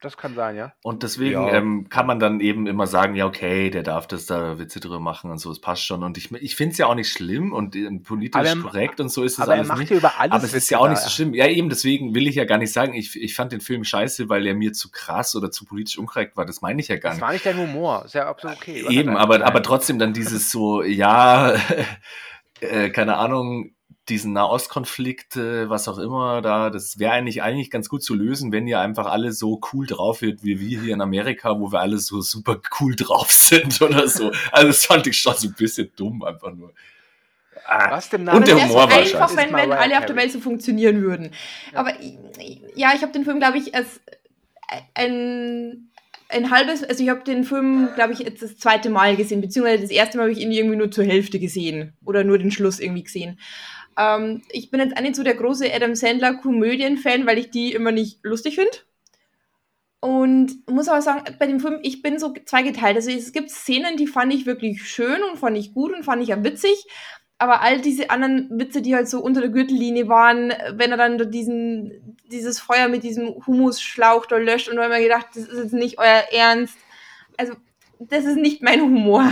Das kann sein, ja. Und deswegen Ja. ähm, kann man dann eben immer sagen, ja, okay, der darf das da Witze drüber machen und so, es passt schon. Und ich, ich finde es ja auch nicht schlimm und ähm, politisch Aber er- korrekt und so ist es Aber er alles macht nicht. ja über alles Aber es ist ja auch nicht so schlimm. Ja, eben, deswegen will ich ja gar nicht sagen, ich, ich fand den Film scheiße, weil er mir zu krass oder zu politisch unkorrekt war. Das meine ich ja gar Das nicht. war nicht dein Humor. Ist ja absolut okay. Eben, aber, aber trotzdem dann dieses so, ja, *laughs* äh, keine Ahnung, diesen Nahostkonflikt, äh, was auch immer, da, das wäre eigentlich, eigentlich ganz gut zu lösen, wenn ihr einfach alle so cool drauf wird, wie wir hier in Amerika, wo wir alle so super cool drauf *laughs* sind oder so. Also das fand ich schon so ein bisschen dumm, einfach nur. Ah, Was dem Und der Humor war einfach, wenn, wenn alle auf der. Welt so funktionieren würden. Aber ja, ich habe den Film, glaube ich, als ein, ein halbes, also ich habe den Film, glaube ich, jetzt das zweite Mal gesehen, beziehungsweise das erste Mal habe ich ihn irgendwie nur zur Hälfte gesehen oder nur den Schluss irgendwie gesehen. Ähm, ich bin jetzt auch nicht so der große Adam Sandler Komödien-Fan, weil ich die immer nicht lustig finde. Und muss aber sagen, bei dem Film, ich bin so zweigeteilt. Also es gibt Szenen, die fand ich wirklich schön und fand ich gut und fand ich auch witzig. Aber all diese anderen Witze, die halt so unter der Gürtellinie waren, wenn er dann da diesen, dieses Feuer mit diesem Humusschlauch da löscht und haben wir gedacht, das ist jetzt nicht euer Ernst. Also, das ist nicht mein Humor.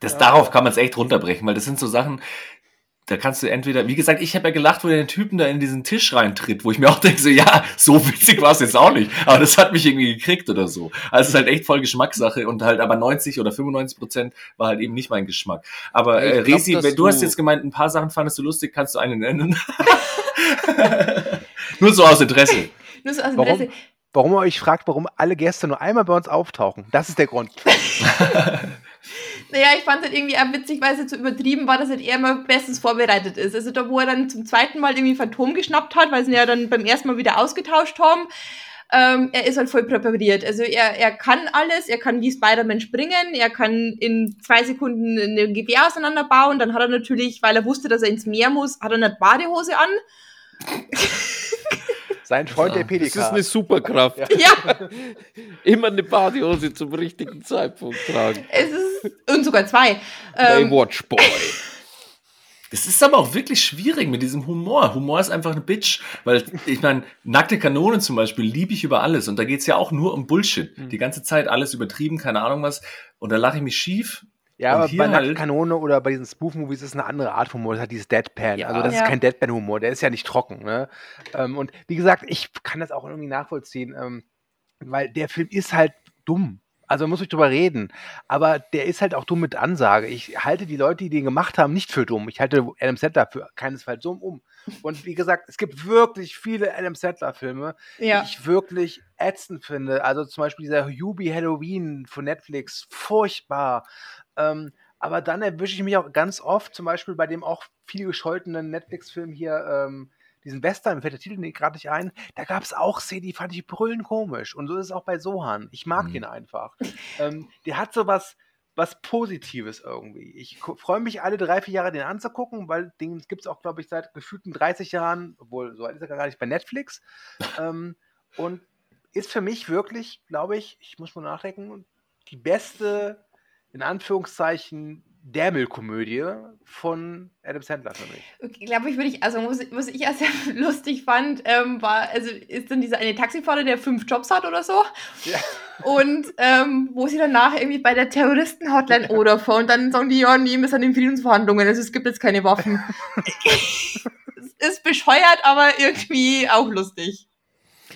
Das, Darauf kann man es echt runterbrechen, weil das sind so Sachen, da kannst du entweder, wie gesagt, ich habe ja gelacht, wo der den Typen da in diesen Tisch reintritt, wo ich mir auch denke, so, ja, so witzig war es jetzt auch nicht, aber das hat mich irgendwie gekriegt oder so. Also es ist halt echt voll Geschmackssache und halt aber 90 oder 95 Prozent war halt eben nicht mein Geschmack. Aber äh, glaub, Resi, wenn, du hast du- jetzt gemeint, ein paar Sachen fandest du lustig, kannst du eine nennen? *laughs* Nur so aus Interesse. *laughs* Nur so aus Warum? Interesse. Warum ihr euch fragt, warum alle Gäste nur einmal bei uns auftauchen. Das ist der Grund. *laughs* Naja, ich fand es halt irgendwie auch witzig, weil es jetzt so übertrieben war, dass halt er immer bestens vorbereitet ist. Also da, wo er dann zum zweiten Mal irgendwie Phantom geschnappt hat, weil sie ihn ja dann beim ersten Mal wieder ausgetauscht haben, ähm, er ist halt voll präpariert. Also er, er kann alles, er kann wie Spider-Man springen, er kann in zwei Sekunden ein Gewehr auseinanderbauen, dann hat er natürlich, weil er wusste, dass er ins Meer muss, hat er eine Badehose an. *laughs* Sein Freund der Das ist Pelikan. eine Superkraft. Ja, *laughs* Immer eine Badehose zum richtigen Zeitpunkt tragen. es ist, und sogar zwei. Ähm, Baywatch Boy. *laughs* Das ist aber auch wirklich schwierig mit diesem Humor. Humor ist einfach eine Bitch, weil ich meine, nackte Kanone zum Beispiel liebe ich über alles und da geht's ja auch nur um Bullshit. Mhm. Die ganze Zeit alles übertrieben, keine Ahnung was. Und da lache ich mich schief. Ja, Und aber bei halt- Nackte Kanone oder bei diesen Spoof-Movies ist eine andere Art von Humor. Das hat dieses Deadpan. Ja. Also das Ja. ist kein Deadpan-Humor. Der ist ja nicht trocken. Ne? Ähm, und wie gesagt, ich kann das auch irgendwie nachvollziehen, ähm, weil der Film ist halt dumm. Also man muss nicht drüber reden. Aber der ist halt auch dumm mit Ansage. Ich halte die Leute, die den gemacht haben, nicht für dumm. Ich halte Adam Sandler für keinesfalls dumm um. Und wie gesagt, es gibt wirklich viele Adam Sandler-Filme, ja. die ich wirklich ätzend finde. Also zum Beispiel dieser Hubie Halloween von Netflix, furchtbar. Ähm, aber dann erwische ich mich auch ganz oft, zum Beispiel bei dem auch viel gescholtenen Netflix-Film hier, ähm, diesen Western, mir fällt der Titel nicht- gerade nicht ein, da gab es auch Szenen, die fand ich brüllend komisch. Und so ist es auch bei Sohan. Ich mag Mhm. ihn einfach. ähm, der hat so was, was Positives irgendwie. Ich freue mich alle drei, vier Jahre den anzugucken, weil den gibt es auch, glaube ich, seit gefühlten 30 Jahren, obwohl so alt ist er gar nicht bei Netflix. ähm, und ist für mich wirklich, glaube ich, ich muss mal nachdenken, die beste, in Anführungszeichen, Därmelkomödie von Adam Sandler für mich. Okay, glaube ich, würde ich, also was, was ich ja sehr *laughs* lustig fand, ähm, war, also ist dann dieser eine Taxifahrer, der fünf Jobs hat oder so. Ja. Und ähm, wo sie danach irgendwie bei der Terroristen-Hotline *laughs* oder vor und dann sagen die, ja, nee, wir sind in Friedensverhandlungen, also es gibt jetzt keine Waffen. *laughs* es ist bescheuert, aber irgendwie auch lustig.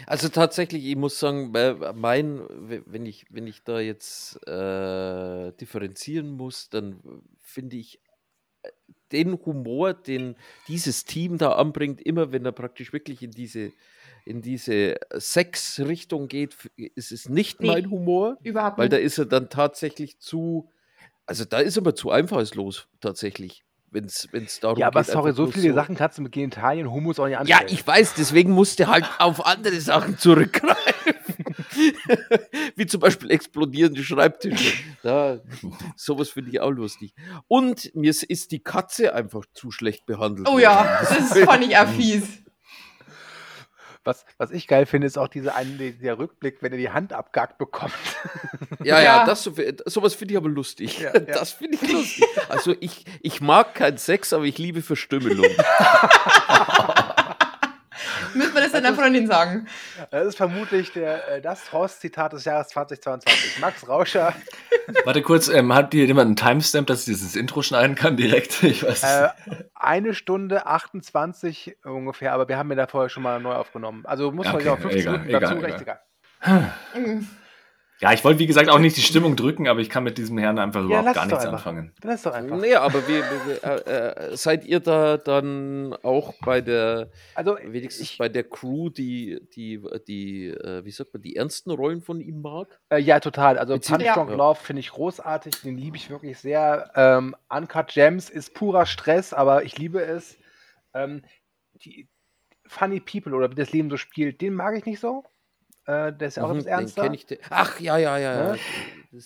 Also tatsächlich, ich muss sagen, äh, mein, wenn ich, wenn ich da jetzt äh, differenzieren muss, dann finde ich äh, den Humor, den dieses Team da anbringt, immer wenn er praktisch wirklich in diese, in diese Sex-Richtung geht, ist es nicht Nee. mein Humor, Überhaupt weil nicht. da ist er dann tatsächlich zu, also da ist er aber zu einfallslos tatsächlich, wenn es darum Ja, aber geht. sorry, so viele Sachen kannst du mit Genitalien, Hummus auch nicht ja, anstellen. ich weiß, deswegen musste halt auf andere Sachen zurückgreifen. *laughs* Wie zum Beispiel explodierende Schreibtische. Da, sowas finde ich auch lustig. Und mir ist- die Katze einfach zu schlecht behandelt. Oh ja, das fand ich auch fies. Was, was ich geil finde, ist auch diese eine, der Rückblick, wenn er die Hand abgehackt bekommt. *laughs* Ja, ja, Ja. das, so- sowas finde ich aber lustig. Ja, *laughs* ja. Das finde ich lustig. Also ich, ich mag keinen Sex, aber ich liebe Verstümmelung. *laughs* Müssen wir das deiner Freundin sagen? Das ist vermutlich der, äh, das Horst-Zitat des Jahres 2022. Max Rauscher, *laughs* Warte kurz, ähm, hat hier jemand einen Timestamp, dass ich dieses Intro schneiden kann direkt? *laughs* Ich weiß äh, eine Stunde 28 ungefähr, aber wir haben mir da vorher schon mal neu aufgenommen. Also muss man Okay, sich auch 15 egal, Minuten egal, dazu, egal. recht egal. Ja, ich wollte wie gesagt auch nicht die Stimmung drücken, aber ich kann mit diesem Herrn einfach überhaupt lass gar nichts einfach. anfangen. Dann ist doch einfach. Nee, aber wie, wie, äh, äh, seid ihr da dann auch bei der, Also, wenigstens ich- bei der Crew, die, die, die, äh, wie sagt man, die ernsten Rollen von ihm mag? Äh, ja, total. Also Punch Drunk Ja. Love finde ich großartig, den liebe ich wirklich sehr. Ähm, Uncut Gems ist purer Stress, aber ich liebe es. Ähm, die Funny People oder wie das Leben so spielt, den mag ich nicht so. Äh, der ist ja auch Mhm, etwas den ernster. kenn ich, Ach, ja, ja, ja. ja. Ne?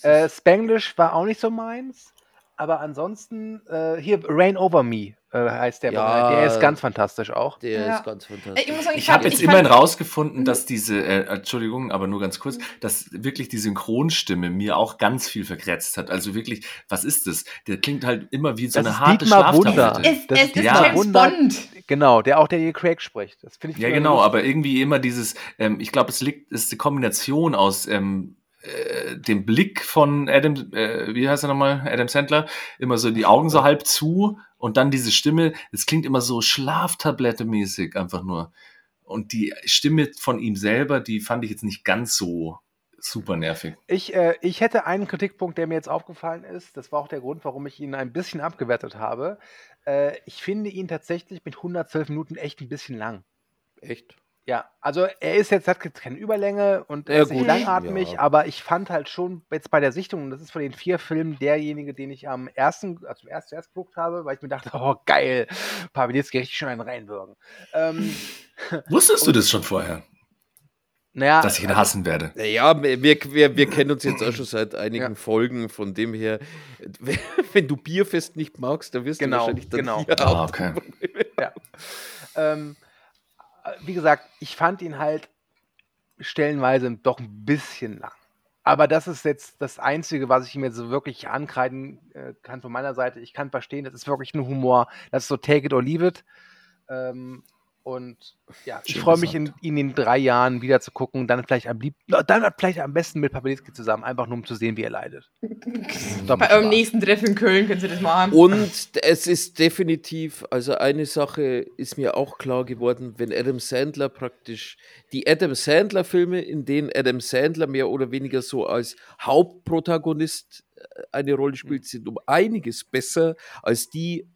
Äh, Spanglish war auch nicht so meins. Aber ansonsten, äh, hier Rain Over Me äh, heißt der. Ja. der ist ganz fantastisch auch. der Ja. ist ganz fantastisch. Ich muss sagen, ich, Ich habe jetzt ich immerhin rausgefunden, dass diese, äh, Entschuldigung, aber nur ganz kurz, dass wirklich die Synchronstimme mir auch ganz viel verkratzt hat. Also wirklich, was ist das? Der klingt halt immer wie so Das eine harte Dietmar Wunder. Schlaftablette. Es, Das es ist ist ja James Wunder- Bond. Genau, der auch Daniel Craig spricht. Das finde ich Ja, genau, lustig. aber irgendwie immer dieses, ähm, ich glaube, es liegt, es ist die Kombination aus ähm, äh, dem Blick von Adam, äh, wie heißt er nochmal, Adam Sandler, immer so die Augen so halb zu und dann diese Stimme, es klingt immer so Schlaftablette-mäßig einfach nur. Und die Stimme von ihm selber, die fand ich jetzt nicht ganz so super nervig. Ich, äh, ich hätte einen Kritikpunkt, der mir jetzt aufgefallen ist. Das war auch der Grund, warum ich ihn ein bisschen abgewertet habe. Äh, ich finde ihn tatsächlich mit 112 Minuten echt ein bisschen lang. Echt? Ja, also er ist jetzt, hat jetzt keine Überlänge und er Ja, ist nicht langatmig, Ja. aber ich fand halt schon jetzt bei der Sichtung, und das ist von den vier Filmen derjenige, den ich am ersten, also erst erst geguckt habe, weil ich mir dachte, *laughs* oh geil, Pawlitzki richtig schön einen reinwürgen. Ähm, *laughs* Wusstest du das schon vorher, naja, dass ich ihn hassen werde? Ja, wir, wir, wir kennen uns jetzt auch schon seit einigen Ja. Folgen, von dem her, *laughs* wenn du Bierfest nicht magst, dann wirst Genau, du wahrscheinlich dann genau. hier Ah, auch okay. Ähm, äh, wie gesagt, ich fand ihn halt stellenweise doch ein bisschen lang. Aber das ist jetzt das Einzige, was ich jetzt so wirklich ankreiden äh, kann von meiner Seite. Ich kann verstehen, das ist wirklich nur Humor. Das ist so take it or leave it. Ähm, und ja, ich freue mich, in, ihn in drei Jahren wieder zu gucken. Dann vielleicht am lieb dann vielleicht am besten mit Pawlitzki zusammen, einfach nur um zu sehen, wie er leidet. *laughs* Bei eurem nächsten Treffen in Köln können Sie das machen. Und es ist definitiv, also eine Sache ist mir auch klar geworden, wenn Adam Sandler praktisch die Adam Sandler Filme, in denen Adam Sandler mehr oder weniger so als Hauptprotagonist äh, eine Rolle spielt, sind um einiges besser als die,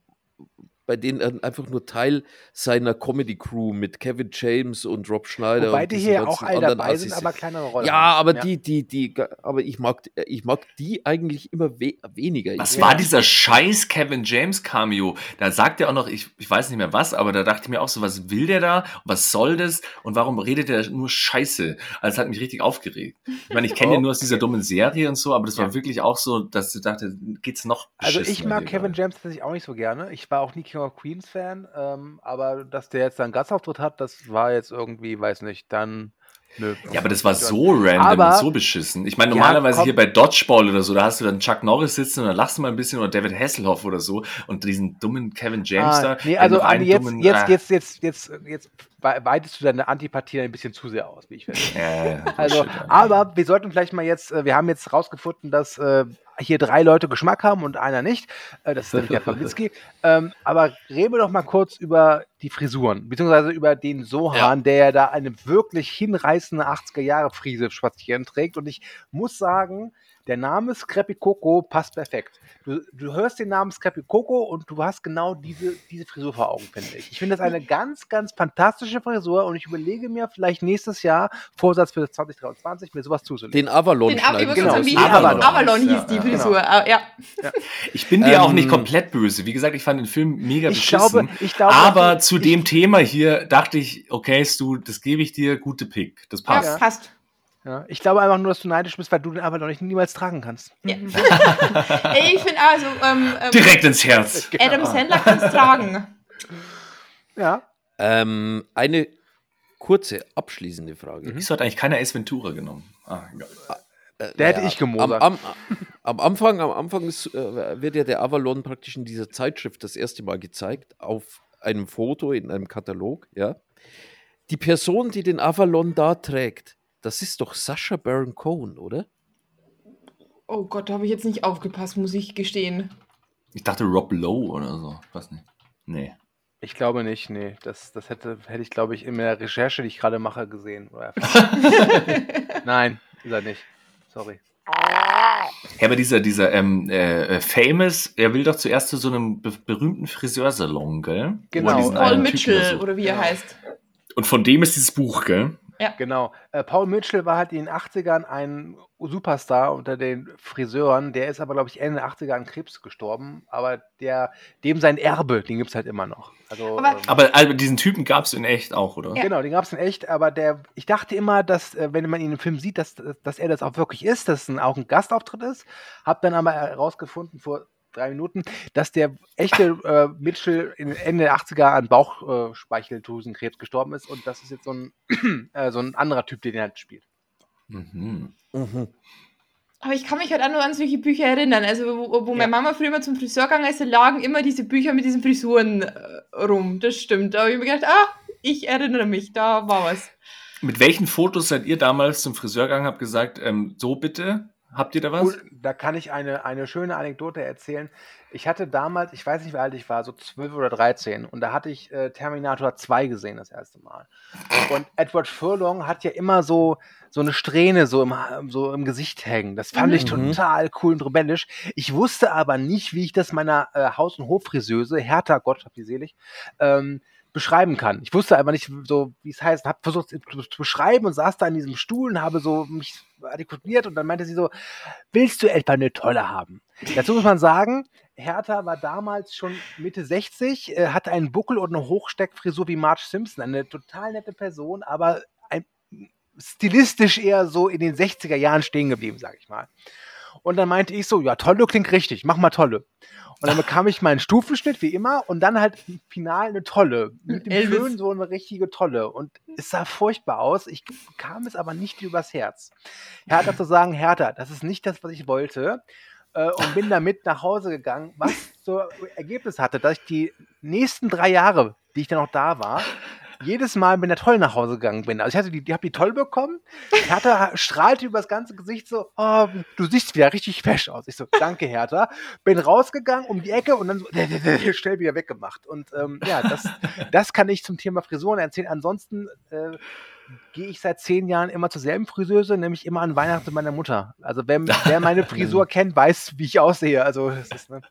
bei denen er einfach nur Teil seiner Comedy Crew mit Kevin James und Rob Schneider Wobei und die hier ganzen auch alle anderen dabei sind, Assis aber kleinere Rollen. Ja, aber die, die, die, aber ich mag, ich mag die eigentlich immer we weniger. Was Ich- war dieser scheiß Kevin James Cameo? Da sagt er auch noch, ich, ich weiß nicht mehr was, aber da dachte ich mir auch so, was will der da? Was soll das? Und warum redet er nur Scheiße? Also das hat mich richtig aufgeregt. Ich meine, ich kenne *laughs* ihn nur aus dieser dummen Serie und so, aber das war wirklich auch so, dass ich dachte, geht's noch Also ich mag Kevin. James tatsächlich auch nicht so gerne. Ich war auch nie King of Queens Fan, ähm, aber dass der jetzt einen Gastauftritt hat, das war jetzt irgendwie, weiß nicht, dann nö. Ja, aber das war so random Aber- und so beschissen. Ich meine, Ja, normalerweise komm. hier bei Dodgeball oder so, da hast du dann Chuck Norris sitzen und dann lachst du mal ein bisschen oder David Hasselhoff oder so und diesen dummen Kevin James Ah, da. nee, also Andi, jetzt, dummen- jetzt, ah, jetzt, jetzt, jetzt, jetzt wei- weitest du deine Antipathie ein bisschen zu sehr aus, wie ich finde. äh, Also, aber wir sollten vielleicht mal jetzt, äh, wir haben jetzt rausgefunden, dass äh, hier drei Leute Geschmack haben und einer nicht. Äh, das ist nämlich der Pawlitzki. *laughs* ähm, aber reden wir doch mal kurz über die Frisuren, beziehungsweise über den Sohan, der ja da eine wirklich hinreißende 80er-Jahre-Frise spazieren trägt. Und ich muss sagen, der Name Scrappy Coco passt perfekt. Du, du hörst den Namen Scrappy Coco und du hast genau diese, diese Frisur vor Augen, finde ich. Ich finde das eine *laughs* ganz, ganz fantastische Frisur und ich überlege mir vielleicht nächstes Jahr, Vorsatz für 2023, mir sowas zuzulegen. Den Avalon Den muss Genau, Avalon. Avalon, Avalon hieß Ja, die Frisur. Ah, Ja. Ich bin dir auch Ähm, nicht komplett böse. Wie gesagt, ich fand den Film mega Ich beschissen. glaube, ich glaube, aber ich- zu dem Thema hier dachte ich, okay, Stu, das gebe ich dir, gute Pick. Das Ja, passt. Ja, ich glaube einfach nur, dass du neidisch bist, weil du den Avalon nicht niemals tragen kannst. Ja. *laughs* Ey, ich finde also, ähm, ähm, Direkt ins Herz. *laughs* Adam Sandler kann es tragen. Ja. Ähm, eine kurze abschließende Frage. Wieso hat eigentlich keiner Ace Ventura genommen? Ah, egal. Äh, Der hätte naja, ich gemosert. Am, am, am Anfang, am Anfang ist, äh, wird ja der Avalon praktisch in dieser Zeitschrift das erste Mal gezeigt, auf einem Foto in einem Katalog, ja. die Person, die den Avalon da trägt, das ist doch Sascha Baron Cohen, oder? Oh Gott, da habe ich jetzt nicht aufgepasst, muss ich gestehen. Ich dachte Rob Lowe oder so. Ich weiß nicht. Nee. Ich glaube nicht, nee. Das, das hätte, hätte ich, glaube ich, in der Recherche, die ich gerade mache, gesehen. *laughs* Nein, ist er nicht. Sorry. Ja, aber dieser, dieser ähm, äh, äh, Famous, er will doch zuerst zu so einem be berühmten Friseursalon, gell? Genau. diesen Paul Mitchell oder wie er Genau. heißt. Und von dem ist dieses Buch, gell? Genau. Äh, Paul Mitchell war halt in den 80ern ein Superstar unter den Friseuren. Der ist aber, glaube ich, Ende der 80er an Krebs gestorben. Aber der, dem sein Erbe, den gibt es halt immer noch. Also, Aber- ähm, Aber also, diesen Typen gab es in echt auch, oder? Ja. Genau, den gab es in echt, aber der, ich dachte immer, dass, äh, wenn man ihn im Film sieht, dass, dass er das auch wirklich ist, dass es ein, auch ein Gastauftritt ist. Hab dann aber herausgefunden vor drei Minuten, dass der echte *laughs* äh, Mitchell in Ende der 80er an Bauchspeicheldrüsenkrebs gestorben ist und das ist jetzt so ein, *clears throat* äh, so ein anderer Typ, der den halt spielt. Mhm. Mhm. Aber ich kann mich halt auch nur an solche Bücher erinnern. Also, wo, wo Ja. meine Mama früher immer zum Friseur gegangen ist, da lagen immer diese Bücher mit diesen Frisuren äh, rum. Das stimmt. Da habe ich mir gedacht, ah, ich erinnere mich, da war was. Mit welchen Fotos seid ihr damals zum Friseur gegangen, habt gesagt, ähm, so bitte? Habt ihr da was? Cool, da kann ich eine, eine schöne Anekdote erzählen. Ich hatte damals, ich weiß nicht, wie alt ich war, so 12 oder 13, und da hatte ich äh, Terminator 2 gesehen das erste Mal. Und Edward Furlong hat ja immer so, so eine Strähne so im, so im Gesicht hängen. Das fand ich Mhm. total cool und rebellisch. Ich wusste aber nicht, wie ich das meiner äh, Haus- und Hoffriseuse, Hertha, Gott hab die selig, ähm, beschreiben kann. Ich wusste einfach nicht so, wie es heißt. Habe versucht es zu beschreiben und saß da in diesem Stuhl und habe so mich artikuliert und dann meinte sie so, willst du etwa eine Tolle haben? Dazu muss man sagen, Hertha war damals schon Mitte 60, äh, hatte einen Buckel und eine Hochsteckfrisur wie Marge Simpson. Eine total nette Person, aber ein, stilistisch eher so in den 60er Jahren stehen geblieben, sag ich mal. Und dann meinte ich so, ja, Tolle klingt richtig, mach mal Tolle. Und dann bekam ich meinen Stufenschnitt, wie immer, und dann halt final eine Tolle. Mit dem Elvis. Föhn so eine richtige Tolle. Und es sah furchtbar aus. Ich bekam es aber nicht übers Herz. Hertha zu sagen, Hertha, das ist nicht das, was ich wollte. Äh, und bin damit nach Hause gegangen, was zur Ergebnis hatte, dass ich die nächsten drei Jahre, die ich dann noch da war, jedes Mal mit der Toll nach Hause gegangen bin. Also ich hatte die, die habe die Toll bekommen. Hertha strahlte über das ganze Gesicht so, oh, du siehst wieder richtig fesch aus. Ich so, danke Hertha. Bin rausgegangen um die Ecke und dann so *laughs* schnell wieder weggemacht. Und ähm, ja, das, das kann ich zum Thema Frisuren erzählen. Ansonsten äh, gehe ich seit zehn Jahren immer zur selben Friseuse, nämlich immer an Weihnachten mit meiner Mutter. Also wer, wer meine *laughs* Frisur kennt, weiß, wie ich aussehe. Also das ist, ne?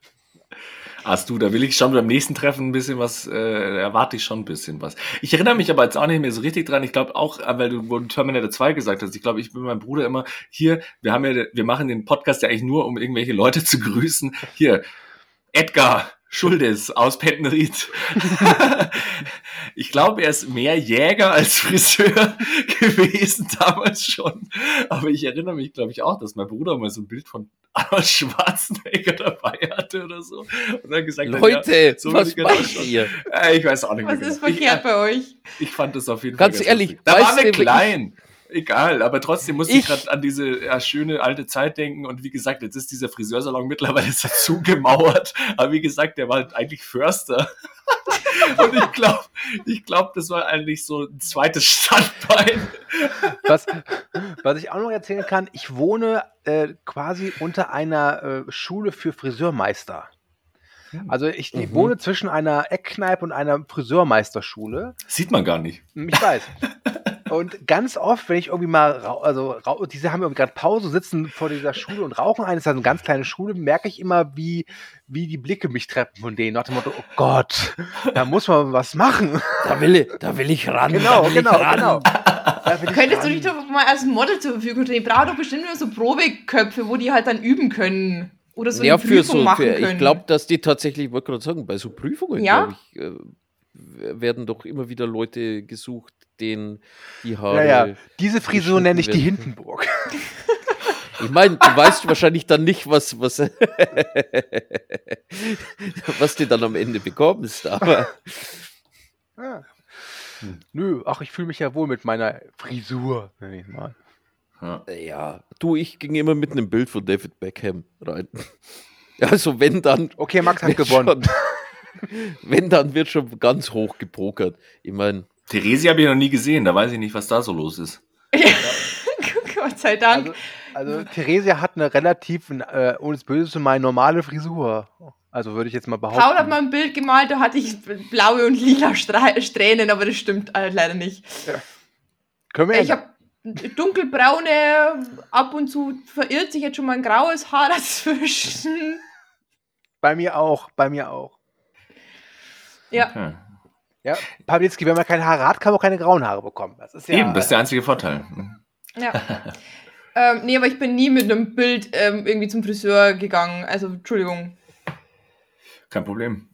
Hast du, da will ich schon beim nächsten Treffen ein bisschen was, äh, erwarte ich schon ein bisschen was. Ich erinnere mich aber jetzt auch nicht mehr so richtig dran. Ich glaube auch, äh, weil du, wo du Terminator 2 gesagt hast, ich glaube, ich bin meinem Bruder immer hier, wir haben ja, wir machen den Podcast ja eigentlich nur, um irgendwelche Leute zu grüßen. Hier, Edgar Schuldes aus Pettenried. *laughs* ich glaube, er ist mehr Jäger als Friseur *laughs* gewesen damals schon. Aber ich erinnere mich, glaube ich, auch, dass mein Bruder mal so ein Bild von Arnold Schwarzenegger *laughs* dabei hatte oder so. Und dann gesagt hat, Leute, ja, so was ich macht ihr? Äh, Ich weiß auch nicht Was mehr. ist genau. verkehrt bei euch? Ich, ich fand das auf jeden Ganz Fall. ehrlich, lustig. da waren wir klein. Egal, aber trotzdem musste ich, Ich- gerade an diese ja, schöne alte Zeit denken. Und wie gesagt, jetzt ist dieser Friseursalon mittlerweile *laughs* so zugemauert. Aber wie gesagt, der war halt eigentlich Förster. *laughs* und ich glaube, ich glaub, das war eigentlich so ein zweites Standbein. was, was ich auch noch erzählen kann, ich wohne äh, quasi unter einer äh, Schule für Friseurmeister. Also ich, ich Mhm. wohne zwischen einer Eckkneipe und einer Friseurmeisterschule. Sieht man gar nicht. Ich weiß. *laughs* Und ganz oft, wenn ich irgendwie mal, also diese haben irgendwie gerade Pause, sitzen vor dieser Schule und rauchen eine, das ist eine ganz kleine Schule, merke ich immer, wie, wie die Blicke mich treffen von denen. Nach dem Motto, oh Gott, da muss man was machen. Da will ich, da will ich ran. Genau, da will genau, ich ran. genau. Ich Könntest du nicht doch mal als Model zur Verfügung stellen? Die brauchen doch bestimmt nur so Probeköpfe, wo die halt dann üben können. Oder so ja, eine für Prüfung so, machen für, können. ich glaube, dass die tatsächlich, ich wollte gerade sagen, bei so Prüfungen, Ja? glaube ich, äh, werden doch immer wieder Leute gesucht, denen die Haare. Ja, ja. Diese Frisur nenne ich die. Hindenburg. Ich meine, du weißt wahrscheinlich dann nicht, was, was, *laughs* was du dann am Ende bekommst, aber Ja. Nö, ach, ich fühle mich ja wohl mit meiner Frisur, nenn ich mal. Ja. ja, du, ich ging immer mit einem Bild von David Beckham rein. *laughs* Also wenn dann, Okay, Max hat gewonnen. Schon, *laughs* wenn dann wird schon ganz hoch gepokert. Ich meine, Theresi habe ich noch nie gesehen, da weiß ich nicht, was da so los ist. *laughs* Gott sei Dank. Also, also Theresia hat eine relativ, äh, ohne es böse zu meinen, normale Frisur. Also würde ich jetzt mal behaupten. Paul hat mal ein Bild gemalt, da hatte ich blaue und lila Stra Strähnen, aber das stimmt halt leider nicht. Können wir Ich habe dunkelbraune, ab und zu verirrt sich jetzt schon mal ein graues Haar dazwischen. Bei mir auch, bei mir auch. Ja, Okay. Ja, Pawlitzki, wenn man kein Haar hat, kann man auch keine grauen Haare bekommen. Das ist ja, Eben, das ist der einzige Vorteil. ja. ähm, nee, aber ich bin nie mit einem Bild ähm, irgendwie zum Friseur gegangen. Also, Entschuldigung. Kein Problem.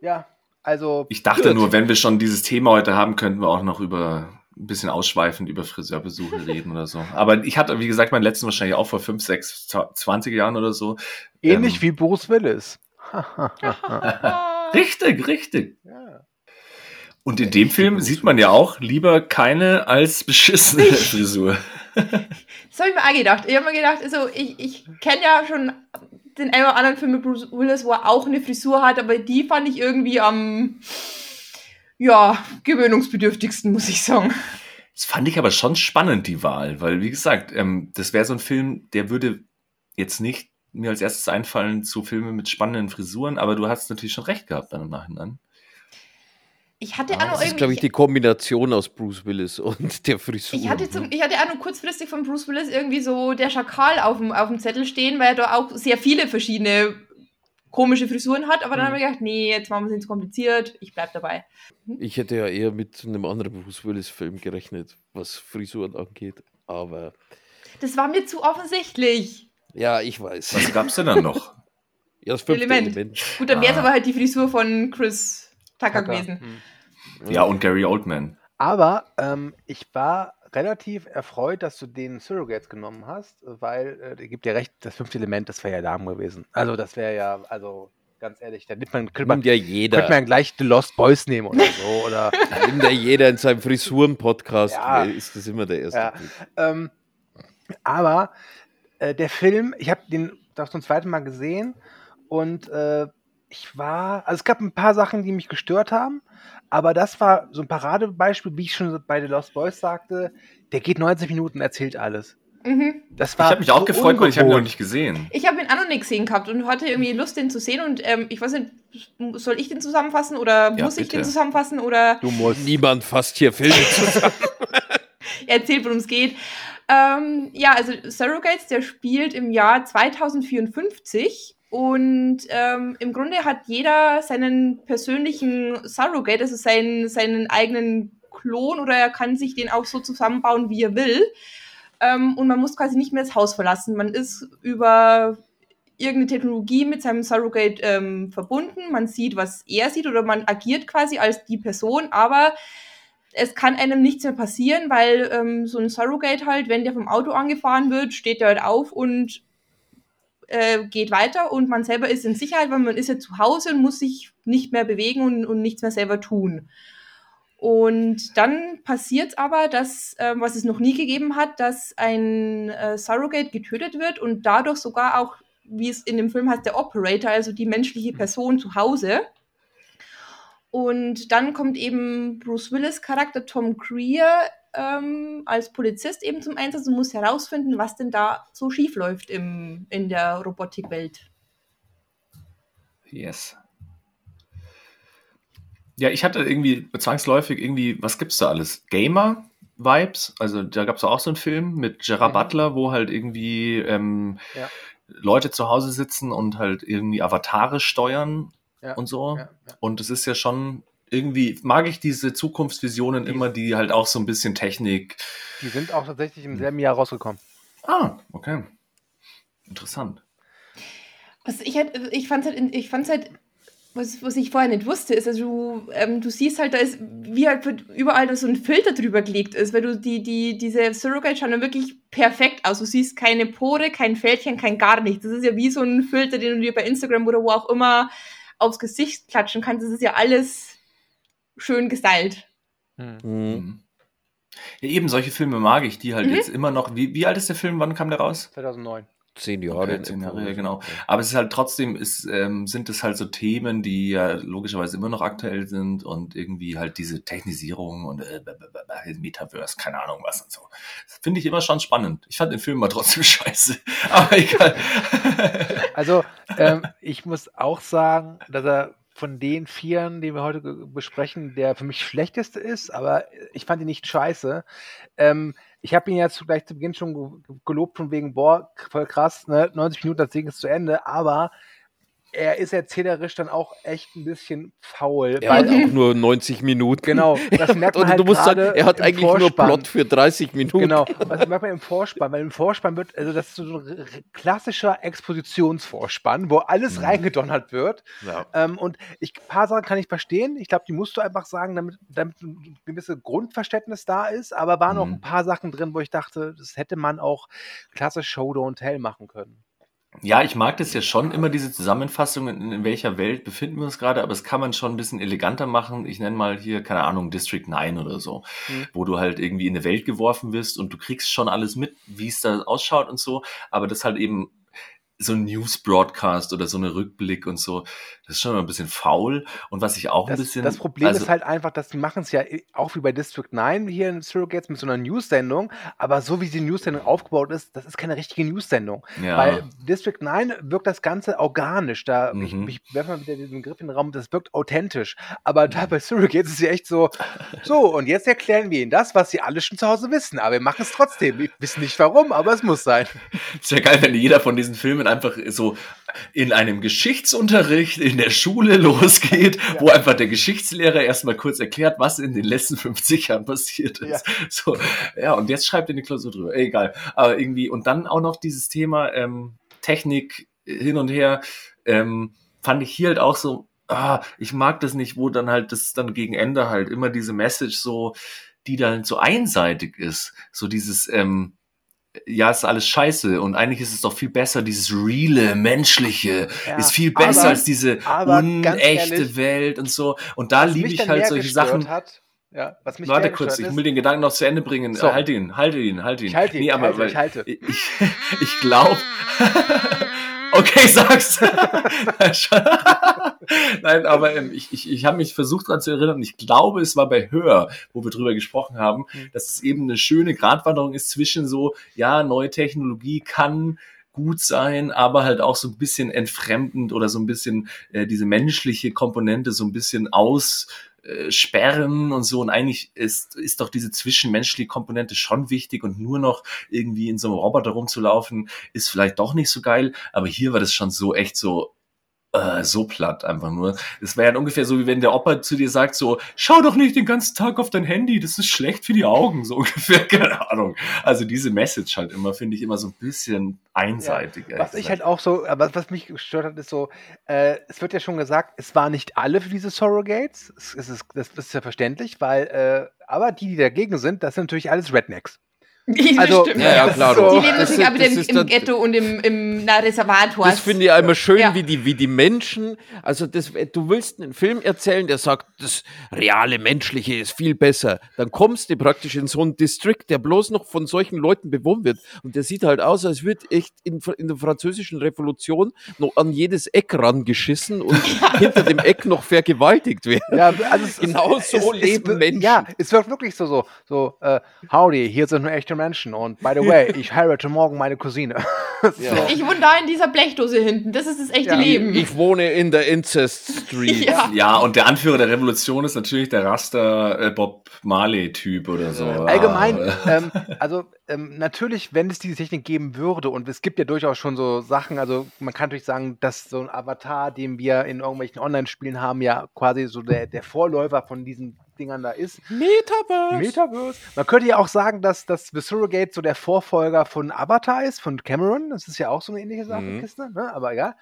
ja, also. Ich dachte gut. nur, wenn wir schon dieses Thema heute haben, könnten wir auch noch über ein bisschen ausschweifend über Friseurbesuche reden oder so. Aber ich hatte, wie gesagt, meinen letzten wahrscheinlich auch vor 5, 6, 20 Jahren oder so. Ähnlich Ähm, wie Bruce Willis. *laughs* Richtig, richtig. Und in dem Film sieht man ja auch lieber keine als beschissene Frisur. *laughs* *laughs* Das habe ich mir auch gedacht. Ich habe mir gedacht, also ich, ich kenne ja schon den einen oder anderen Film mit Bruce Willis, wo er auch eine Frisur hat, aber die fand ich irgendwie am, ja, gewöhnungsbedürftigsten, muss ich sagen. Das fand ich aber schon spannend, die Wahl, weil, wie gesagt, ähm, das wäre so ein Film, der würde jetzt nicht mir als erstes einfallen zu Filmen mit spannenden Frisuren, aber du hast natürlich schon recht gehabt dann im Nachhinein. Ich hatte noch Das ist, glaube ich, die Kombination aus Bruce Willis und *laughs* der Frisur. Ich hatte, zum, ich hatte auch noch kurzfristig von Bruce Willis irgendwie so der Schakal auf dem, auf dem Zettel stehen, weil er da auch sehr viele verschiedene komische Frisuren hat, aber dann habe ich gedacht, nee, jetzt machen wir es nicht zu kompliziert, ich bleib dabei. Ich hätte ja eher mit einem anderen Bruce Willis-Film gerechnet, was Frisuren angeht. Aber Das war mir zu offensichtlich. ja, ich weiß. Was gab's denn dann noch? *laughs* Ja, das fünfte Element. Element. Gut, dann wäre es Ah. aber halt die Frisur von Chris Tucker Tucker. gewesen. Hm. Ja, und Gary Oldman. Aber ähm, ich war relativ erfreut, dass du den Surrogates genommen hast, weil, äh, der gibt dir recht, das fünfte Element, das wäre ja Darm gewesen. Also das wäre ja, also ganz ehrlich, da nimmt man, könnte man, Nimmt ja könnte jeder. man gleich The Lost Boys nehmen oder so. *laughs* Oder, Nimmt ja jeder in seinem Frisuren-Podcast. Ja. Ist das immer der erste. Ja. Ähm, aber äh, der Film, ich habe den das zum zweiten Mal gesehen und äh, ich war, also es gab ein paar Sachen, die mich gestört haben, aber das war so ein Paradebeispiel, wie ich schon bei The Lost Boys sagte, der geht 90 Minuten, erzählt alles. Mhm. Das Ich habe mich auch so gefreut, weil ich habe ihn noch nicht gesehen. Ich habe ihn auch noch nicht gesehen gehabt und hatte irgendwie Lust, den zu sehen. Und ähm, ich weiß nicht, soll ich den zusammenfassen oder Ja, muss ich bitte. den zusammenfassen oder Du musst. *laughs* Niemand fasst hier Filme zusammen. *laughs* *laughs* erzählt, worum es geht? Ähm, ja, also Surrogates, der spielt im Jahr 2054 und ähm, im Grunde hat jeder seinen persönlichen Surrogate, also seinen, seinen eigenen Klon oder er kann sich den auch so zusammenbauen, wie er will. Ähm, und man muss quasi nicht mehr das Haus verlassen. Man ist über irgendeine Technologie mit seinem Surrogate ähm, verbunden. Man sieht, was er sieht oder man agiert quasi als die Person, aber es kann einem nichts mehr passieren, weil ähm, so ein Surrogate halt, wenn der vom Auto angefahren wird, steht der halt auf und äh, geht weiter und man selber ist in Sicherheit, weil man ist ja zu Hause und muss sich nicht mehr bewegen und, und nichts mehr selber tun. Und dann passiert aber das, ähm, was es noch nie gegeben hat, dass ein äh, Surrogate getötet wird und dadurch sogar auch, wie es in dem Film heißt, der Operator, also die menschliche Person zu Hause. Und dann kommt eben Bruce Willis Charakter Tom Greer ähm, als Polizist eben zum Einsatz und muss herausfinden, was denn da so schief läuft im, in der Robotikwelt. Yes. Ja, ich hatte irgendwie zwangsläufig irgendwie, was gibt's da alles? Gamer-Vibes. Also da gab's auch so einen Film mit Gerard Mhm. Butler, wo halt irgendwie ähm, Ja. Leute zu Hause sitzen und halt irgendwie Avatare steuern Ja, und so. Ja, ja. Und es ist ja schon irgendwie, mag ich diese Zukunftsvisionen Die- immer, die halt auch so ein bisschen Technik. Die sind auch tatsächlich im selben Jahr rausgekommen. Ah, okay. Interessant. Was ich halt, ich fand halt, ich fand's halt, was, was ich vorher nicht wusste, ist, also du, ähm, du siehst halt, da ist, wie halt überall da so ein Filter drüber gelegt ist, weil du die, die, diese Surrogate schauen dann wirklich perfekt aus. Du siehst keine Pore, kein Fältchen, kein gar nichts. Das ist ja wie so ein Filter, den du dir bei Instagram oder wo auch immer aufs Gesicht klatschen kannst. Das ist ja alles schön gestylt. Mhm. Mhm. Ja, eben solche Filme mag ich, die halt Mhm. jetzt immer noch. Wie, wie alt ist der Film? Wann kam der raus? 2009. zehn Jahre. Okay, zehn Jahre, ja, genau. Aber es ist halt trotzdem, ist, ähm, sind es halt so Themen, die ja logischerweise immer noch aktuell sind und irgendwie halt diese Technisierung und äh, Metaverse, keine Ahnung was und so. Das finde ich immer schon spannend. Ich fand den Film mal trotzdem *laughs* scheiße. Aber egal. Also, ähm, ich muss auch sagen, dass er von den Vieren, die wir heute besprechen, der für mich schlechteste ist, aber ich fand ihn nicht scheiße. Ähm, ich habe ihn ja zu, gleich zu Beginn schon ge- gelobt von wegen, boah, voll krass, ne? 90 Minuten, das Ding ist zu Ende, aber er ist erzählerisch dann auch echt ein bisschen faul. Er hat auch nur 90 Minuten. Genau, das *laughs* merkt man Und halt du musst sagen, er hat eigentlich nur Vorspann. Plot für 30 Minuten. Genau, was merkt man im Vorspann? Weil im Vorspann wird, also das ist so ein klassischer Expositionsvorspann, wo alles Mhm. reingedonnert wird. Ja. Ähm, und ich, ein paar Sachen kann ich verstehen. Ich glaube, die musst du einfach sagen, damit, damit ein gewisses Grundverständnis da ist. Aber waren auch Mhm. ein paar Sachen drin, wo ich dachte, das hätte man auch klassisch Show Don't Tell machen können. Ja, ich mag das ja schon immer, diese Zusammenfassungen, in, in welcher Welt befinden wir uns gerade, aber es kann man schon ein bisschen eleganter machen. Ich nenne mal hier, keine Ahnung, District 9 oder so, Mhm. wo du halt irgendwie in eine Welt geworfen wirst und du kriegst schon alles mit, wie es da ausschaut und so, aber das halt eben so ein News-Broadcast oder so eine Rückblick und so, das ist schon ein bisschen faul. Und was ich auch ein Das, bisschen. das Problem also, ist halt einfach, dass die machen es ja i- auch wie bei District 9 hier in Surrogates mit so einer News-Sendung, aber so wie die News-Sendung aufgebaut ist, das ist keine richtige News-Sendung. Ja. Bei District 9 wirkt das Ganze organisch. Da, ich, Mhm. ich werfe mal wieder diesen Begriff in den Raum, das wirkt authentisch. Aber da bei Surrogates ist es ja echt so, so, und jetzt erklären wir Ihnen das, was Sie alle schon zu Hause wissen. Aber wir machen es trotzdem. Wir wissen nicht warum, aber es muss sein. *laughs* Es wäre geil, wenn jeder von diesen Filmen einfach so in einem Geschichtsunterricht in der Schule losgeht, wo einfach der Geschichtslehrer erstmal kurz erklärt, was in den letzten 50 Jahren passiert ist. So, ja, und jetzt schreibt ihr eine Klausur drüber. Egal. Aber irgendwie, und dann auch noch dieses Thema ähm, Technik hin und her, ähm, fand ich hier halt auch so, ah, ich mag das nicht, wo dann halt das dann gegen Ende halt immer diese Message so, die dann so einseitig ist. So dieses, ähm, ja, ist alles scheiße und eigentlich ist es doch viel besser, dieses reale, menschliche Ja, ist viel besser aber- als diese unechte ehrlich, Welt und so. Und da liebe ich halt solche Sachen. Hat, ja, was mich Warte kurz, ich will den Gedanken noch zu Ende bringen. So. Halt ihn, halte ihn, halte ihn. Ich halte ihn, nee, ich aber halte, ich halte. Ich, ich *laughs* glaube. *laughs* okay, sag's. *laughs* Nein, aber ähm, ich, ich, ich habe mich versucht daran zu erinnern und ich glaube, es war bei Hör, wo wir drüber gesprochen haben, Mhm. dass es eben eine schöne Gratwanderung ist zwischen so, ja, neue Technologie kann gut sein, aber halt auch so ein bisschen entfremdend oder so ein bisschen äh, diese menschliche Komponente so ein bisschen aus äh, sperren und so. Und eigentlich ist, ist doch diese zwischenmenschliche Komponente schon wichtig und nur noch irgendwie in so einem Roboter rumzulaufen, ist vielleicht doch nicht so geil. Aber hier war das schon so echt so, äh, so platt einfach nur. Es wäre ja ungefähr so, wie wenn der Opa zu dir sagt, so, schau doch nicht den ganzen Tag auf dein Handy, das ist schlecht für die Augen, so *laughs* ungefähr, keine Ahnung. Also diese Message halt immer, finde ich immer so ein bisschen einseitig. ehrlich Was ich gesagt. halt auch so, aber was mich gestört hat, ist so, äh, es wird ja schon gesagt, es waren nicht alle für diese Surrogates. Es, es ist, das ist ja verständlich, weil, äh, aber die, die dagegen sind, das sind natürlich alles Rednecks. Also, stimmt. Ja, ja, klar. So. Die leben Das natürlich ist- aber im, im Ghetto und im, im na, Reservat. Das finde ich einmal schön, Ja. wie, die, wie die Menschen, also das, du willst einen Film erzählen, der sagt, das reale Menschliche ist viel besser. Dann kommst du praktisch in so einen Distrikt, der bloß noch von solchen Leuten bewohnt wird. Und der sieht halt aus, als würde echt in, in der französischen Revolution noch an jedes Eck rangeschissen und *laughs* hinter dem Eck noch vergewaltigt werden. Ja, also Genau es, so es, leben es, Menschen. Ja, es wird wirklich so, so, so, äh, howdy, hier sind nur echte Menschen und by the way, ich heirate morgen meine Cousine. *laughs* so. Ich wohne da in dieser Blechdose hinten. Das ist das echte Ja. Leben. Ich wohne in der Incest Street. *laughs* ja. Ja, und der Anführer der Revolution ist natürlich der Raster äh, Bob Marley-Typ oder so. Allgemein, Ah, ähm, also ähm, natürlich, wenn es diese Technik geben würde, und es gibt ja durchaus schon so Sachen, also man kann natürlich sagen, dass so ein Avatar, den wir in irgendwelchen Online-Spielen haben, ja quasi so der, der Vorläufer von diesen Dingern da ist. Metaverse. Metaverse. Man könnte ja auch sagen, dass das The Surrogate so der Vorfolger von Avatar ist, von Cameron. Das ist ja auch so eine ähnliche Sache, Mhm. Kiste, ne? aber egal.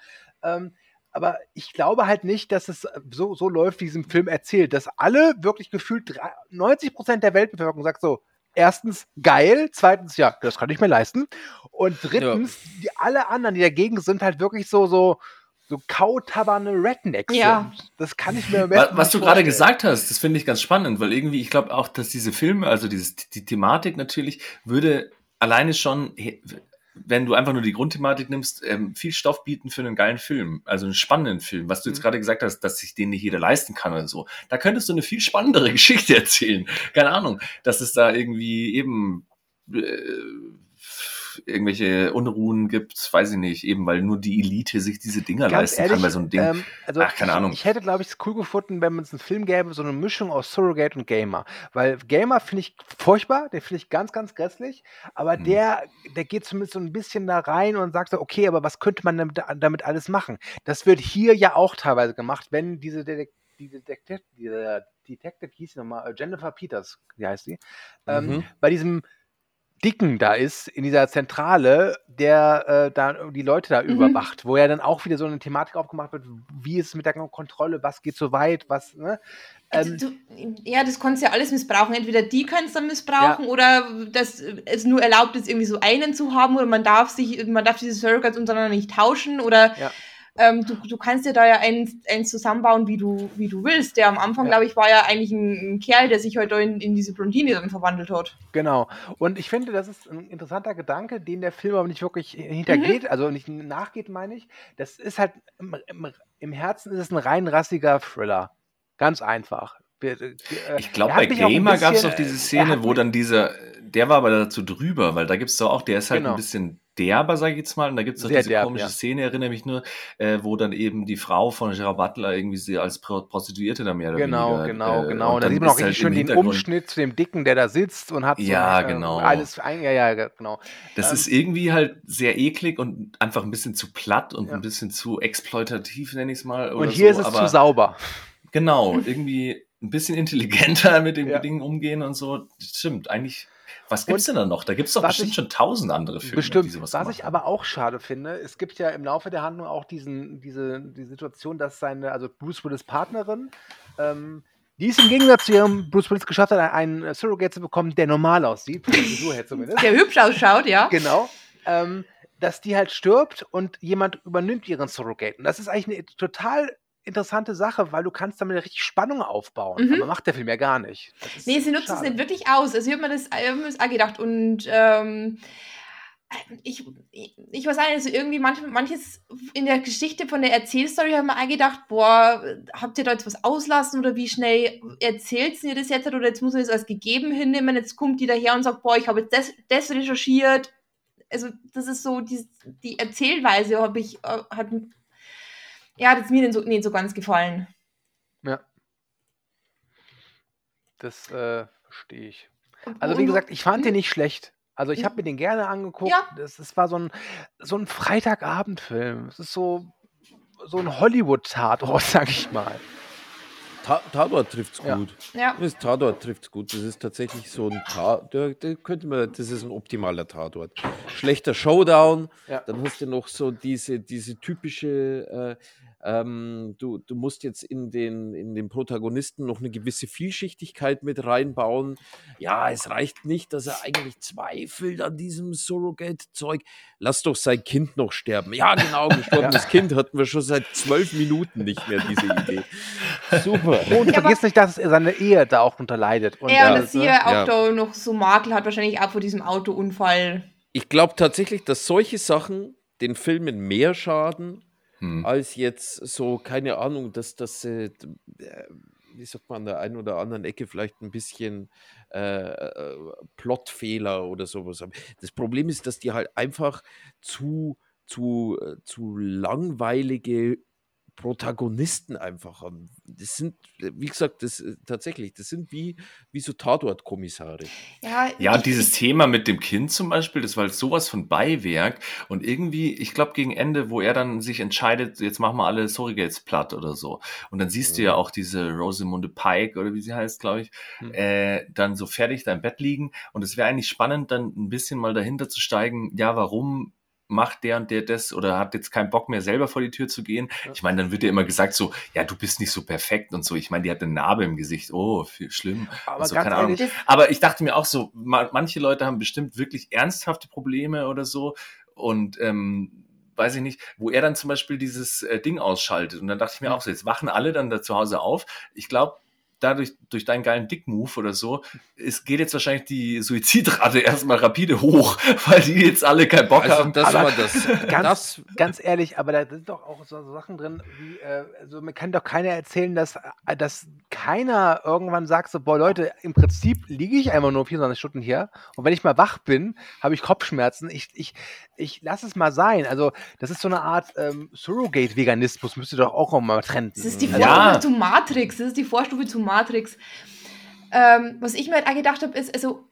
Ähm, aber ich glaube halt nicht, dass es so, so läuft, wie es im Film erzählt, dass alle wirklich gefühlt drei- 90 Prozent der Weltbevölkerung sagt so, erstens geil, zweitens ja, das kann ich mir leisten und drittens die alle anderen, die dagegen sind, halt wirklich so so so kautaberne Rednecks Ja. sind. Das kann ich mir am besten Was nicht du gerade gesagt hast, das finde ich ganz spannend, weil irgendwie, ich glaube auch, dass diese Filme, also dieses, die Thematik natürlich, würde alleine schon wenn du einfach nur die Grundthematik nimmst, ähm, viel Stoff bieten für einen geilen Film, also einen spannenden Film, was du jetzt Mhm. gerade gesagt hast, dass sich den nicht jeder leisten kann oder so. Da könntest du eine viel spannendere *laughs* Geschichte erzählen. Keine Ahnung, dass es da irgendwie eben äh, irgendwelche Unruhen gibt, weiß ich nicht, eben weil nur die Elite sich diese Dinger leisten kann bei so einem Ding. ähm, also Ach, keine ich, Ahnung. Ich hätte, glaube ich, es cool gefunden, wenn man es einen Film gäbe, so eine Mischung aus Surrogate und Gamer. Weil Gamer finde ich furchtbar, den finde ich ganz, ganz grässlich. Aber Mhm. der, der geht zumindest so ein bisschen da rein und sagt so, okay, aber was könnte man damit, damit alles machen? Das wird hier ja auch teilweise gemacht, wenn diese Detek die Detektiv, diese Detective hieß sie nochmal, äh, Jennifer Peters, wie heißt sie, ähm, Mhm. bei diesem Dicken da ist, in dieser Zentrale, der äh, da die Leute da Mhm. überwacht, wo ja dann auch wieder so eine Thematik aufgemacht wird, wie ist es mit der Kontrolle, was geht so weit, was, ne? Also Ähm, du, ja, das kannst du ja alles missbrauchen. Entweder die können es dann missbrauchen oder dass es nur erlaubt ist, irgendwie so einen zu haben oder man darf sich, man darf diese Surrogates untereinander nicht tauschen oder Ja. Ähm, du, du kannst dir da ja eins, eins zusammenbauen, wie du, wie du willst. Der am Anfang, Ja. glaube ich, war ja eigentlich ein, ein Kerl, der sich heute in, in diese Blondine dann verwandelt hat. Genau. Und ich finde, das ist ein interessanter Gedanke, den der Film aber nicht wirklich hintergeht, also nicht nachgeht, meine ich. Das ist halt, im, im, im Herzen ist es ein rein rassiger Thriller. Ganz einfach. Wir- äh, Ich glaube, bei Gamer gab es doch diese äh, Szene, wo dann dieser, der war aber dazu drüber, weil da gibt es doch auch, der ist halt Genau. ein bisschen derber, sag ich jetzt mal, und da gibt es doch diese derb, komische ja. Szene, erinnere mich nur, äh, wo dann eben die Frau von Gerard Butler irgendwie sie als Pro Prostituierte da mehr oder Genau, weniger. genau, äh, genau. und da sieht man auch ist halt richtig schön den Umschnitt zu dem Dicken, der da sitzt und hat so Ja, äh, genau. alles ein, ja, ja, genau. Das Ähm, ist irgendwie halt sehr eklig und einfach ein bisschen zu platt und Ja. ein bisschen zu exploitativ, nenne ich es mal. Und hier so, ist es zu sauber. Genau, irgendwie ein bisschen intelligenter *laughs* mit den Ja. Dingen umgehen und so. Das stimmt, eigentlich. Was Und gibt's denn da noch? Da gibt's doch was bestimmt ich- schon tausend andere Filme, Bestimmt. die sowas Was ich haben. aber auch schade finde, es gibt ja im Laufe der Handlung auch diesen, diese die Situation, dass seine, also Bruce Willis Partnerin, ähm, die es im Gegensatz zu ihrem Bruce Willis geschafft hat, einen Surrogate zu bekommen, der normal aussieht, von der Frisur her zumindest. Der hübsch ausschaut, ja. Genau. Ähm, dass die halt stirbt und jemand übernimmt ihren Surrogate. Und das ist eigentlich eine total interessante Sache, weil du kannst damit richtig Spannung aufbauen. Mhm. Aber macht der Film ja gar nicht. Nee, sie nutzt es nicht wirklich aus. Also ich habe mir das, auch gedacht. Und ähm, ich, ich, weiß nicht, also irgendwie manch, manches in der Geschichte von der Erzählstory habe ich mir auch gedacht, boah, habt ihr da jetzt was auslassen oder wie schnell erzählt ihr das jetzt oder jetzt muss man das als gegeben hinnehmen, jetzt kommt die daher und sagt, boah, ich habe jetzt das, das recherchiert. Also das ist so, die, die Erzählweise habe ich, äh, hat, ja, hat es mir nicht so, nicht so ganz gefallen. Das äh, verstehe ich. Also wie gesagt, ich fand den nicht schlecht. Also ich habe mir den gerne angeguckt. Ja. Das, das war so ein, so ein Freitagabendfilm. Es ist so, so ein Hollywood-Tatort, *laughs* sag ich mal. Ta Tatort trifft's Ja. gut. Ja. Das Tatort trifft's gut. Das ist tatsächlich so ein Tatort. Da könnte man, das ist ein optimaler Tatort. Schlechter Showdown. Ja. Dann hast du noch so diese, diese typische, äh, ähm, du, du musst jetzt in den, in den Protagonisten noch eine gewisse Vielschichtigkeit mit reinbauen. Ja, es reicht nicht, dass er eigentlich zweifelt an diesem Surrogate-Zeug. Lass doch sein Kind noch sterben. Ja, genau, gestorbenes *laughs* Kind hatten wir schon seit zwölf Minuten nicht mehr, diese Idee. Super. *laughs* Und Ja, vergiss nicht, dass er seine Ehe da auch unter leidet. Und, ja, und dass sie ja auch Ja. da noch so Makel hat, wahrscheinlich auch vor diesem Autounfall. Ich glaube tatsächlich, dass solche Sachen den Filmen mehr schaden, Hm. als jetzt so, keine Ahnung, dass das, äh, äh, wie sagt man, an der einen oder anderen Ecke vielleicht ein bisschen äh, äh, Plotfehler oder sowas haben. Das Problem ist, dass die halt einfach zu, zu, äh, zu langweilige Protagonisten einfach haben. Das sind, wie gesagt, das äh, tatsächlich, das sind wie, wie so Tatort-Kommissare. Ja, Ja, dieses Thema mit dem Kind zum Beispiel, das war halt sowas von Beiwerk. Und irgendwie, ich glaube, gegen Ende, wo er dann sich entscheidet, jetzt machen wir alle Surrogates platt oder so. Und dann siehst du ja auch diese Rosamunde Pike oder wie sie heißt, glaube ich, Mhm. äh, dann so fertig da im Bett liegen. Und es wäre eigentlich spannend, dann ein bisschen mal dahinter zu steigen, ja, warum macht der und der das oder hat jetzt keinen Bock mehr selber vor die Tür zu gehen. Ich meine, dann wird ja immer gesagt so, ja, du bist nicht so perfekt und so. Ich meine, die hat eine Narbe im Gesicht. Oh, viel schlimm. Aber so, ganz keine Ahnung. Aber ich dachte mir auch so, ma manche Leute haben bestimmt wirklich ernsthafte Probleme oder so. Und ähm, weiß ich nicht, wo er dann zum Beispiel dieses äh, Ding ausschaltet. Und dann dachte ich mir Mhm. auch so, jetzt wachen alle dann da zu Hause auf. Ich glaube, dadurch, durch deinen geilen Dick-Move oder so, es geht jetzt wahrscheinlich die Suizidrate *laughs* erstmal rapide hoch, *laughs* weil die jetzt alle keinen Bock Also haben. das Aber war *laughs* das. Ganz, das ganz ehrlich, aber da sind doch auch so, Sachen drin, wie, äh, also mir kann doch keiner erzählen, dass, äh, dass keiner irgendwann sagt so, boah Leute, im Prinzip liege ich einfach nur 24 Stunden hier und wenn ich mal wach bin, habe ich Kopfschmerzen. Ich, ich, ich lasse es mal sein. Also das ist so eine Art ähm, Surrogate-Veganismus, müsst ihr doch auch mal trennen. Das ist die Ja. Vorstufe zu Matrix. Das ist die Vorstufe zu Matrix. Ähm, was ich mir halt auch gedacht habe, ist, also,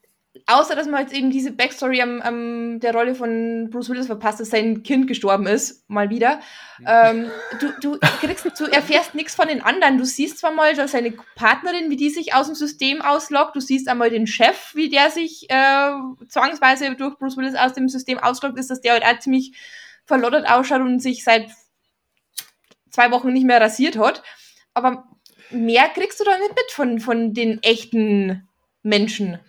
außer dass man jetzt eben diese Backstory am, am der Rolle von Bruce Willis verpasst, dass sein Kind gestorben ist, mal wieder. Ähm, du, du kriegst, du erfährst nichts von den anderen. Du siehst zwar mal dass seine Partnerin, wie die sich aus dem System ausloggt. Du siehst einmal den Chef, wie der sich äh, zwangsweise durch Bruce Willis aus dem System ausloggt, ist, dass der halt auch ziemlich verloddert ausschaut und sich seit zwei Wochen nicht mehr rasiert hat. Aber mehr kriegst du da nicht mit von, von den echten Menschen.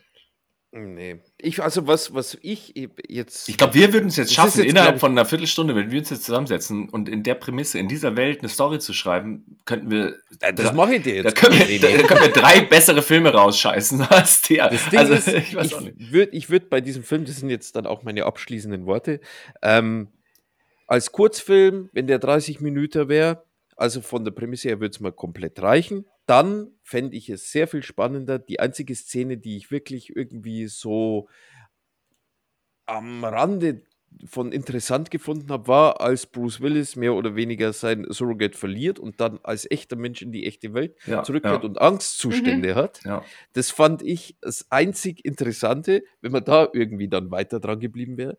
nee. Ich, also was, was ich jetzt. Ich glaube, wir würden es jetzt Das schaffen, jetzt, innerhalb von einer Viertelstunde, wenn wir uns jetzt zusammensetzen und in der Prämisse, in dieser Welt eine Story zu schreiben, könnten wir. Äh, das mache ich dir Da jetzt. können, wir, da nee. können wir drei bessere Filme rausscheißen *laughs* als der. Das Ding also, ist, *laughs* ich weiß auch ich nicht. würde ich würd bei diesem Film, das sind jetzt dann auch meine abschließenden Worte, ähm, als Kurzfilm, wenn der 30 Minuten wäre, also von der Prämisse her würde es mal komplett reichen, dann fände ich es sehr viel spannender. Die einzige Szene, die ich wirklich irgendwie so am Rande von interessant gefunden habe, war, als Bruce Willis mehr oder weniger sein Surrogate verliert und dann als echter Mensch in die echte Welt Ja, zurückkehrt ja. und Angstzustände hat. Ja. Das fand ich das einzig Interessante, wenn man da irgendwie dann weiter dran geblieben wäre.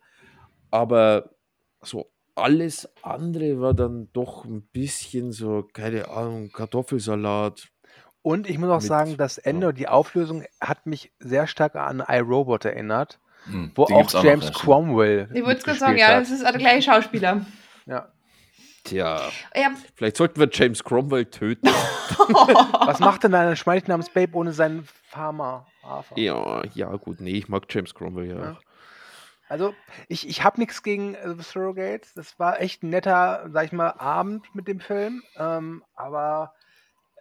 Aber so alles andere war dann doch ein bisschen so, keine Ahnung, Kartoffelsalat. Und ich muss auch Mit- sagen, das Ende und die Auflösung hat mich sehr stark an iRobot erinnert, Hm, wo auch James ja, stimmt. Cromwell. Ich wollte gerade sagen, ja, das ist der gleiche Schauspieler. ja. Tja, Ja, vielleicht sollten wir James Cromwell töten. *laughs* Was macht denn ein Schmeichel namens Babe ohne seinen Farmer? Hafer? ja, ja, gut, nee, ich mag James Cromwell ja. Ja. Also, ich, ich habe nichts gegen äh, The Surrogates. Das war echt ein netter, sag ich mal, Abend mit dem Film. Ähm, aber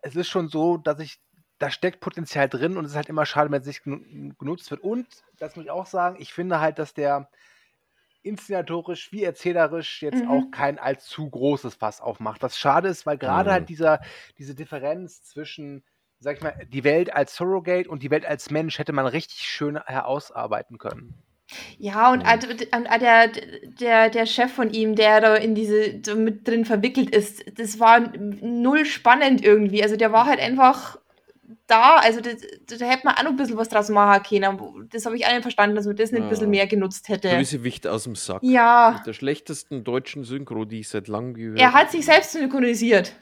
es ist schon so, dass ich, da steckt Potenzial drin und es ist halt immer schade, wenn es nicht genu- genutzt wird. Und, das muss ich auch sagen, ich finde halt, dass der inszenatorisch wie erzählerisch jetzt Mhm. auch kein allzu großes Fass aufmacht. Was schade ist, weil gerade Mhm. halt dieser, diese Differenz zwischen, sag ich mal, die Welt als Surrogate und die Welt als Mensch hätte man richtig schön herausarbeiten können. Ja, und, ad- und ad- der, der, der Chef von ihm, der da in diese so mit drin verwickelt ist, das war null spannend irgendwie. Also der war halt einfach da. Also das, da hätte man auch noch ein bisschen was draus machen können. Das habe ich auch nicht verstanden, dass man das nicht ein bisschen mehr genutzt hätte. Böse Wicht aus dem Sack. Ja, Mit der schlechtesten deutschen Synchro, die ich seit langem gehört er hat sich selbst synchronisiert.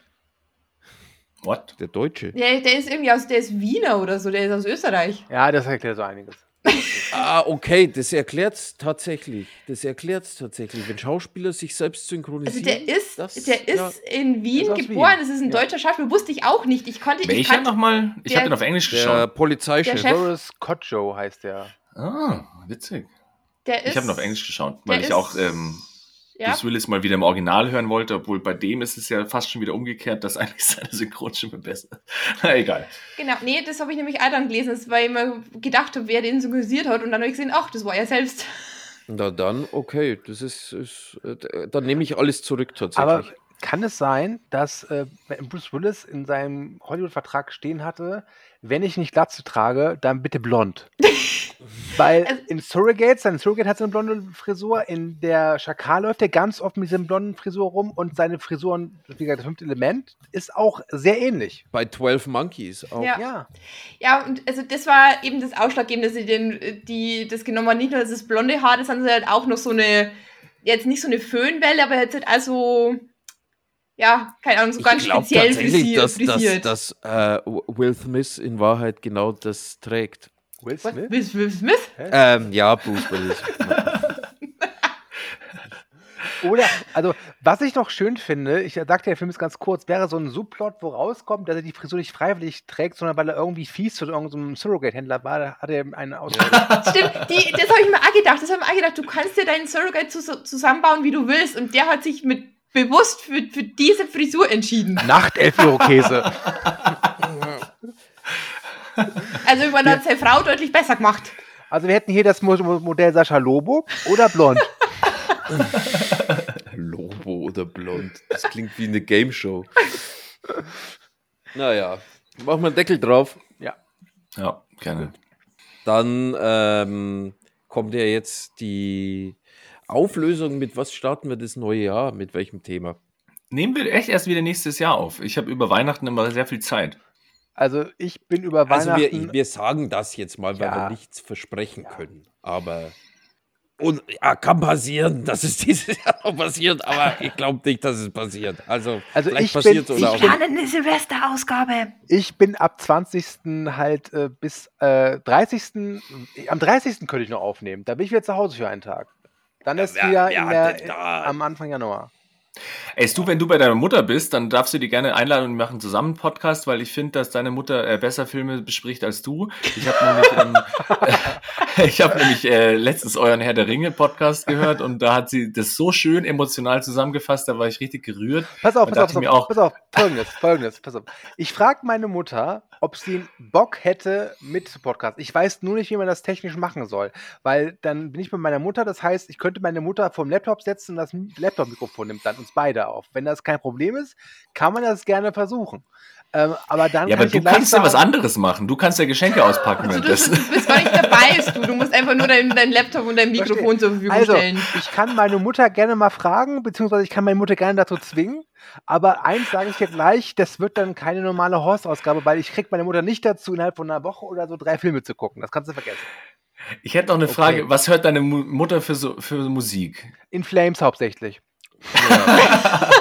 What? Der Deutsche. Der, der ist irgendwie aus, der ist Wiener oder so, der ist aus Österreich. Ja, das erklärt so einiges. *laughs* Ah, okay, das erklärt's tatsächlich. Das erklärt's tatsächlich. Wenn Schauspieler sich selbst Also synchronisieren. der ist, das- der ist ja. in Wien Ist geboren, Wien. das ist ein Ja. deutscher Schauspieler, wusste ich auch nicht. Ich konnte, ich Welcher kannte, nochmal? Ich der- habe den auf Englisch Der geschaut. Polizeichef. Der Boris Kotschow heißt der. Ah, witzig. der ist, Ich habe ihn auf Englisch geschaut, weil der ich auch ist- ähm, ja, Bruce Willis mal wieder im Original hören wollte, obwohl bei dem ist es ja fast schon wieder umgekehrt, dass *laughs* eigentlich seine Synchronstimme besser ist. *laughs* Na egal. Genau, nee, das habe ich nämlich auch dann gelesen, das, weil ich mir gedacht habe, wer den synchronisiert hat und dann habe ich gesehen, ach, das war er selbst. Na dann, okay. Das ist, ist äh, dann nehme ich alles zurück tatsächlich. Aber kann es sein, dass äh, Bruce Willis in seinem Hollywood-Vertrag stehen hatte, wenn ich nicht Glatze trage, dann bitte blond? *laughs* Weil Also- in Surrogate, sein Surrogate hat so eine blonde Frisur, in der Schakal läuft er ganz oft mit dieser blonden Frisur rum und seine Frisuren, wie gesagt, das fünfte Element, ist auch sehr ähnlich. Bei 12 Monkeys auch. Ja. Ja. Ja, und also das war eben das Ausschlaggebende, dass sie den, die, das genommen haben. Nicht nur das blonde Haar, das haben sie halt auch noch so eine, jetzt nicht so eine Föhnwelle, aber jetzt halt also, ja, keine Ahnung, so ganz ich glaube speziell tatsächlich, frisiert. dass, dass, frisiert. dass äh, Will Smith in Wahrheit genau das trägt. Will? Smith? Will, Will Smith? Ähm, ja, Bruce Willis. *laughs* Oder, also, was ich noch schön finde, ich sagte, der Film ist ganz kurz, wäre so ein Subplot, wo rauskommt, dass er die Frisur nicht freiwillig trägt, sondern weil er irgendwie fies zu irgendeinem Surrogate-Händler war, da hat er einen Ausfall. *laughs* Stimmt, die, das habe ich mir auch gedacht. Das habe ich mir auch gedacht, du kannst dir deinen Surrogate zus- zusammenbauen, wie du willst. Und der hat sich mit bewusst für, für diese Frisur entschieden. Nachtelf-Irokese. Also man hat seine Frau deutlich besser gemacht. Also wir hätten hier das Mo- Mo- Modell Sascha Lobo oder Blond. *laughs* Lobo oder Blond. Das klingt wie eine Game Show. Naja, machen wir einen Deckel drauf. Ja, gerne. Dann ähm, kommt ja jetzt die Auflösung. Mit was starten wir das neue Jahr? Mit welchem Thema? Nehmen wir echt erst wieder nächstes Jahr auf. Ich habe über Weihnachten immer sehr viel Zeit. Also ich bin über Also Weihnachten. wir, wir sagen das jetzt mal, weil Ja. wir nichts versprechen können. Aber und, ja, kann passieren, dass es dieses Jahr noch passiert, aber *laughs* ich glaube nicht, dass es passiert. Also, Also vielleicht ich bin- passiert ich oder auch bin- nicht. eine Silvesterausgabe. Ich bin ab 20. halt äh, bis äh, 30. Am 30. könnte ich noch aufnehmen. Da bin ich wieder zu Hause für einen Tag. Dann ist wer- wieder wer der, da- am Anfang Januar. Ey, du, wenn du bei deiner Mutter bist, dann darfst du dir gerne einladen und wir machen zusammen einen Podcast, weil ich finde, dass deine Mutter äh, besser Filme bespricht als du. Ich habe nämlich, ähm, äh, *laughs* *laughs* *laughs* ich hab nämlich äh, letztens euren Herr der Ringe Podcast gehört und da hat sie das so schön emotional zusammengefasst, da war ich richtig gerührt. Pass auf, pass auf, pass auf, pass auf. Folgendes, folgendes, pass auf. Ich frage meine Mutter, ob sie Bock hätte mit zu Podcast. Ich weiß nur nicht, wie man das technisch machen soll, weil dann bin ich bei meiner Mutter. Das heißt, ich könnte meine Mutter vom Laptop setzen und das Laptop-Mikrofon nimmt dann uns beide auf. Wenn das kein Problem ist, kann man das gerne versuchen. Ähm, aber dann Ja, aber du kannst ja was anderes machen. Du kannst ja Geschenke auspacken Also du, währenddessen. du bist gar nicht dabei, ist du. Du musst einfach nur dein, dein Laptop und dein Mikrofon zur Verfügung Also, stellen. ich kann meine Mutter gerne mal fragen, beziehungsweise ich kann meine Mutter gerne dazu zwingen. Aber eins sage ich dir gleich, das wird dann keine normale Horst-Ausgabe, weil ich krieg meine Mutter nicht dazu, innerhalb von einer Woche oder so drei Filme zu gucken. Das kannst du vergessen. Ich hätte noch eine Frage. Was hört deine Mu Mutter für, so, für Musik? In Flames hauptsächlich. *laughs*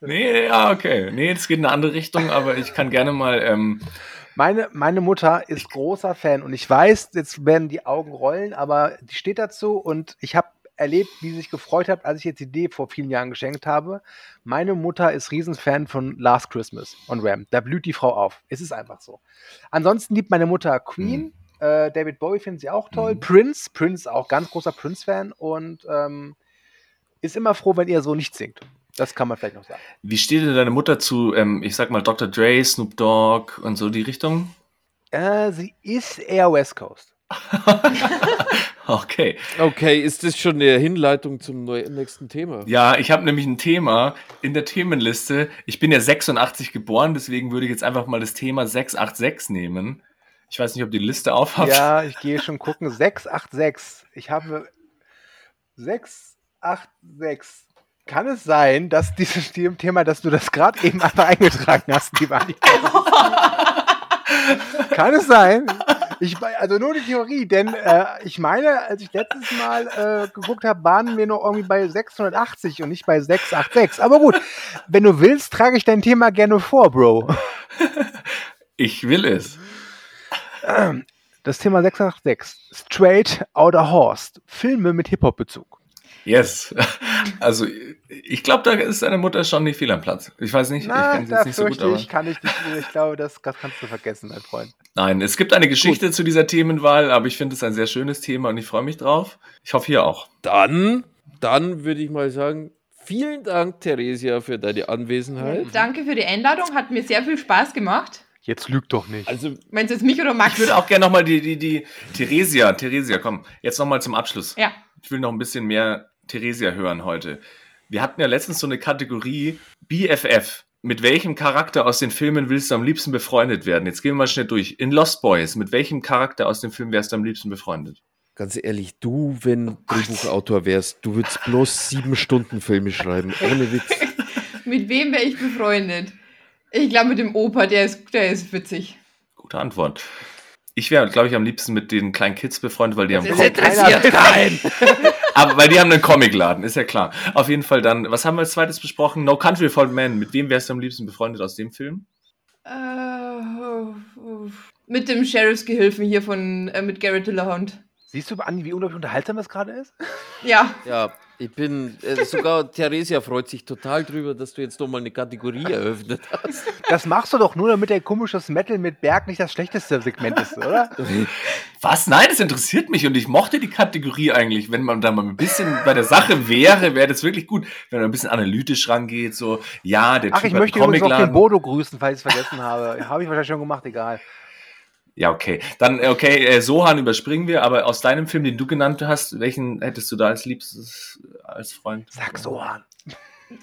Nee, ja, okay. Nee, das geht in eine andere Richtung, aber ich kann gerne mal. Ähm, Meine, meine Mutter ist großer Fan und ich weiß, jetzt werden die Augen rollen, aber die steht dazu und ich habe erlebt, wie sie sich gefreut hat, als ich jetzt die Idee vor vielen Jahren geschenkt habe. Meine Mutter ist Riesenfan von Last Christmas und Ram. Da blüht die Frau auf. Es ist einfach so. Ansonsten liebt meine Mutter Queen. Äh, David Bowie findet sie auch toll. Prince, Prince auch ganz großer Prince-Fan und ähm, ist immer froh, wenn ihr so nicht singt. Das kann man vielleicht noch sagen. wie steht denn deine Mutter zu, ähm, ich sag mal, Dr. Dre, Snoop Dogg und so die Richtung? Äh, sie ist eher West Coast. *laughs* Okay. Okay, ist das schon eine Hinleitung zum nächsten Thema? Ja, ich habe nämlich ein Thema in der Themenliste. Ich bin ja 86 geboren, deswegen würde ich jetzt einfach mal das Thema 686 nehmen. Ich weiß nicht, ob die Liste aufhabt. Ja, ich gehe schon gucken. *laughs* 686. Ich habe 686. Kann es sein, dass dieses *laughs* Thema, dass du das gerade eben einfach eingetragen hast, lieber Andi? Kann es sein? Ich, also nur die Theorie, denn äh, ich meine, als ich letztes Mal äh, geguckt habe, waren wir noch irgendwie bei 680 und nicht bei 686. Aber gut, wenn du willst, trage ich dein Thema gerne vor, Bro. Ich will es. Das Thema 686. Straight Outer Horst. Filme mit Hip-Hop-Bezug. Yes. *laughs* Also, ich glaube, da ist deine Mutter schon nicht viel am Platz. Ich weiß nicht, ich Na, kenne sie da jetzt nicht so gut, aber. ich, kann ich nicht. Ich glaube, das, das kannst du vergessen, mein Freund. Nein, es gibt eine Geschichte zu dieser Themenwahl, aber ich finde es ein sehr schönes Thema und ich freue mich drauf. Ich hoffe, ihr auch. Dann, dann würde ich mal sagen, vielen Dank, Theresia, für deine Anwesenheit. Danke für die Einladung, hat mir sehr viel Spaß gemacht. Jetzt lüg doch nicht. Also, Meinst du jetzt mich oder Max? Ich würde auch gerne nochmal die, die, die, Theresia, Theresia, komm, jetzt nochmal zum Abschluss. Ja. Ich will noch ein bisschen mehr Theresia hören heute. Wir hatten ja letztens so eine Kategorie BFF. Mit welchem Charakter aus den Filmen willst du am liebsten befreundet werden? Jetzt gehen wir mal schnell durch. In Lost Boys, mit welchem Charakter aus dem Film wärst du am liebsten befreundet? ganz ehrlich, du, wenn Drehbuchautor wärst, du würdest bloß sieben Stunden Filme schreiben, ohne Witz. *laughs* Mit wem wäre ich befreundet? Ich glaube mit dem Opa, der ist, der ist witzig. Gute Antwort. Ich wäre, glaube ich, am liebsten mit den kleinen Kids befreundet, weil die haben Das Com- interessiert *laughs* keinen. Aber weil die haben einen Comicladen, ist ja klar. Auf jeden Fall dann, was haben wir als zweites besprochen? No Country for Old Men. Mit wem wärst du am liebsten befreundet aus dem Film? Äh, mit dem Sheriffsgehilfen hier von, äh, mit Garrett Dillahunt. Siehst du, Andi, wie unglaublich unterhaltsam das gerade ist? Ja, Ja, ich bin, äh, sogar *laughs* Theresia freut sich total drüber, dass du jetzt nochmal eine Kategorie eröffnet hast. Das machst du doch nur, damit der komisches Metal mit Berg nicht das schlechteste Segment ist, oder? *laughs* Was? Nein, das interessiert mich und ich mochte die Kategorie eigentlich. Wenn man da mal ein bisschen bei der Sache wäre, wäre das wirklich gut. Wenn man ein bisschen analytisch rangeht, so, ja, der Ach, Typ ich hat möchte übrigens noch den. Bodo grüßen, falls ich es vergessen habe. Habe ich wahrscheinlich schon gemacht, egal. Ja, okay. Dann, äh, okay, äh, Sohan überspringen wir, aber aus deinem Film, den du genannt hast, welchen hättest du da als liebstes als Freund? Sag so an.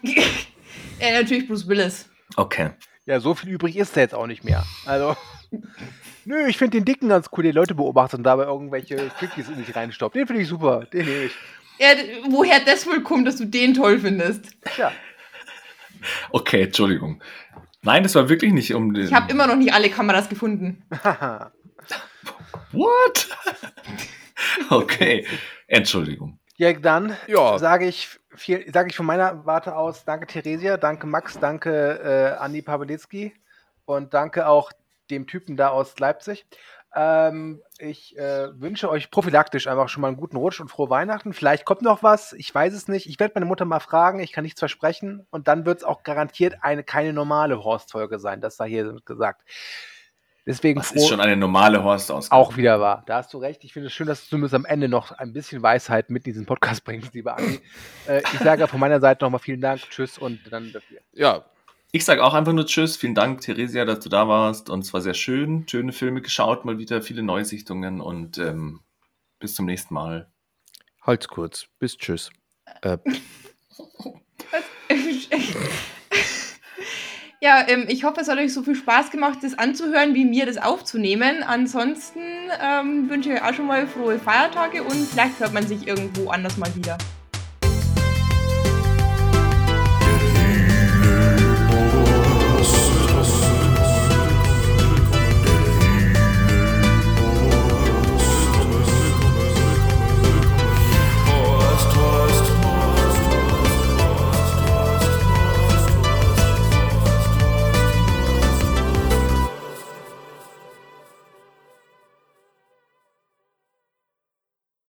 ja, natürlich Bruce Willis. Okay. Ja, so viel übrig ist da jetzt auch nicht mehr. Also. *laughs* Nö, ich finde den Dicken ganz cool, den Leute beobachtet und dabei irgendwelche Quickies in sich reinstoppt. Den finde ich super. Den nehme ich. Ja, woher das wohl kommt, dass du den toll findest? Tja. Okay, Entschuldigung. Nein, das war wirklich nicht um den. Ich habe immer noch nicht alle Kameras gefunden. Haha. *laughs* What? okay. Entschuldigung. Ja, dann Ja. sage ich, viel, sage ich von meiner Warte aus, danke Theresia, danke Max, danke äh, Andi Pawelitzki und danke auch dem Typen da aus Leipzig. Ähm, ich äh, wünsche euch prophylaktisch einfach schon mal einen guten Rutsch und frohe Weihnachten. Vielleicht kommt noch was, ich weiß es nicht. Ich werde meine Mutter mal fragen, ich kann nichts versprechen. Und dann wird es auch garantiert eine keine normale Horst-Folge sein, das sei hier gesagt. Deswegen Das ist schon eine normale horst aus. auch wieder wahr. Da hast du recht. Ich finde es schön, dass du zumindest am Ende noch ein bisschen Weisheit mit in diesen Podcast bringst, lieber Andi. äh, ich sage von meiner Seite nochmal vielen Dank, tschüss und dann dafür. Ja, Ich sage auch einfach nur Tschüss. Vielen Dank, Theresia, dass du da warst. Und es war sehr schön. Schöne Filme geschaut, mal wieder viele Neusichtungen und ähm, bis zum nächsten Mal. halt's kurz. Bis tschüss. Äh, *laughs* ja, ähm, ich hoffe, es hat euch so viel Spaß gemacht, das anzuhören, wie mir das aufzunehmen. Ansonsten ähm, wünsche ich euch auch schon mal frohe Feiertage und vielleicht hört man sich irgendwo anders mal wieder.